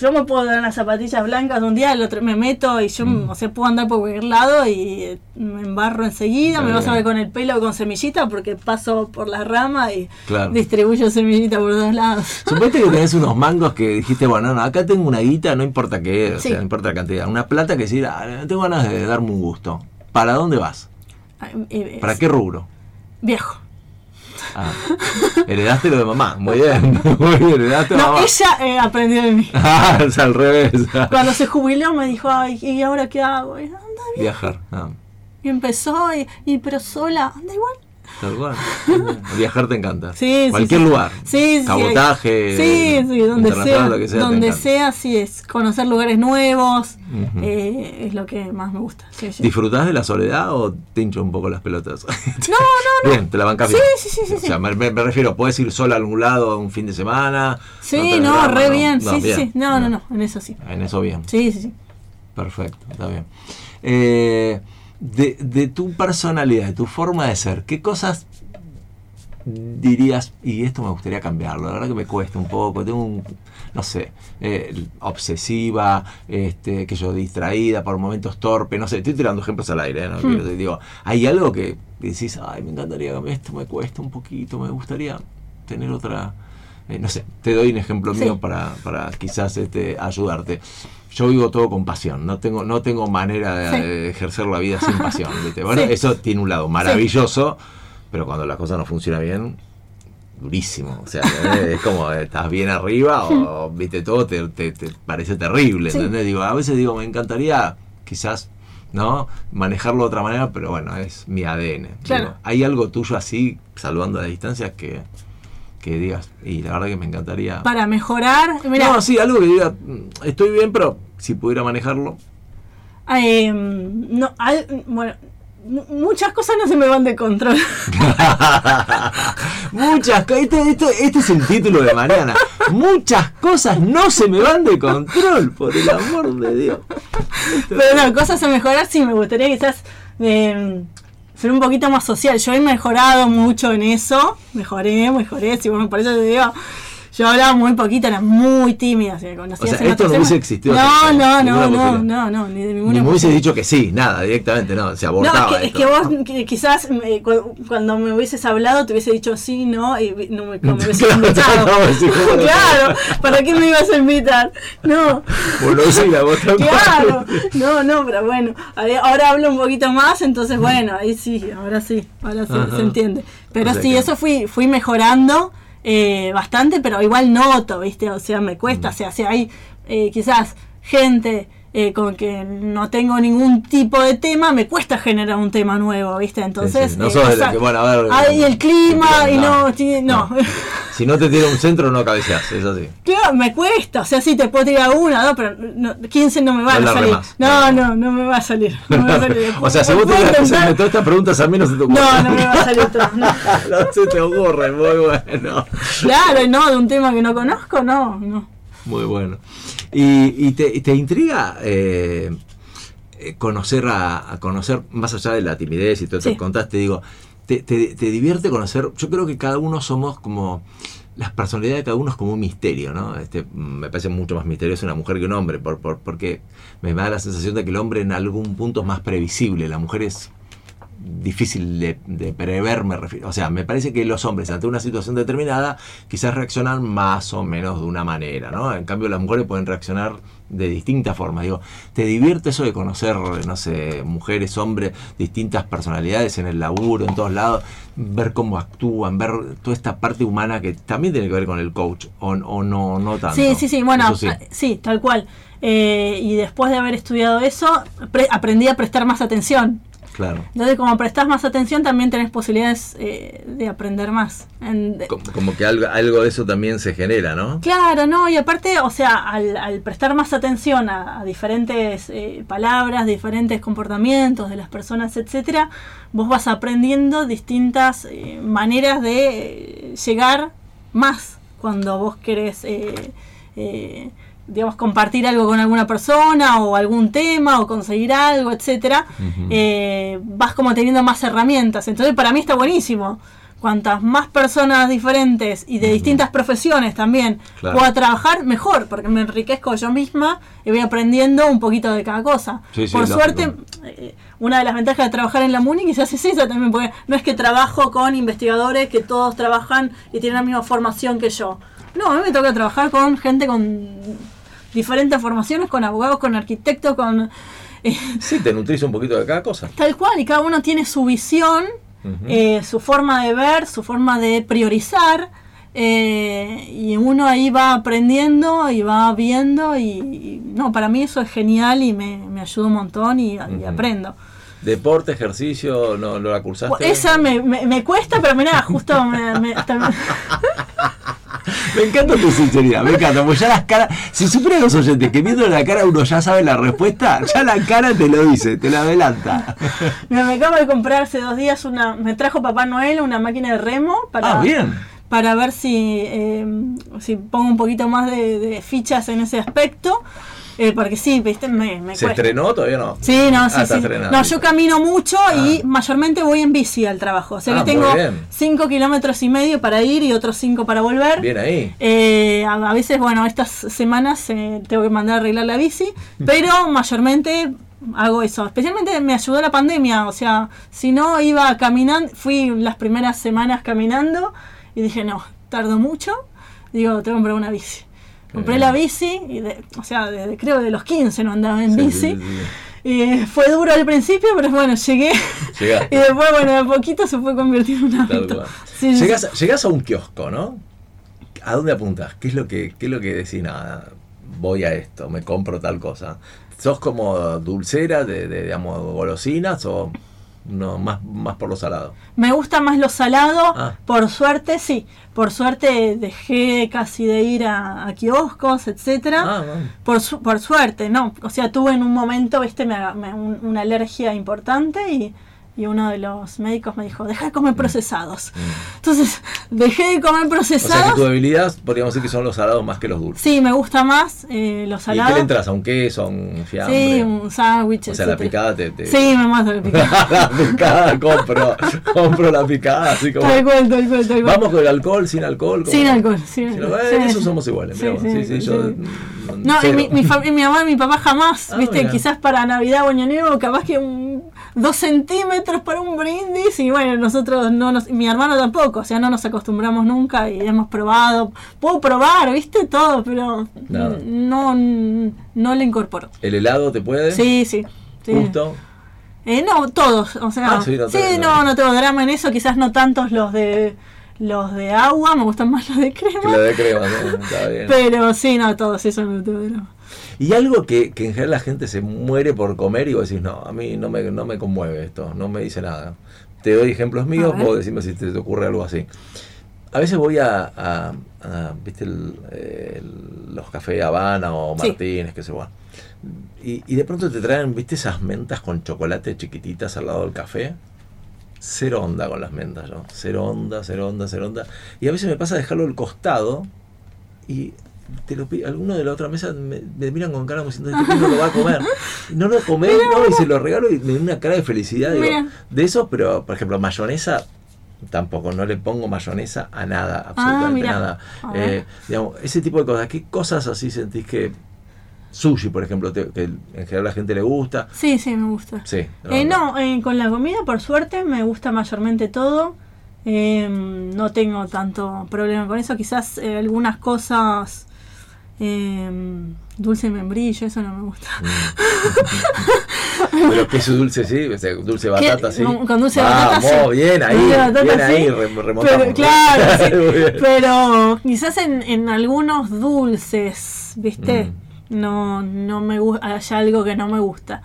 yo me puedo dar unas zapatillas blancas un día, el otro me meto y yo, Mm. o sea, puedo andar por cualquier lado y eh, me embarro enseguida, me vas a ver con el pelo con semillita porque paso por las ramas y Claro. distribuyo semillita por todos lados. Suponete que tenés unos mangos que dijiste, bueno, no, acá tengo una guita, no importa qué, o Sí. sea, no importa la cantidad. Una plata que decir, ah, tengo ganas de darme un gusto. ¿Para dónde vas? Eh, ¿Para qué rubro? Viejo. Ah, heredaste lo de mamá, muy bien, muy bien, heredaste No, mamá. ella eh, aprendió de mí. Ah, es al revés. Cuando se jubiló me dijo, ay, ¿y ahora qué hago? Y, anda. Viajar, ah, Y empezó, y, y pero sola, anda igual. Tal cual. Viajar te encanta. Sí, Cualquier sí. lugar. Sí, sí, Cabotaje. Sí, sí, donde sea. lo que sea. donde sea, sí es. Conocer lugares nuevos eh, es lo que más me gusta. Sí. ¿Disfrutás de la soledad o te hincho un poco las pelotas? No, no, no. Bien, te la bancas Sí, bien. sí, sí, sí, O sea, me, me- me refiero, ¿puedes ir sola a algún lado un fin de semana? Sí, no, drama, re ¿no? bien. No, sí, sí, bien, sí. No, no, no. En eso sí. En eso bien. Sí, sí, sí. Perfecto, está bien. Eh, de, de tu personalidad, de tu forma de ser, ¿qué cosas dirías, y esto me gustaría cambiarlo, la verdad que me cuesta un poco, tengo un, no sé, eh, obsesiva, este, que yo distraída, por momentos torpe, no sé, estoy tirando ejemplos al aire, ¿eh? ¿no? Quiero- digo, hay algo que decís, ay, me encantaría cambiar esto, me cuesta un poquito, me gustaría tener otra, eh, no sé, te doy un ejemplo Sí. mío para, para quizás este, ayudarte. Yo vivo todo con pasión, no tengo, no tengo manera de, Sí. de ejercer la vida sin pasión. ¿viste? Bueno, Sí. eso tiene un lado maravilloso, pero cuando la cosa no funciona bien, durísimo. O sea, es como estás bien arriba o viste todo, te, te- te parece terrible. ¿entendés? Digo, a veces digo, me encantaría quizás ¿no? manejarlo de otra manera, pero bueno, es mi ADN. Claro. Digo, ¿Hay algo tuyo así, salvando la distancia, que, que digas, y la verdad que me encantaría... Para mejorar, No, sí, algo que diga, "Mm, estoy bien, pero si pudiera manejarlo. eh, no, al- bueno, mu- muchas cosas no se me van de control. Muchas cosas, este, este- este es el título de Mariana. Muchas cosas no se me van de control, por el amor de Dios. Pero no, cosas a mejorar, sí, me gustaría quizás eh, ser un poquito más social. Yo he mejorado mucho en eso, mejoré, mejoré, sí, bueno, por eso te digo, Yo hablaba muy poquito, era muy tímida. O sea, en esto no hubiese existido No, no, no, no, no, no, ni de ninguna Ni me hubiese dicho que sí, nada, directamente, no, se No, abortaba es que, es que vos que quizás eh, cu- cuando me hubieses hablado te hubiese dicho sí, no, y no me, no me hubieses Claro, invitado. no, sí, ¿cómo no? claro, ¿para qué me ibas a invitar? No. Bueno, sí, la otra Claro, no, no, pero bueno, ahora ahora hablo un poquito más, entonces bueno, ahí sí, ahora sí, ahora sí Ajá. se entiende. Pero O sea sí, que- eso fui, fui mejorando eh, bastante, pero igual noto, ¿viste? O sea, me cuesta, Mm. o sea, si hay eh, quizás gente eh, con que no tengo ningún tipo de tema, me cuesta generar un tema nuevo, ¿viste? Entonces, sí. No eh, sos que, bueno, a ver, hay el clima y no, no, no. Si no te tira un centro, no cabeceas, es así. Claro, me cuesta, o sea, sí te puedo tirar una, dos, pero no, 15 no me van No a salir. No, no, no me va a salir. No me va a salir. o sea, si vos te todas estas preguntas a mí no se te ocurre. No, no me va a salir todo. no. no se te ocurre, muy bueno. Claro, y no, de un tema que no conozco, no, no. Muy bueno. ¿Y, y te, te intriga eh, eh, conocer a, a conocer, más allá de la timidez y todo Sí. que contaste, digo, te, te- te divierte conocer, yo creo que cada uno somos como, las personalidades de cada uno es como un misterio, ¿no? Este, mm, me parece mucho más misterioso una mujer que un hombre, por, por- porque me da la sensación de que el hombre en algún punto es más previsible, la mujer es difícil de, de prever, me refiero. O sea, me parece que los hombres ante una situación determinada quizás reaccionan más o menos de una manera, ¿no? En cambio las mujeres pueden reaccionar de distintas formas. Digo, ¿te divierte eso de conocer, no sé, mujeres, hombres, distintas personalidades en el laburo, en todos lados, ver cómo actúan, ver toda esta parte humana que también tiene que ver con el coach, o, o no, no tanto? Sí, sí, sí, bueno, Eso sí. sí, tal cual. Eh, y después de haber estudiado eso, pre- aprendí a prestar más atención. Claro. Entonces, como prestás más atención, también tenés posibilidades eh, de aprender más. En- de- Como, como que algo, algo de eso también se genera, ¿no? Claro, no, y aparte, o sea, al, al prestar más atención a, a diferentes eh, palabras, diferentes comportamientos de las personas, etcétera, vos vas aprendiendo distintas eh, maneras de eh, llegar más cuando vos querés, digamos, compartir algo con alguna persona o algún tema o conseguir algo, etcétera. Eh, vas como teniendo más herramientas. Entonces, para mí está buenísimo. Cuantas más personas diferentes y de distintas profesiones también Claro. pueda trabajar, mejor, porque me enriquezco yo misma y voy aprendiendo un poquito de cada cosa. Sí, Por suerte, eh, una de las ventajas de trabajar en la MUNI quizás es esa también, porque no es que trabajo con investigadores que todos trabajan y tienen la misma formación que yo. No, a mí me toca trabajar con gente con diferentes formaciones, con abogados, con arquitectos, con... eh, Sí, te nutrís un poquito de cada cosa. Tal cual, y cada uno tiene su visión, eh, su forma de ver, su forma de priorizar, eh, y uno ahí va aprendiendo y va viendo, y, y no, para mí eso es genial y me, me ayuda un montón y, aprendo. Deporte, ejercicio, ¿no, no la cursaste? Esa me, me, me cuesta, pero mirá, justo me, me- me- Me encanta tu sinceridad, me encanta, porque ya las caras, si supieran los oyentes que viendo la cara uno ya sabe la respuesta, ya la cara te lo dice, te la adelanta. Mira, me acabo de comprar hace dos días una, me trajo Papá Noel una máquina de remo para, Ah, bien. para ver si, eh, si pongo un poquito más de, de fichas en ese aspecto. Eh, porque sí, viste, me, me ¿Se cuesta. estrenó? Todavía no. Sí, no, sí, Ah, sí. estrenado. No, yo camino mucho y Ah. mayormente voy en bici al trabajo. O sea Ah, que tengo bien. 5 kilómetros y medio para ir y otros 5 para volver. Bien ahí. Eh, a, a veces, bueno, estas semanas eh, tengo que mandar a arreglar la bici, pero mayormente hago eso. Especialmente me ayudó la pandemia, o sea, si no iba caminando, fui las primeras semanas caminando y dije, no, tardo mucho, digo, tengo que comprar una bici. Compré Bien. la bici, y de- o sea, desde, creo de los 15 no andaba en Sí, bici. sí. Y fue duro al principio, pero bueno, llegué. Llegaste. y después, bueno, de a poquito se fue convirtiendo en un hábito. Sí, Llegás, llegás a un kiosco, ¿no? ¿A dónde apuntás? ¿Qué es lo que, qué es lo que decís? Nada, voy a esto, me compro tal cosa. ¿Sos como dulcera de, de, digamos, golosinas o no más, más por lo salado? Me gusta más lo salado, Ah. por suerte sí, por suerte dejé casi de ir a, a kioscos, etcétera. Ah, bueno. Por, su- por suerte, no, o sea, tuve en un momento, viste, me, me- un- una alergia importante y y uno de los médicos me dijo, deja de comer procesados. Entonces, dejé de comer Mm. O procesados. sea que tu debilidad podríamos decir que son los salados más que los dulces. Sí, me gusta más eh, los ¿Y salados. qué le entras? ¿A un queso? ¿A un fiambre? Sí, un sándwich. O sea, la etcétera. picada te... te- Sí, me mata la picada. la picada, compro, compro la picada, así como... tal cual, tal cual, tal cual. Vamos con el alcohol, sin alcohol. Sin alcohol, sin Sí, alcohol. eh, Sí, eso somos iguales. Sí, sí, yo... sí. No, y mi, mi, y mi mamá y mi papá jamás, Ah, viste, mira. quizás para Navidad o Año Nuevo, capaz que un- dos centímetros para un brindis y bueno, nosotros no nos, mi hermano tampoco, o sea, no nos acostumbramos nunca y hemos probado, puedo probar, viste, todo, pero Nada. no, no le incorporo. ¿El helado te puede? Sí, sí. sí. Justo. Eh, no, todos, o sea, Ah, sí, sí, no te- no, no. no tengo drama en eso, quizás no tantos los de los de agua, me gustan más los de crema. Que la de crema, ¿no? Está bien. Pero sí, no, todos, eso no tengo drama. Y algo que, que en general la gente se muere por comer y vos decís, no, a mí no me, no me conmueve esto, no me dice nada. Te doy ejemplos míos, vos decime si te, te ocurre algo así. A veces voy a, a- a, ¿viste? el- el- los cafés Habana o Sí. Martínez, que se va. Y, y de pronto te traen, ¿viste? Esas mentas con chocolate chiquititas al lado del café. Cero onda con las mentas, yo. Cero onda, cero onda, cero onda. Y a veces me pasa dejarlo al costado y te lo alguno de la otra mesa me, me miran con cara como diciendo, este no lo va a comer. No lo comé, no, y se lo regalo y me da una cara de felicidad. Digo, de eso, pero por ejemplo, mayonesa tampoco, no le pongo mayonesa a nada, absolutamente Ah, nada. Eh, digamos, ese tipo de cosas, ¿qué cosas así sentís que sushi, por ejemplo, te- que en general a la gente le gusta? Sí, sí, me gusta. Sí. Eh, no, eh, con la comida, por suerte, me gusta mayormente todo. Eh, no tengo tanto problema con eso. Quizás eh, algunas cosas. eh, dulce membrillo, eso no me gusta. Pero queso dulce, sí, o sea, dulce batata, sí. Con, dulce Vamos, batata, sí. bien ahí, batata, bien ahí, re- remontamos. Pero, claro, sí. Pero quizás en, en algunos dulces, ¿viste? Mm. No, no me gusta, hay algo que no me gusta.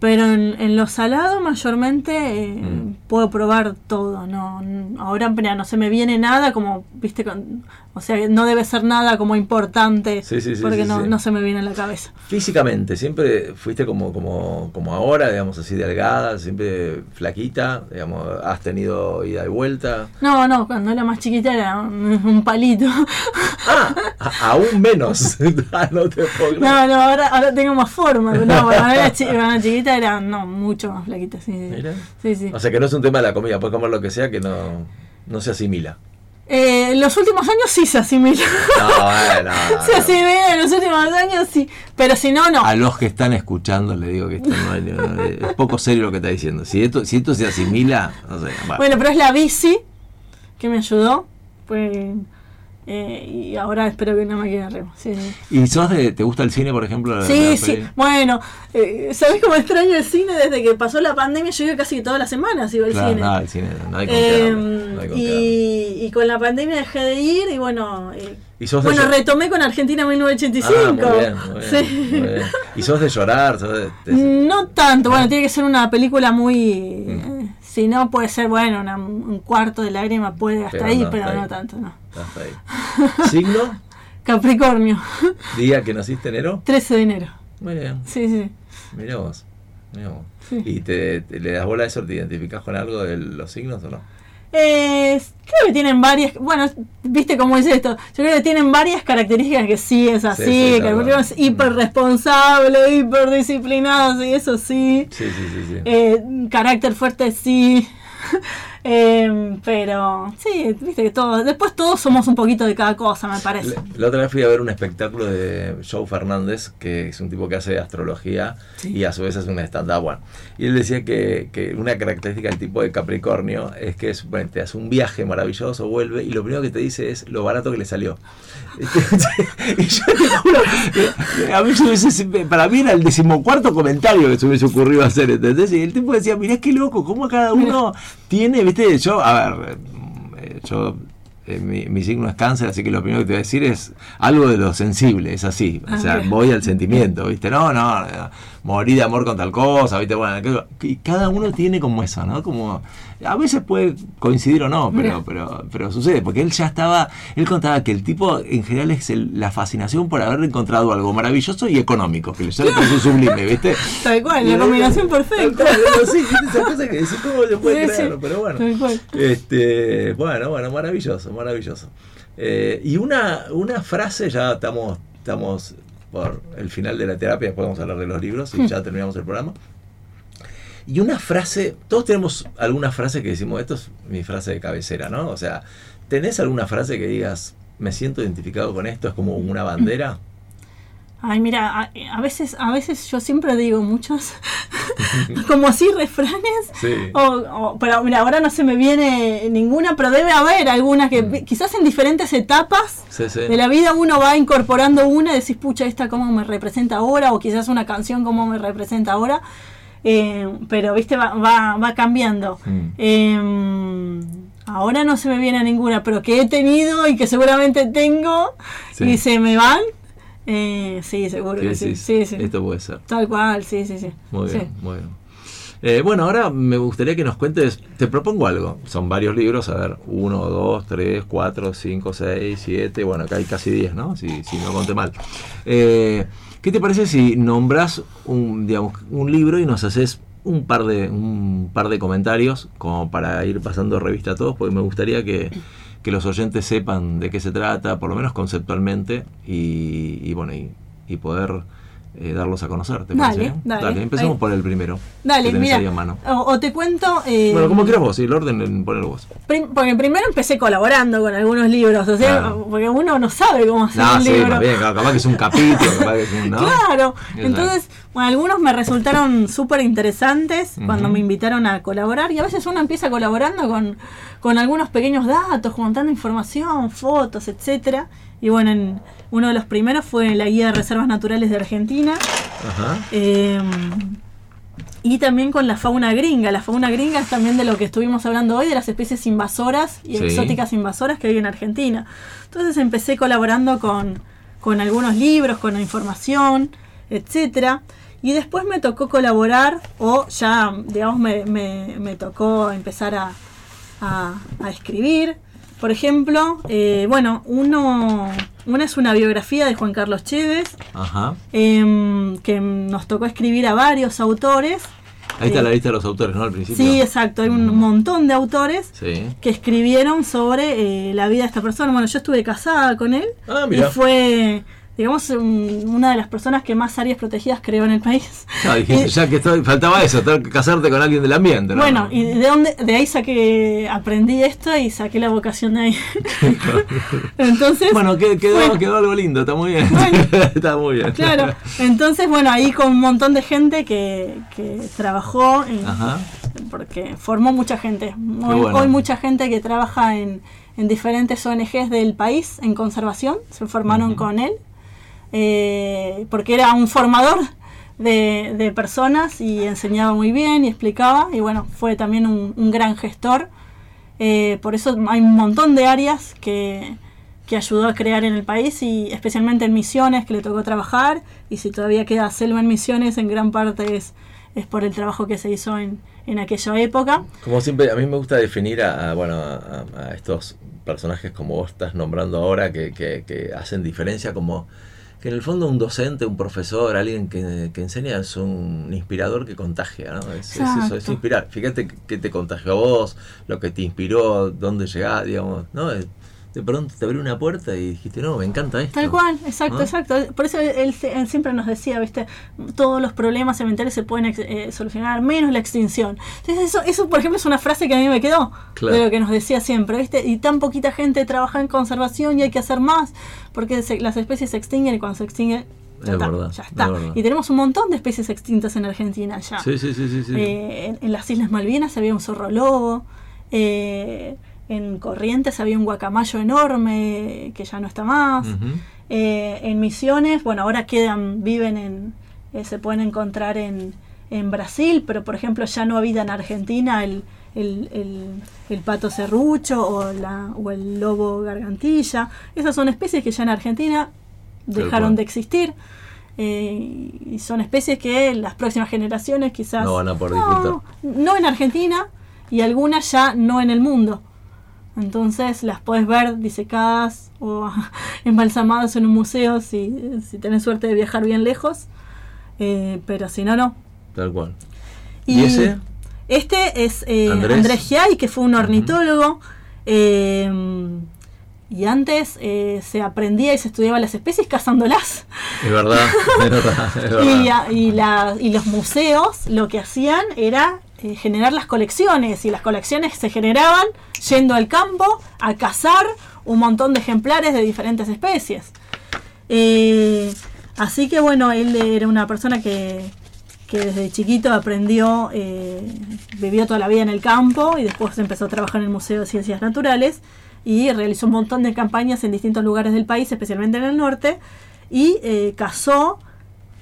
Pero en, en lo salado mayormente eh, Mm. puedo probar todo. No, ahora mira, no se me viene nada como, viste, con, o sea, no debe ser nada como importante Sí, sí, sí, porque no, no se me viene a la cabeza. Físicamente, siempre fuiste como, como, como ahora, digamos así, delgada, siempre flaquita, digamos, has tenido ida y vuelta. No, no, cuando era más chiquita era un, palito. Ah, aún menos. Ah, no te puedo. No, no, ahora, ahora tengo más forma. pero No, cuando era, chi- cuando era chiquita era no, mucho más flaquita. Sí, sí. Mira. sí, sí. O sea que no es un tema de la comida, puedes comer lo que sea que no, no se asimila. Eh, en los últimos años sí se asimila. No, bueno, no, se no. asimila en los últimos años sí. Pero si no, no. A los que están escuchando le digo que esto es poco serio lo que está diciendo. Si esto, si esto se asimila, no sé. bueno. Bueno, pero es la bici que me ayudó. Pues, eh, y ahora espero que no me quede remo. Sí, sí. ¿Y sos de, te gusta el cine, por ejemplo? La- Sí, la sí. Bueno, eh, ¿sabés cómo extraño el cine? Desde que pasó la pandemia, yo iba casi todas las semanas iba al Claro, cine. no, el cine, Eh, y, y con la pandemia dejé de ir y bueno, eh, ¿Y sos bueno retomé con Argentina Ah, 1985. muy bien, muy bien, Sí. muy bien. ¿Y sos de llorar? sos de- de- No tanto, bueno, tiene que ser una película muy... Mm. Si no, puede ser, bueno, una- un cuarto de lágrima puede hasta Pero ahí, no, pero no tanto, no. hasta ahí. ¿Signo? Capricornio, ¿Día que naciste enero? 13 de enero. Muy bien, Sí, sí. mirá vos. mirá vos. Sí. ¿Y te, te- le das bola a eso? ¿Te identificás con algo de los signos o no? Eh, creo que tienen varias, bueno, viste cómo es esto. Yo creo que tienen varias características que sí es así, Sí, sí, que claro. Es hiper responsable, hiper disciplinado, sí, eso sí. Sí, sí, sí. sí. Eh, carácter fuerte, sí. Eh, pero sí, viste que todos, después todos somos un poquito de cada cosa, me parece. La, la otra vez fui a ver un espectáculo de Joe Fernández, que es un tipo que hace astrología Sí. y a su vez es un stand-up. Bueno, y él decía que, que una característica del tipo de Capricornio es que es, bueno, te hace un viaje maravilloso, vuelve y lo primero que te dice es lo barato que le salió. y yo te juro, a mí yo para mí era el decimocuarto comentario que se hubiese ocurrido hacer, ¿entendés? Y el tipo decía, mirá qué loco, cómo cada uno tiene, viste, yo, a ver, eh, yo eh, mi, mi signo es cáncer, así que lo primero que te voy a decir es algo de lo sensible, es así. O Ah, sea, voy al sentimiento, ¿viste? No, no, no, morí de amor con tal cosa, ¿viste? Bueno, y cada uno tiene como eso, ¿no? Como, a veces puede coincidir o no, pero, pero, pero sucede, porque él ya estaba, él contaba que el tipo en general es el- la fascinación por haber encontrado algo maravilloso y económico, que ya le parece sublime, ¿viste? Tal cual, la combinación tal perfecta. cual, no, sí, ¿viste? esas cosas que decís, ¿cómo se puede Sí, creer? sí, Pero bueno. tal cual. Este, bueno, bueno, maravilloso, maravilloso. Eh, y una, una frase, ya estamos, estamos por el final de la terapia, después vamos a hablar de los libros y ya terminamos el programa. Y una frase, todos tenemos alguna frase que decimos, esto es mi frase de cabecera, ¿no? O sea, ¿tenés alguna frase que digas, me siento identificado con esto, es como una bandera? Ay, mira, a, a veces, a veces yo siempre digo muchos, como así refranes. Sí. O, o- pero mira, ahora no se me viene ninguna, pero debe haber algunas que vi- quizás en diferentes etapas Sí, sí. de la vida uno va incorporando una y decís, pucha, esta cómo me representa ahora, o quizás una canción cómo me representa ahora. Eh, pero, viste, va, va, va cambiando. Mm. Eh, ahora no se me viene ninguna, pero que he tenido y que seguramente tengo Sí. y se me van. Eh, sí, seguro ¿Qué que sí. decís? Sí, sí. Esto puede ser. Tal cual, sí, sí, sí. Muy bien, muy bien. Eh, bueno, ahora me gustaría que nos cuentes, te propongo algo, son varios libros, a ver, uno, dos, tres, cuatro, cinco, seis, siete, bueno, acá hay casi diez, ¿no? Si, si no conté mal. Eh, ¿Qué te parece si nombras un, digamos, un libro y nos haces un par de un par de comentarios como para ir pasando revista a todos? Porque me gustaría que, que los oyentes sepan de qué se trata, por lo menos conceptualmente, y, bueno, y poder eh, darlos a conocer. ¿te Dale, parece bien? dale. empecemos Ahí. por el primero. Dale, que mira. ahí a mano. O, o te cuento. eh, Bueno, como quieras vos, sí, el orden en poner vos. prim- porque primero empecé colaborando con algunos libros, o sea, Claro. porque uno no sabe cómo hacer No, un sí, libro. más bien, capaz que es un capítulo, capaz que es un. ¿no? Claro, entonces, bueno, algunos me resultaron súper interesantes cuando me invitaron a colaborar y a veces uno empieza colaborando con, con algunos pequeños datos, juntando información, fotos, etcétera. Y bueno, en- uno de los primeros fue la Guía de Reservas Naturales de Argentina. Ajá. Eh, y también con la fauna gringa. La fauna gringa es también de lo que estuvimos hablando hoy, de las especies invasoras y Sí. exóticas invasoras que hay en Argentina. Entonces empecé colaborando con, con algunos libros, con la información, etcétera. Y después me tocó colaborar, o ya, digamos, me, me- me tocó empezar a, a- a escribir. Por ejemplo, eh, bueno, uno, una es una biografía de Juan Carlos Chévez, Ajá. em, que nos tocó escribir a varios autores. Ahí está Eh, la lista de los autores, ¿no? Al principio. Sí, exacto, hay un montón de autores Sí. que escribieron sobre eh, la vida de esta persona. Bueno, yo estuve casada con él Ah, y mira. fue, digamos, un- una de las personas que más áreas protegidas creó en el país. No, dijiste, Y- ya que estoy, faltaba eso, tener que casarte con alguien del ambiente, ¿no? Bueno, y de dónde, de ahí saqué, aprendí esto y saqué la vocación de ahí. Entonces, Bueno, que- quedó, Bueno. quedó algo lindo, está muy bien. Bueno. está muy bien. claro, entonces, bueno, ahí con un montón de gente que, que trabajó en, porque formó mucha gente. Hoy, bueno. hoy mucha gente que trabaja en, en diferentes ONGs del país en conservación se formaron con él, eh, porque era un formador de, de personas y enseñaba muy bien y explicaba, y bueno, fue también un, un gran gestor. Eh, por eso hay un montón de áreas que, que ayudó a crear en el país y especialmente en misiones que le tocó trabajar y si todavía queda selva en misiones en gran parte es, es por el trabajo que se hizo en, en aquella época. Como siempre, a mí me gusta definir a, a, bueno, a, a estos personajes como vos estás nombrando ahora que, que- que hacen diferencia como que en el fondo un docente, un profesor, alguien que, que enseña es un inspirador que contagia, ¿no? Es, es eso, es inspirar. Fíjate que te contagió a vos, lo que te inspiró, dónde llegás, digamos, ¿no? De pronto te abrió una puerta y dijiste, no, me encanta esto. Tal cual, exacto, exacto. Por eso él, él siempre nos decía, viste, todos los problemas ambientales se pueden eh, solucionar, menos la extinción. Entonces eso, eso, por ejemplo, es una frase que a mí me quedó Claro. de lo que nos decía siempre, viste, y tan poquita gente trabaja en conservación y hay que hacer más, porque se- las especies se extinguen y cuando se extinguen, ya Es está, verdad, ya es está. verdad. Y tenemos un montón de especies extintas en Argentina ya. Sí, sí, sí, sí. sí. Eh, en, en las Islas Malvinas había un zorro lobo. eh, en Corrientes había un guacamayo enorme que ya no está más. Eh, en Misiones, bueno, ahora quedan, viven en, eh, se pueden encontrar en, en Brasil, pero por ejemplo ya no habita en Argentina el, el, el- el pato serrucho o, la, o el lobo gargantilla. Esas son especies que ya en Argentina dejaron de existir. eh, y son especies que las próximas generaciones quizás No van a poder no, no en Argentina y algunas ya no en el mundo. Entonces las puedes ver disecadas o embalsamadas en un museo si, si tenés suerte de viajar bien lejos. Eh, pero si no, no. Tal cual. ¿Y ese? Este es eh, Andrés. Andrés, Giai, que fue un ornitólogo. eh, y antes eh, se aprendía y se estudiaba las especies cazándolas. Es verdad, es verdad, es verdad. Y, y la- y los museos lo que hacían era eh, generar las colecciones y las colecciones se generaban yendo al campo a cazar un montón de ejemplares de diferentes especies. Eh, así que bueno, él era una persona que, que desde chiquito aprendió, eh, vivió toda la vida en el campo y después empezó a trabajar en el Museo de Ciencias Naturales y realizó un montón de campañas en distintos lugares del país, especialmente en el norte, y cazó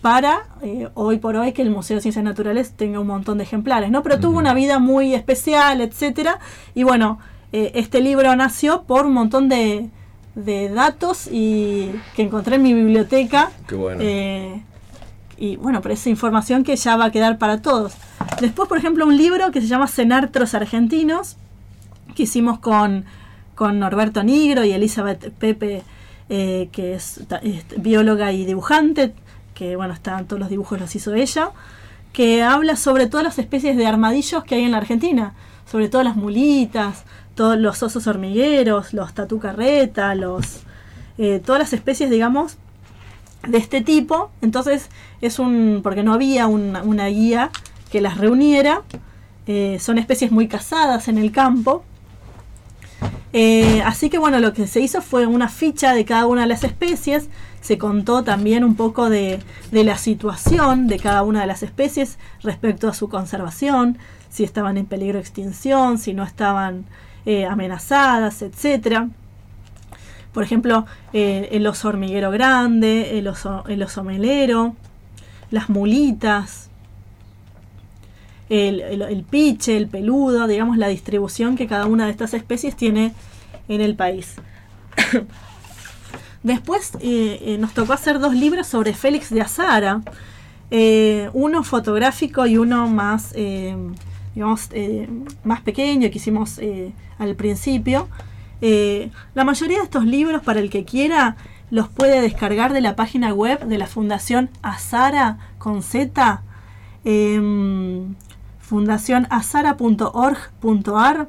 para eh, hoy por hoy que el Museo de Ciencias Naturales tenga un montón de ejemplares, ¿no? Pero tuvo una vida muy especial, etcétera, y bueno, eh, este libro nació por un montón de, de datos y que encontré en mi biblioteca. Qué bueno. eh, y bueno, pero esa información que ya va a quedar para todos. Después, por ejemplo, un libro que se llama Cenartros Argentinos, que hicimos con, con Norberto Nigro y Elizabeth Pepe, que es bióloga y dibujante, que bueno, están todos los dibujos los hizo ella, que habla sobre todas las especies de armadillos que hay en la Argentina, sobre todo las mulitas, todos los osos hormigueros, los tatu carreta, los, eh, todas las especies, digamos, de este tipo. Entonces es un, porque no había una, una guía que las reuniera. Eh, son especies muy cazadas en el campo. Eh, así que bueno, lo que se hizo fue una ficha de cada una de las especies. Se contó también un poco de, de la situación de cada una de las especies respecto a su conservación, si estaban en peligro de extinción, si no estaban eh, amenazadas, etcétera. Por ejemplo, eh, el oso hormiguero grande, el oso, el oso melero, las mulitas, el, el- el piche, el peludo, digamos la distribución que cada una de estas especies tiene en el país. Después eh, eh, nos tocó hacer dos libros sobre Félix de Azara, eh, uno fotográfico y uno más, eh, digamos, eh, más pequeño que hicimos eh, al principio. Eh, la mayoría de estos libros, para el que quiera, los puede descargar de la página web de la Fundación Azara con Z, em, fundacionazara.org.ar.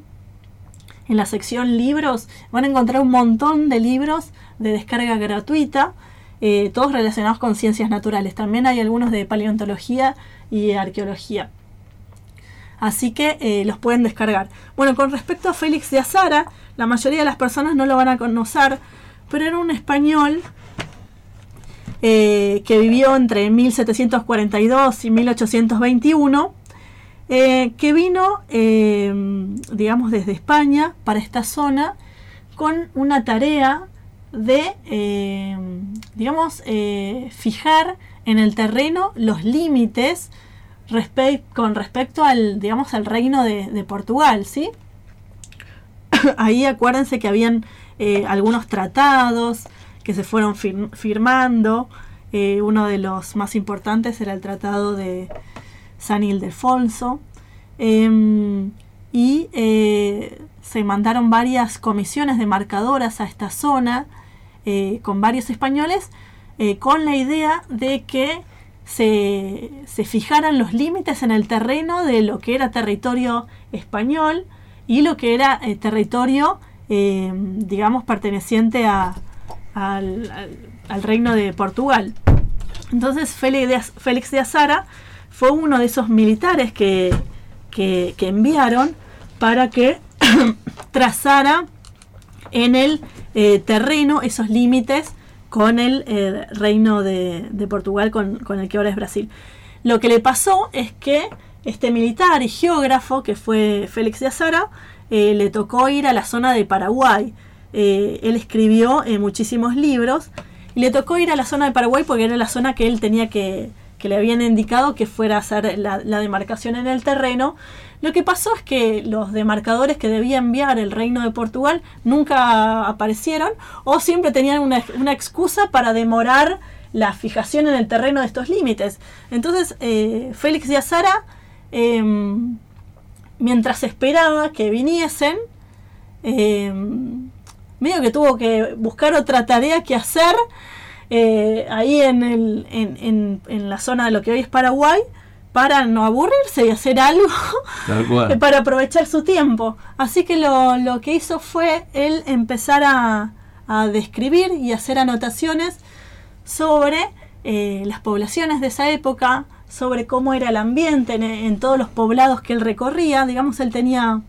En la sección libros van a encontrar un montón de libros de descarga gratuita, eh, todos relacionados con ciencias naturales. También hay algunos de paleontología y arqueología. Así que eh, los pueden descargar. Bueno, con respecto a Félix de Azara, la mayoría de las personas no lo van a conocer, pero era un español eh, que vivió entre 1742 y 1821, eh, que vino, digamos, desde España para esta zona con una tarea de, eh, digamos, eh, fijar en el terreno los límites con respecto al, digamos, al reino de, Portugal, ¿sí? Ahí acuérdense que habían eh, algunos tratados que se fueron fir- firmando. Uno de los más importantes era el tratado de San Ildefonso. Em, y se mandaron varias comisiones de marcadoras a esta zona eh, con varios españoles eh, con la idea de que se, se fijaran los límites en el terreno de lo que era territorio español y lo que era eh, territorio, digamos, perteneciente a- al, reino de Portugal. Entonces Félix de, Az- Félix de Azara fue uno de esos militares que, que- que enviaron para que trazara en el eh, terreno esos límites con el eh, reino de, de Portugal, con, con el que ahora es Brasil. Lo que le pasó es que este militar y geógrafo, que fue Félix de Azara, eh, le tocó ir a la zona de Paraguay. Él escribió muchísimos libros y le tocó ir a la zona de Paraguay porque era la zona que él tenía que, que le habían indicado que fuera a hacer la, la demarcación en el terreno. Lo que pasó es que los demarcadores que debía enviar el reino de Portugal nunca aparecieron o siempre tenían una, excusa para demorar la fijación en el terreno de estos límites. Entonces, eh, Félix de Azara, em, mientras esperaba que viniesen, em, medio que tuvo que buscar otra tarea que hacer eh, ahí en la zona de lo que hoy es Paraguay para no aburrirse y hacer algo cual. para aprovechar su tiempo. Así que lo, lo que hizo fue él empezar a, a describir y hacer anotaciones sobre eh, las poblaciones de esa época, sobre cómo era el ambiente en, en todos los poblados que él recorría. Digamos, él tenía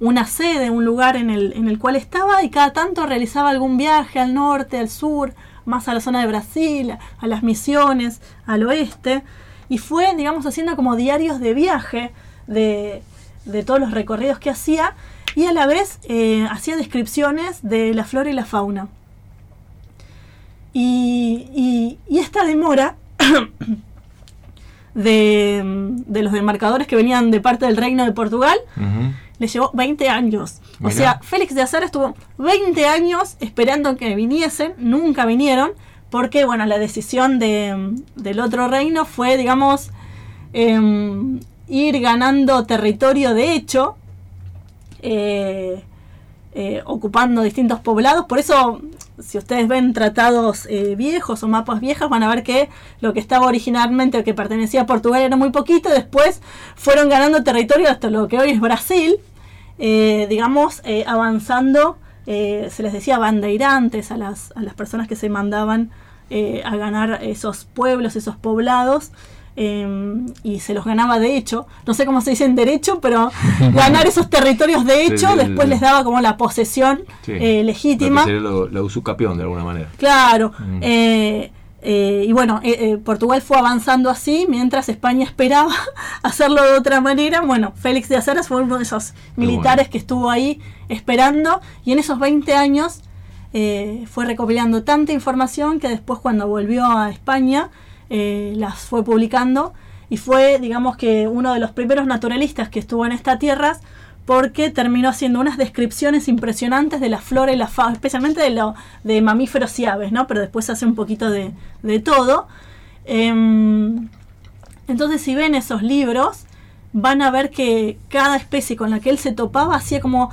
una sede, un lugar en el, en el cual estaba y cada tanto realizaba algún viaje al norte, al sur, más a la zona de Brasil, a las misiones, al oeste, y fue, digamos, haciendo como diarios de viaje de, de todos los recorridos que hacía y a la vez eh, hacía descripciones de la flora y la fauna. Y, y- y esta demora de, de los demarcadores que venían de parte del reino de Portugal Ujú. le llevó 20 años. O sea, Félix de Azara estuvo 20 años esperando que viniesen, nunca vinieron, porque, bueno, la decisión de, del otro reino fue, digamos, em, ir ganando territorio de hecho, eh, eh, ocupando distintos poblados. Por eso, si ustedes ven tratados eh, viejos o mapas viejos, van a ver que lo que estaba originalmente, que pertenecía a Portugal, era muy poquito. Después fueron ganando territorio hasta lo que hoy es Brasil, digamos, avanzando. Eh, se les decía bandeirantes a las, a las personas que se mandaban eh, a ganar esos pueblos, esos poblados. eh, y se los ganaba de hecho, no sé cómo se dice en derecho, pero ganar esos territorios de hecho después les daba como la posesión Sí. eh, legítima. Lo que sería lo- la usucapión de alguna manera. Claro. Mm. Eh, y bueno, eh, eh, Portugal fue avanzando así mientras España esperaba hacerlo de otra manera. Bueno, Félix de Azaras fue uno de esos militares bueno. que estuvo ahí esperando y en esos 20 años fue recopilando tanta información que después cuando volvió a España las fue publicando y fue, digamos que, uno de los primeros naturalistas que estuvo en estas tierras porque terminó haciendo unas descripciones impresionantes de la flora y la fauna, especialmente de, lo, de mamíferos y aves, ¿no? Pero después hace un poquito de, de todo. Em, entonces, si ven esos libros, van a ver que cada especie con la que él se topaba hacía como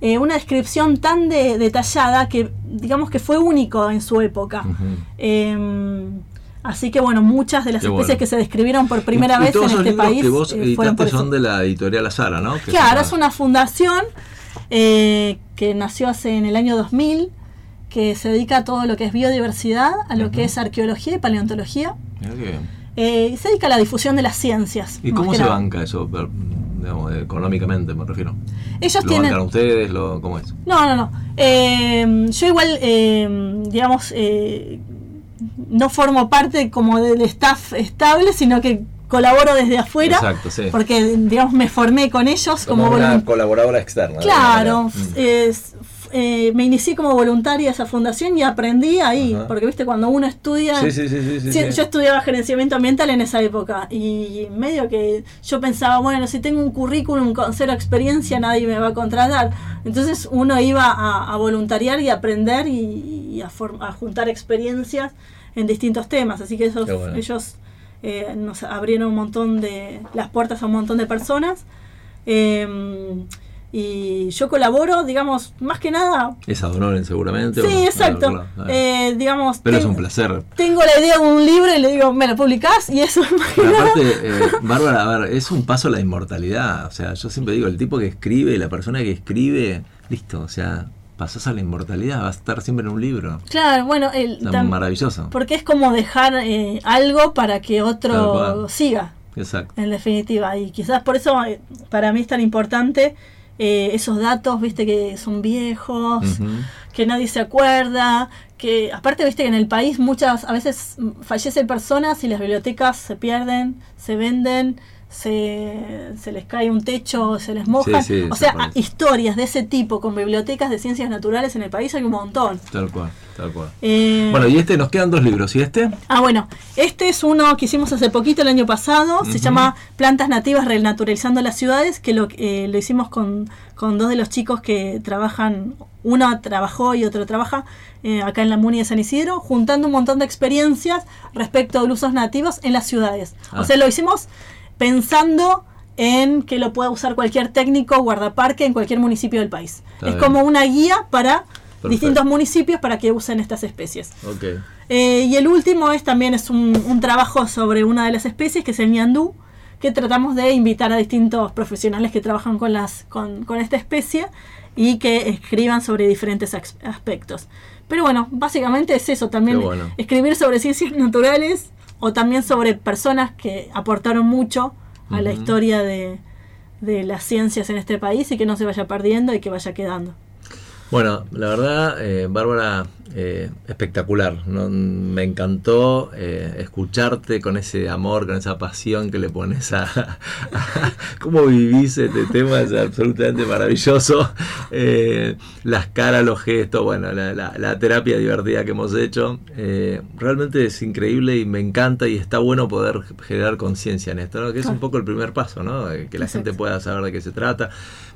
eh, una descripción tan de- detallada que, digamos que fue único en su época. Así que, bueno, muchas de las Qué especies bueno. que se describieron por primera Y- y vez todos en este país que vos eh, fueron por son de la editorial Azara, ¿no? Que Claro, es una fundación eh, que nació hace en el año 2000, que se dedica a todo lo que es biodiversidad, a lo que es arqueología y paleontología. Eh, y se dedica a la difusión de las ciencias. ¿Y cómo se nada. banca eso, digamos, económicamente me refiero? Ellos ¿Lo tienen... bancan ustedes? Lo, ¿Cómo es? No, no, no. Yo igual, digamos, no formo parte como del staff estable, sino que colaboro desde afuera. Exacto, sí. Porque, digamos, me formé con ellos como, Como una colaboradora externa. Claro. Mm. es- eh, me inicié como voluntaria de esa fundación y aprendí ahí, Ajá. porque viste, cuando uno estudia... Sí, sí, sí, sí, sí, Sí, sí. Yo estudiaba gerenciamiento ambiental en esa época y medio que yo pensaba, bueno, si tengo un currículum con cero experiencia nadie me va a contratar. Entonces uno iba a, a voluntariar y a aprender y, y a, a juntar experiencias en distintos temas. Así que esos, bueno. ellos eh, nos abrieron un montón de las puertas a un montón de personas. Eh, y yo colaboro, digamos, más que nada. Es ad honorem seguramente. Sí, exacto. Claro, claro. Eh, digamos, Pero es un placer. tengo la idea de un libro y le digo, ¿me lo publicás? Y eso es más que Pero nada. aparte, eh, Bárbara, a ver, es un paso a la inmortalidad. O sea, yo siempre digo, el tipo que escribe, la persona que escribe, listo, o sea, pasás a la inmortalidad, va a estar siempre en un libro. Claro, bueno, el, tam- maravilloso. porque es como dejar eh, algo para que otro siga, Exacto. en definitiva. Y quizás por eso eh, para mí es tan importante eh, esos datos, viste, que son viejos, que nadie se acuerda, que aparte, viste, que en el país muchas, a veces mm, fallecen personas y las bibliotecas se pierden, se venden, se, se les cae un techo, se les. Sí, sí, o sea, historias de ese tipo con bibliotecas de ciencias naturales en el país hay un montón. Tal cual, tal cual. Eh, Bueno, y este nos quedan dos libros. ¿Y este? Ah, bueno, este es uno que hicimos hace poquito, el año pasado, se llama Plantas Nativas Renaturalizando las Ciudades, que lo, eh, lo hicimos con, con dos de los chicos que trabajan, uno trabajó y otro trabaja eh, acá en la MUNI de San Isidro, juntando un montón de experiencias respecto de usos nativos en las ciudades. Ah. O sea, lo hicimos pensando en que lo pueda usar cualquier técnico guardaparque en cualquier municipio del país. Está es bien. como una guía para Perfecto. distintos municipios para que usen estas especies. Eh, y el último es también es un, un trabajo sobre una de las especies, que es el ñandú, que tratamos de invitar a distintos profesionales que trabajan con, las, con, con esta especie y que escriban sobre diferentes aspectos. Pero bueno, básicamente es eso, también bueno. escribir sobre ciencias naturales o también sobre personas que aportaron mucho a la historia de, de las ciencias en este país y que no se vaya perdiendo y que vaya quedando. Bueno, la verdad, eh, Bárbara, eh, espectacular. ¿no? Me encantó eh, escucharte con ese amor, con esa pasión que le pones a, a cómo vivís este tema. Es absolutamente maravilloso. Eh, las caras, los gestos, bueno, la, la- la terapia divertida que hemos hecho. eh, realmente es increíble y me encanta y está bueno poder generar conciencia en esto, ¿no? que es un poco el primer paso, ¿no? Eh, que la gente pueda saber de qué se trata.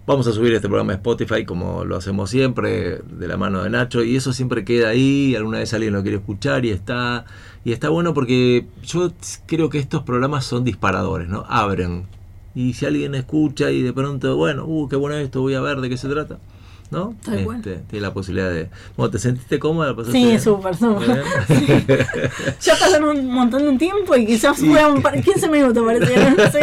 Vamos a subir este programa a Spotify como lo hacemos siempre, de la mano de Nacho, y eso siempre queda ahí, alguna vez alguien lo quiere escuchar y está, y está bueno porque yo creo que estos programas son disparadores, ¿no? Abren. Y si alguien escucha y de pronto, bueno, uh, qué bueno esto, voy a ver de qué se trata. ¿No? Tal cual. Este, tiene la posibilidad de. Bueno, ¿te sentiste cómoda? ¿La pasaste Sí, súper, súper. Ya pasaron un montón de tiempo y quizás Sí. fueron par- 15 minutos, parece. No sé.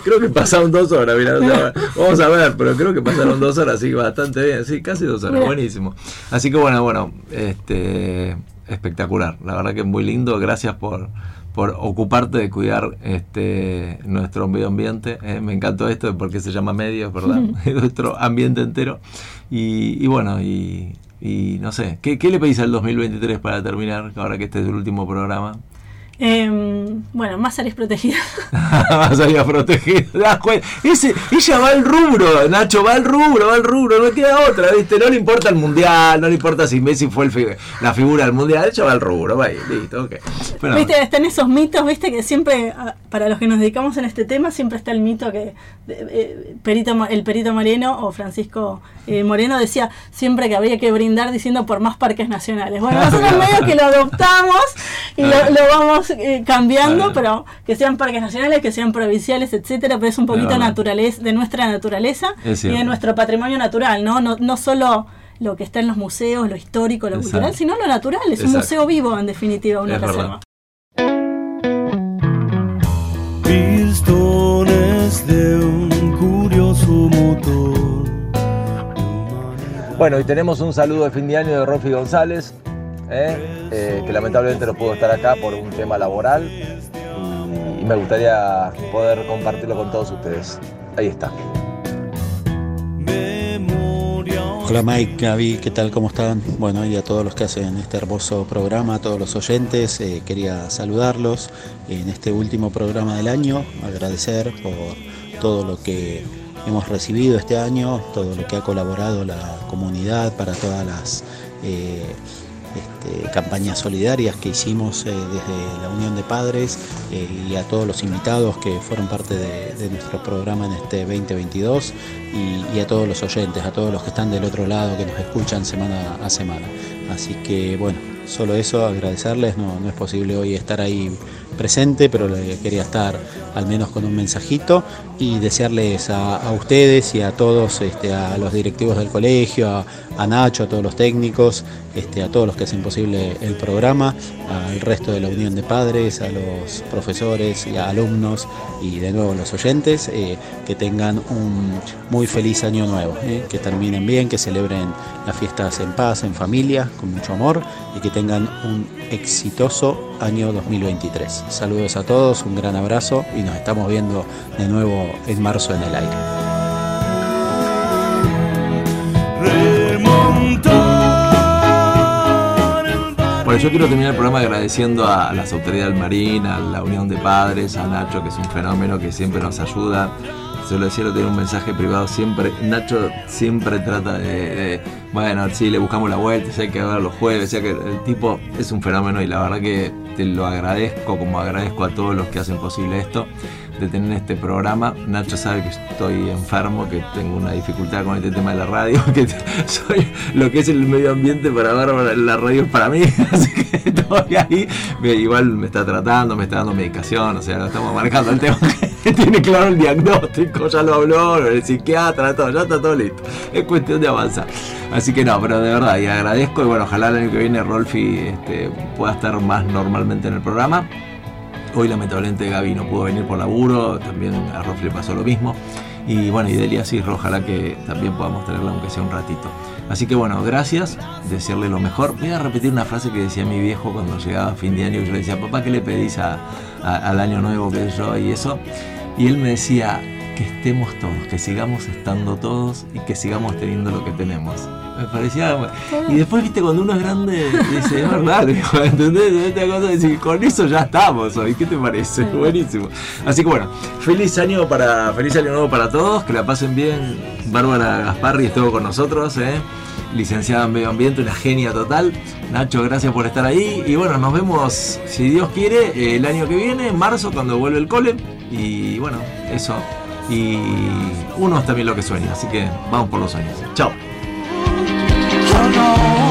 creo que pasaron dos horas, mira, o sea, vamos a ver, pero creo que pasaron dos horas, así que bastante bien, sí, casi dos horas, Mira. buenísimo. Así que bueno, bueno, este espectacular, la verdad que muy lindo, gracias por por ocuparte de cuidar este nuestro medio ambiente, eh, me encantó esto porque se llama medios, ¿verdad? nuestro ambiente entero. Y, y bueno, y, y no sé, ¿qué, ¿qué le pedís al 2023 para terminar, ahora que este es el último programa? Em, bueno, más áreas protegidas. Vas a ir a proteger. ¿te das cuenta? Ese, ella va al rubro, Nacho, va al rubro, va al rubro, no queda otra, ¿viste? No le importa el mundial, no le importa si Messi fue el fi- la figura del mundial, ella va al rubro, va ahí, listo, ok. Bueno, Viste, están esos mitos, viste, que siempre, ah, para los que nos dedicamos en este tema, siempre está el mito que eh, eh, Perito, el Perito Moreno o Francisco eh, Moreno decía siempre que habría que brindar diciendo por más parques nacionales. Bueno, nosotros medio que lo adoptamos y lo, lo vamos eh, cambiando, pero que sean parques nacionales, que sean provinciales, etcétera, pero es un poquito naturaleza, de nuestra naturaleza y de nuestro patrimonio natural, ¿no? No, no solo lo que está en los museos, lo histórico, lo Exacto. cultural, sino lo natural, es un museo vivo en definitiva, una Es verdad. reserva. Pistones de un curioso motor. Bueno, y tenemos un saludo de fin de año de Rofi González, ¿eh? Eh, que lamentablemente no pudo estar acá por un tema laboral y, me gustaría poder compartirlo con todos ustedes. Ahí está. Hola Mike, Gaby, ¿qué tal? ¿Cómo están? Bueno, y a todos los que hacen este hermoso programa, a todos los oyentes, eh, quería saludarlos en este último programa del año, agradecer por todo lo que hemos recibido este año, todo lo que ha colaborado la comunidad para todas las este, campañas solidarias que hicimos eh, desde la Unión de Padres eh, y a todos los invitados que fueron parte de, de nuestro programa en este 2022 y, y a todos los oyentes, a todos los que están del otro lado, que nos escuchan semana a semana. Así que bueno, solo eso, agradecerles, no, no es posible hoy estar ahí presente, pero quería estar al menos con un mensajito y desearles a, a ustedes y a todos, este, a los directivos del colegio, a, a Nacho, a todos los técnicos, este, a todos los que hacen posible el programa, al resto de la Unión de Padres, a los profesores y a alumnos y de nuevo los oyentes, eh, que tengan un muy feliz año nuevo, eh, que terminen bien, que celebren las fiestas en paz, en familia, con mucho amor y que tengan un exitoso año 2023. Saludos a todos, un gran abrazo y nos estamos viendo de nuevo en marzo en el aire. Bueno, yo quiero terminar el programa agradeciendo a las autoridades del Marín, a la Unión de Padres, a Nacho, que es un fenómeno que siempre nos ayuda. Se lo decía, tiene un mensaje privado siempre. Nacho siempre trata de, bueno, sí, le buscamos la vuelta, sé que ver los jueves, sé que el tipo es un fenómeno y la verdad que te lo agradezco, como agradezco a todos los que hacen posible esto de tener este programa. Nacho sabe que estoy enfermo, que tengo una dificultad con este tema de la radio, que soy lo que es el medio ambiente para Bárbara, la radio es para mí, así que estoy ahí. Igual me está tratando, me está dando medicación, o sea, lo estamos marcando el tema tiene claro el diagnóstico, ya lo habló, el psiquiatra, todo, ya está todo listo. Es cuestión de avanzar. Así que no, pero de verdad, y agradezco y bueno, ojalá el año que viene Rolfi este, pueda estar más normalmente en el programa. Hoy lamentablemente Gaby no pudo venir por laburo, también a Rolf le pasó lo mismo. Y bueno, y Delia sí, ojalá que también podamos tenerla aunque sea un ratito. Así que bueno, gracias, desearle lo mejor. Voy a repetir una frase que decía mi viejo cuando llegaba a fin de año, yo le decía, papá, ¿qué le pedís al año nuevo que yo y eso? Y él me decía, que estemos todos, que sigamos estando todos y que sigamos teniendo lo que tenemos. Me parecía. Y después, viste, cuando uno es grande, dice, es verdad, ¿entendés? Esta cosa de decir, con eso ya estamos hoy, ¿qué te parece? Buenísimo. Así que bueno, feliz año para feliz año nuevo para todos, que la pasen bien. Bárbara Gasparri estuvo con nosotros, ¿eh? licenciada en medio ambiente, una genia total. Nacho, gracias por estar ahí. Y bueno, nos vemos, si Dios quiere, el año que viene, en marzo, cuando vuelve el cole. Y bueno, eso y uno es también lo que sueña, así que vamos por los sueños. Chao. Oh.